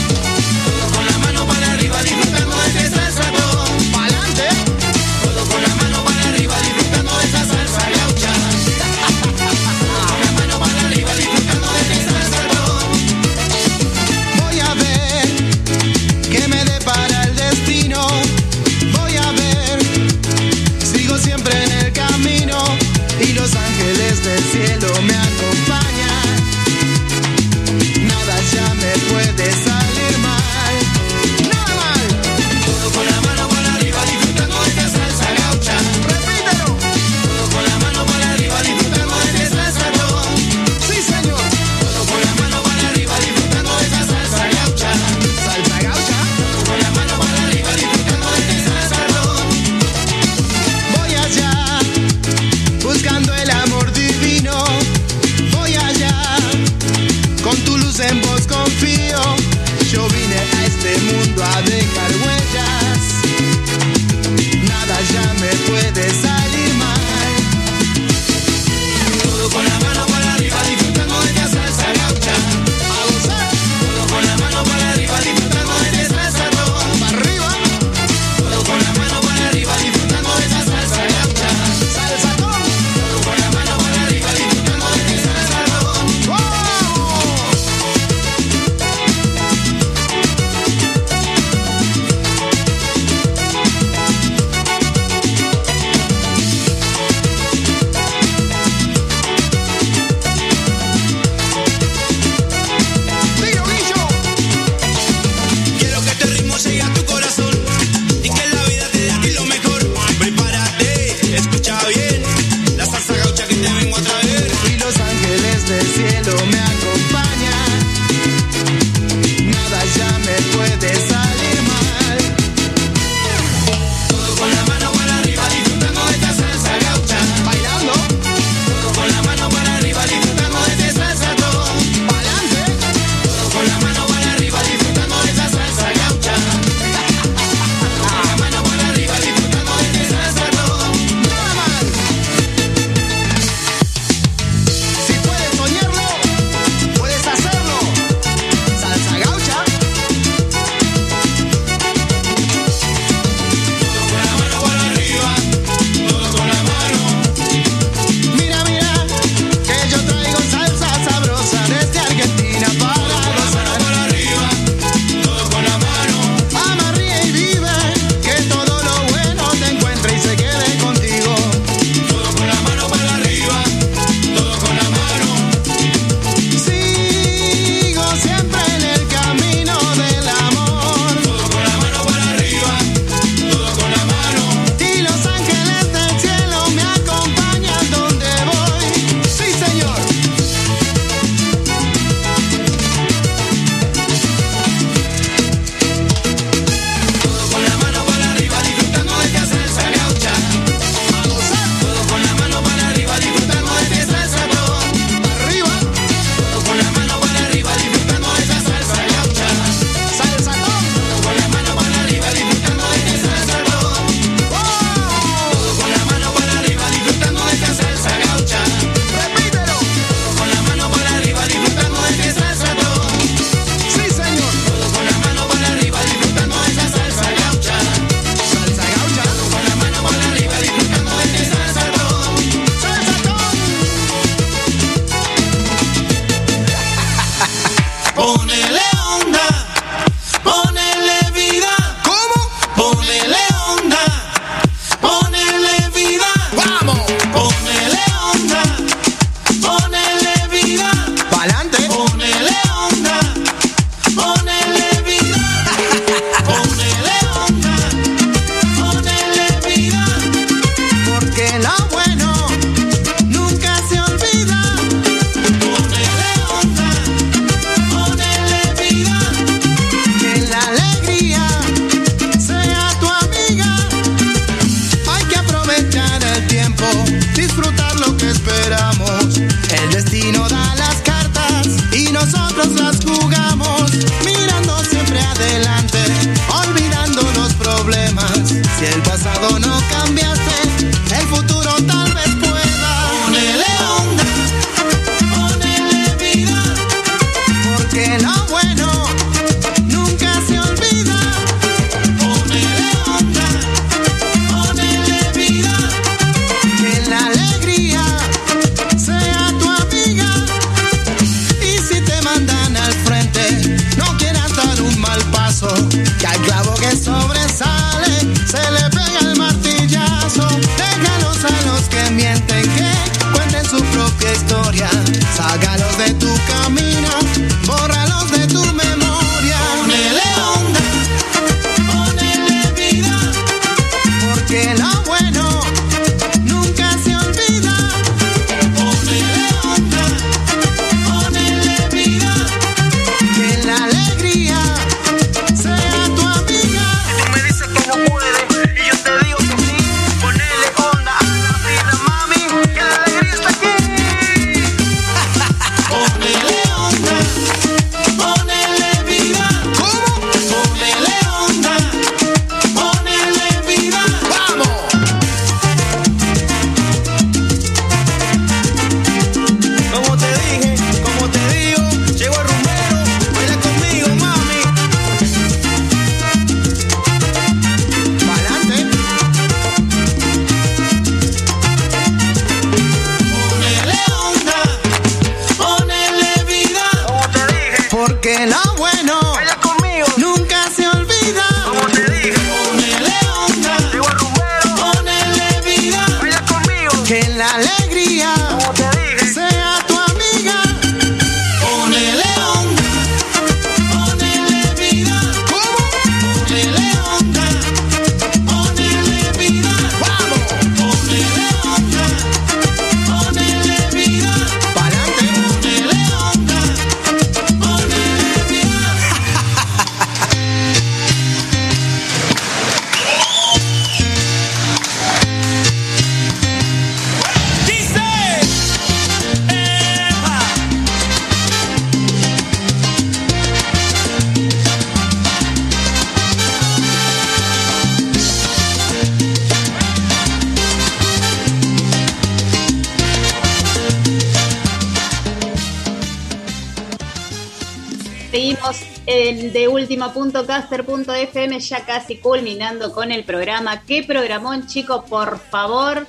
A: último.caster.fm ya casi culminando con el programa. ¿Qué programón, chicos? Por favor,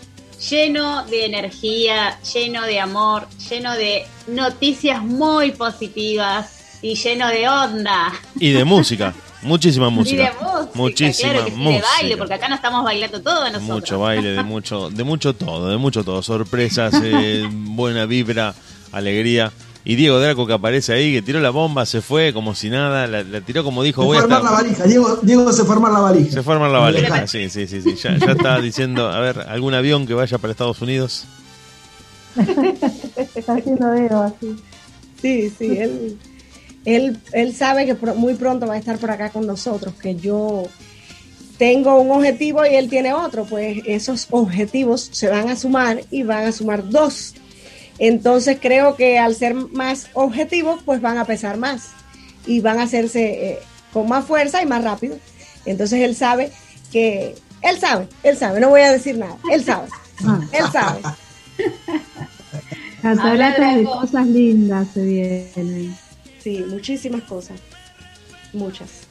A: lleno de energía, lleno de amor, lleno de noticias muy positivas y lleno de onda.
E: Y de música. Muchísima música. [LAUGHS]
A: Y de música,
E: Muchísima
A: claro que sí,
E: música.
A: de baile, porque acá no estamos bailando todo nosotros.
E: Mucho baile, de mucho, de mucho todo, de mucho todo. Sorpresas, [LAUGHS] eh, buena vibra, alegría. Y Diego Draco que aparece ahí, que tiró la bomba, se fue como si nada, la, la tiró como dijo,
N: Se
E: voy
N: fue
E: a
N: la valija. Diego, Diego se fue a armar la valija.
E: Se fue a armar la valija, sí, sí, sí, sí. Ya, ya está [LAUGHS] diciendo, a ver, algún avión que vaya para Estados Unidos.
C: Está haciendo dedo así. Sí, sí, él, él, él sabe que muy pronto va a estar por acá con nosotros, que yo tengo un objetivo y él tiene otro, pues esos objetivos se van a sumar y van a sumar dos. Entonces creo que al ser más objetivos, pues van a pesar más y van a hacerse eh, con más fuerza y más rápido. Entonces él sabe que, él sabe, él sabe, no voy a decir nada, él sabe, [LAUGHS] él sabe.
B: Cataratas de cosas lindas se vienen.
C: Sí, muchísimas cosas. Muchas.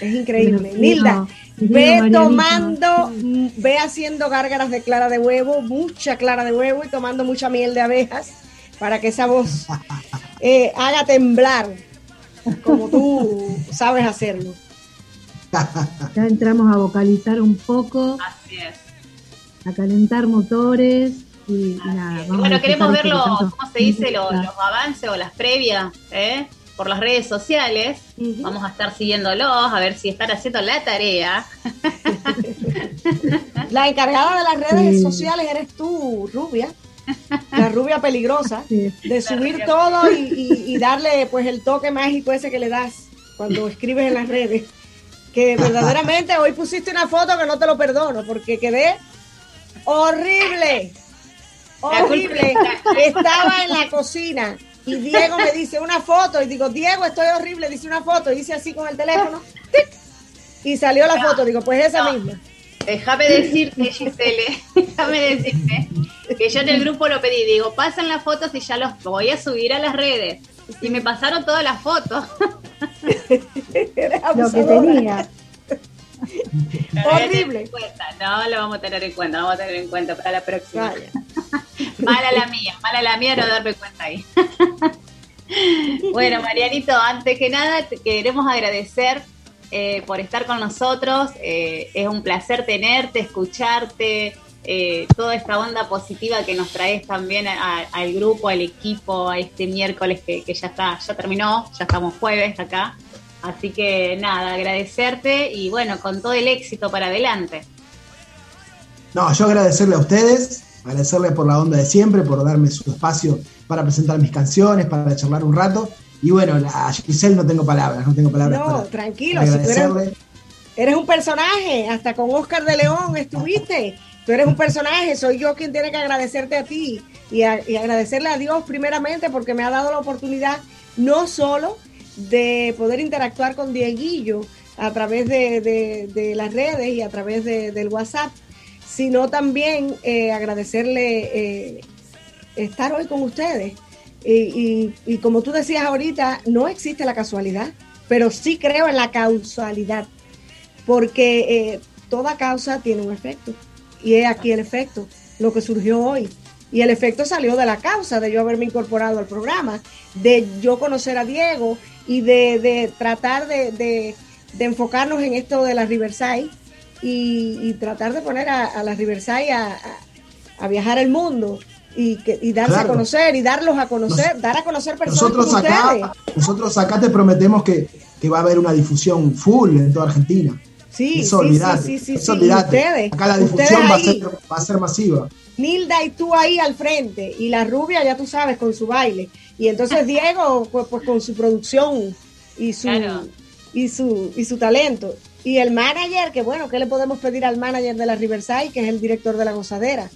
C: Es increíble. Nilda, ve tomando, mm, ve haciendo gárgaras de clara de huevo, mucha clara de huevo y tomando mucha miel de abejas para que esa voz [LAUGHS] eh, haga temblar como tú sabes hacerlo.
B: Ya entramos a vocalizar un poco,
A: Así es.
B: a calentar motores y, y nada. vamos a
A: Bueno, queremos
B: disfrutar
A: ver
B: esto que
A: los,
B: tanto
A: ¿cómo se dice? los avances o las previas, ¿eh? Por las redes sociales. Vamos a estar siguiéndolos, a ver si están haciendo la tarea. [LAUGHS]
C: La encargada de las redes sociales eres tú, Rubia. La rubia peligrosa, de subir todo y, y- y darle pues el toque mágico ese que le das cuando escribes en las redes. Que verdaderamente hoy pusiste una foto que no te lo perdono porque quedé horrible. Horrible. Estaba en la [LAUGHS] cocina y Diego me dice una foto y digo, Diego, estoy horrible, dice una foto y hice así con el teléfono tic, y salió la foto, digo, pues esa misma.
A: Déjame decirte, Gisele, [LAUGHS] déjame decirte que yo en el grupo lo pedí, digo, pasen las fotos y ya los voy a subir a las redes. Y me pasaron todas las fotos. [LAUGHS]
B: Lo que tenía.
C: Horrible.
A: No lo vamos a tener en cuenta, lo vamos a tener en cuenta para la próxima. [LAUGHS] mala la mía, mala la mía no darme cuenta ahí. [LAUGHS] bueno, Marianito, antes que nada te queremos agradecer eh, por estar con nosotros. Eh, es un placer tenerte, escucharte, eh, toda esta onda positiva que nos traes también a- al grupo, al equipo, a este miércoles que, que ya está, ya terminó, ya estamos jueves acá. Así que nada, agradecerte y bueno, con todo el éxito para adelante.
N: No, yo agradecerle a ustedes, agradecerle por la onda de siempre, por darme su espacio para presentar mis canciones, para charlar un rato. Y bueno, a Giselle no tengo palabras, no tengo palabras
C: No,
N: para
C: tranquilo, si tú eres,
N: agradecerle.
C: eres un personaje, hasta con Oscar de León estuviste. Tú eres un personaje, soy yo quien tiene que agradecerte a ti y, a- y agradecerle a Dios primeramente porque me ha dado la oportunidad no solo de poder interactuar con Dieguillo a través de, de- las redes y a través de- del WhatsApp, sino también eh, agradecerle eh, estar hoy con ustedes. Y, y- y como tú decías ahorita, no existe la casualidad, pero sí creo en la causalidad, porque eh, toda causa tiene un efecto. Y es aquí el efecto, lo que surgió hoy. Y el efecto salió de la causa de yo haberme incorporado al programa, de yo conocer a Diego y de, de tratar de, de- de enfocarnos en esto de la Riverside y, y tratar de poner a, a la Riverside a, a- a viajar el mundo y, que, y darse a conocer y darlos a conocer, dar a conocer personas
N: Nosotros
C: como ustedes.
N: acá, nosotros acá te prometemos que, que va a haber una difusión full en toda Argentina.
C: Sí,
N: Eso
C: sí,
N: olvidate,
C: sí, sí,
N: eso
C: sí. Ustedes,
N: acá la difusión va a, ser, va a ser masiva.
C: Nilda y tú ahí al frente y la rubia ya tú sabes con su baile y entonces [LAUGHS] Diego pues, pues con su producción y su y su y su talento y el manager que bueno qué le podemos pedir al manager de la Riverside que es el director de la gozadera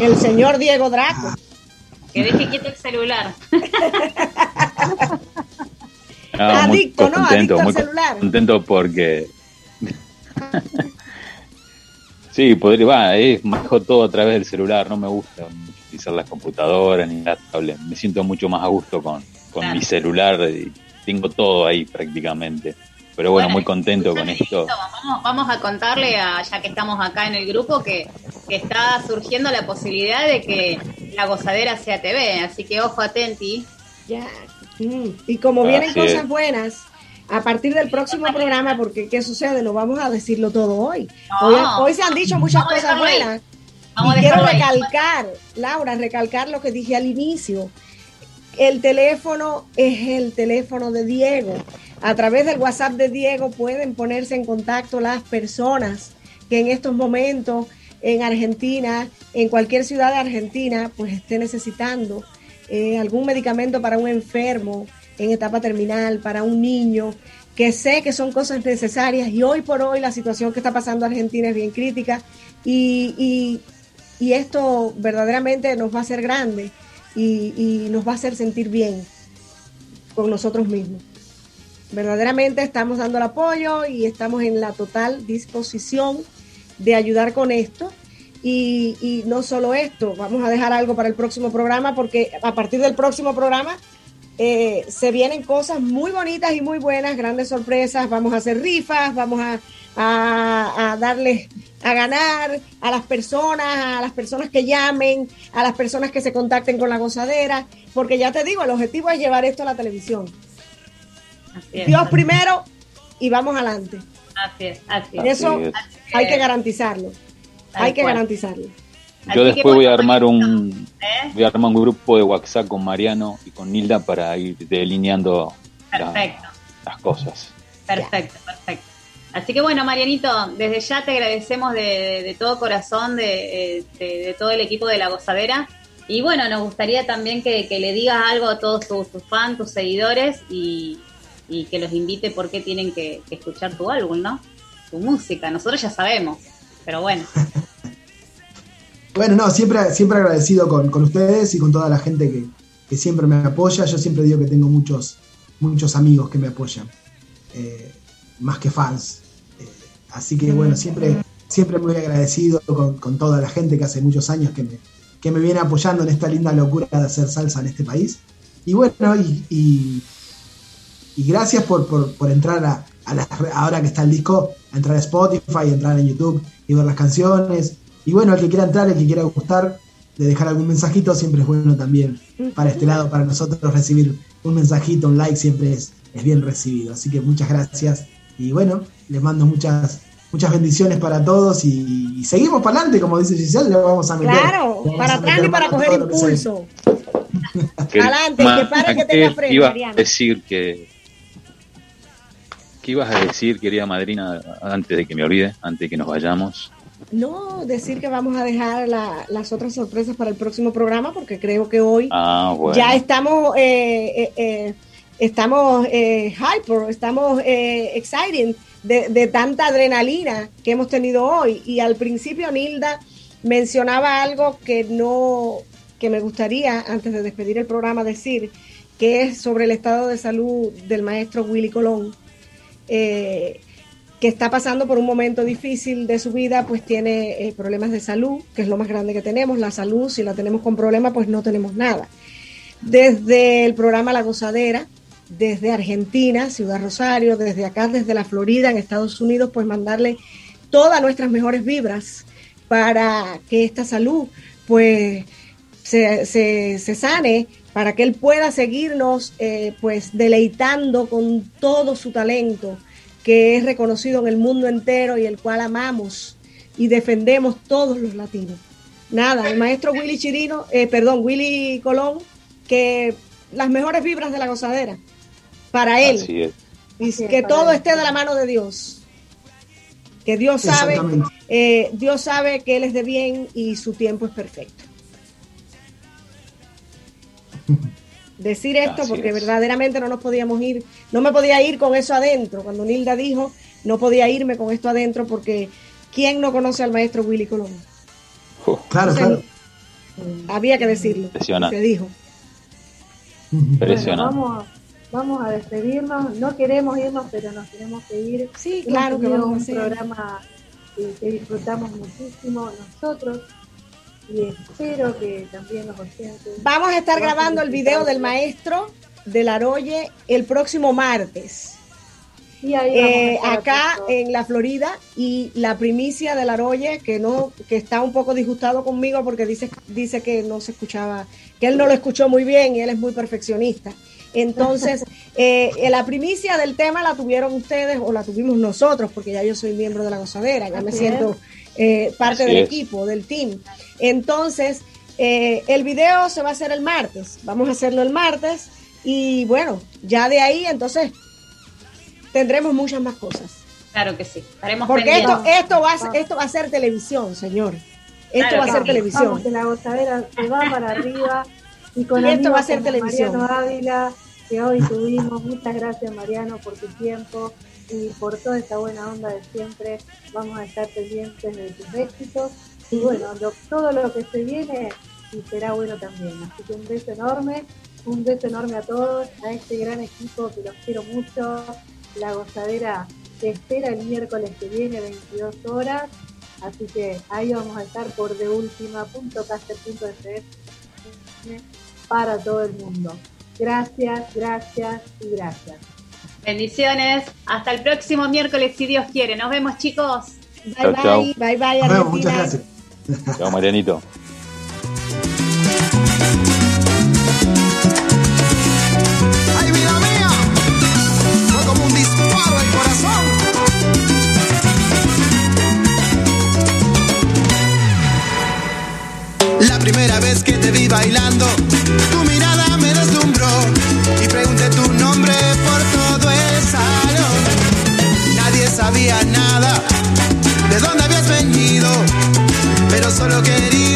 C: el señor Diego Draco
A: Que deje quieto el celular. [LAUGHS]
D: Ah, muy
C: Adicto, ¿no?
D: contento,
C: Adicto al
D: muy
C: celular.
D: contento porque [LAUGHS] sí, podría, va, es manejo todo a través del celular, no me gusta utilizar las computadoras ni la tablet, me siento mucho más a gusto con, con
A: Claro.
D: mi celular y tengo todo ahí prácticamente. Pero bueno, muy contento con esto.
A: Vamos, vamos a contarle, a, ya que estamos acá en el grupo, que, que está surgiendo la posibilidad de que la gozadera sea TV. Así que ojo atenti.
C: Ya. Mm, Y como vienen
A: Así
C: cosas
A: es.
C: buenas, a partir del próximo programa, porque ¿qué sucede? No vamos a decirlo todo hoy.
A: No.
C: Hoy, hoy se han dicho muchas
A: Vamos
C: cosas buenas. Y quiero
A: ahí.
C: recalcar, Laura, recalcar lo que dije al inicio. El teléfono es el teléfono de Diego. A través del WhatsApp de Diego pueden ponerse en contacto las personas que en estos momentos en Argentina, en cualquier ciudad de Argentina, pues esté necesitando eh, algún medicamento para un enfermo en etapa terminal, para un niño, que sé que son cosas necesarias y hoy por hoy la situación que está pasando Argentina es bien crítica y, y- esto verdaderamente nos va a hacer grande y, y nos va a hacer sentir bien con nosotros mismos. Verdaderamente estamos dando el apoyo y estamos en la total disposición de ayudar con esto. Y, y no solo esto, vamos a dejar algo para el próximo programa porque a partir del próximo programa eh, se vienen cosas muy bonitas y muy buenas, grandes sorpresas, vamos a hacer rifas, vamos a, a, a darles a ganar a las personas, a las personas que llamen, a las personas que se contacten con la gozadera, porque ya te digo, el objetivo es llevar esto a la televisión.
A: es.
C: Dios primero y vamos adelante.
A: Así es, así es.
C: Eso
A: Así
C: hay que garantizarlo.
A: Tal
C: Hay que
A: cual.
C: garantizarlo.
D: Yo
A: Así
D: después voy a armar un
A: ¿eh?
D: voy a armar un grupo de WhatsApp con Mariano y con Nilda para ir delineando la- las cosas.
A: perfecto, perfecto. Así que bueno, Marianito, desde ya te agradecemos de, de todo corazón, de, de- de todo el equipo de La Gozadera. Y bueno, nos gustaría también que, que le digas algo a todos tus, tus fans, tus seguidores y, y que los invite porque tienen que, que escuchar tu álbum, ¿no? Tu música. Nosotros ya sabemos, pero bueno. [LAUGHS]
N: Bueno, no, siempre, siempre agradecido con, con ustedes y con toda la gente que, que siempre me apoya. Yo siempre digo que tengo muchos, muchos amigos que me apoyan, eh, más que fans. Eh, así que bueno, siempre, siempre muy agradecido con, con toda la gente que hace muchos años que me, que me viene apoyando en esta linda locura de hacer salsa en este país. Y bueno, y, y, gracias por, por, por entrar a, a re- ahora que está el disco, a entrar a Spotify, entrar en YouTube y ver las canciones. Y bueno, el que quiera entrar, el que quiera gustar, de dejar algún mensajito, siempre es bueno también para este lado, para nosotros recibir un mensajito, un like, siempre es, es bien recibido. Así que muchas gracias. Y bueno, les mando muchas muchas bendiciones para todos y, y seguimos para adelante, como dice Giselle, le vamos a meter.
C: Claro, para atrás ni para coger impulso.
D: Que-
C: Adelante, que pare, que
D: ¿qué
C: tenga freno,
D: ibas
C: Mariano.
D: a decir que ¿Qué ibas a decir, querida madrina, antes de que me olvide, antes de que nos vayamos?
C: No, decir que vamos a dejar la- las otras sorpresas para el próximo programa porque creo que hoy
D: Ah, bueno.
C: ya estamos eh, eh, eh, estamos eh, hyper, estamos eh, excited de, de tanta adrenalina que hemos tenido hoy. Y al principio Nilda mencionaba algo que no, que me gustaría antes de despedir el programa decir, que es sobre el estado de salud del maestro Willy Colón. eh, que está pasando por un momento difícil de su vida, pues tiene eh, problemas de salud, que es lo más grande que tenemos. La salud, si la tenemos con problemas, pues no tenemos nada. Desde el programa La Gozadera, desde Argentina, Ciudad Rosario, desde acá, desde la Florida, en Estados Unidos, pues mandarle todas nuestras mejores vibras para que esta salud, pues, se, sane, para que él pueda seguirnos, eh, pues, deleitando con todo su talento, que es reconocido en el mundo entero y el cual amamos y defendemos todos los latinos. Nada, el maestro Willy Chirino, eh, perdón, Willy Colón, que las mejores vibras de la gozadera para él
D: Así es.
C: y que todo esté de la mano de Dios. Que Dios sabe, eh, Dios sabe que él es de bien y su tiempo es perfecto. Decir esto
D: Así
C: porque
D: es.
C: verdaderamente no nos podíamos ir, no me podía ir con eso adentro. Cuando Nilda dijo, no podía irme con esto adentro porque ¿quién no conoce al maestro Willy Colón?
N: Claro,
C: Entonces,
N: claro.
C: Había que decirlo.
D: Impresionante.
C: Se dijo.
D: Impresionante.
B: Bueno, vamos, vamos a despedirnos. No queremos irnos, pero nos tenemos que ir.
C: Sí, claro que vamos
B: un programa eh, que disfrutamos muchísimo nosotros y espero que también los oyentes.
C: Vamos a estar grabando el video del maestro del Aroye el próximo martes.
B: Y ahí
C: Eh, acá en la Florida y la primicia del Aroye que no que está un poco disgustado conmigo porque dice dice que no se escuchaba que él no lo escuchó muy bien y él es muy perfeccionista entonces [LAUGHS] eh, la primicia del tema la tuvieron ustedes o la tuvimos nosotros porque ya yo soy miembro de la gozadera ya me siento eh, parte
D: Así
C: del
D: es.
C: equipo del team entonces eh, el video se va a hacer el martes vamos a hacerlo el martes y bueno ya de ahí entonces tendremos muchas más cosas.
A: Claro que sí. Estaremos
C: Porque esto,
A: pendientes.
C: esto, va, a- esto va a ser televisión, señor. Esto
A: Claro
C: va a ser
A: sí.
C: televisión.
B: Vamos, que la gozadera se va para arriba. Y con
C: Y esto va a ser televisión.
B: Mariano Ávila, que hoy tuvimos. Muchas gracias, Mariano, por tu tiempo y por toda esta buena onda de siempre. Vamos a estar pendientes de tus éxitos. Y bueno, todo lo que se viene será bueno también. Así que un beso enorme. Un beso enorme a todos, a este gran equipo que los quiero mucho. La gozadera te espera el miércoles que viene, 22 horas. Así que ahí vamos a estar por deultima.caster.fm para todo el mundo. Gracias, gracias y gracias.
A: Bendiciones. Hasta el próximo miércoles, si Dios quiere. Nos vemos, chicos.
C: Bye
D: Chau,
C: bye,
D: chau.
C: bye bye,
N: Nos vemos, muchas
C: Argentina.
N: gracias.
D: Chao, Marianito.
F: ¡Ay, vida mía! Fue como un disparo al corazón.
G: primera vez que te vi bailando, de dónde habías venido, pero solo quería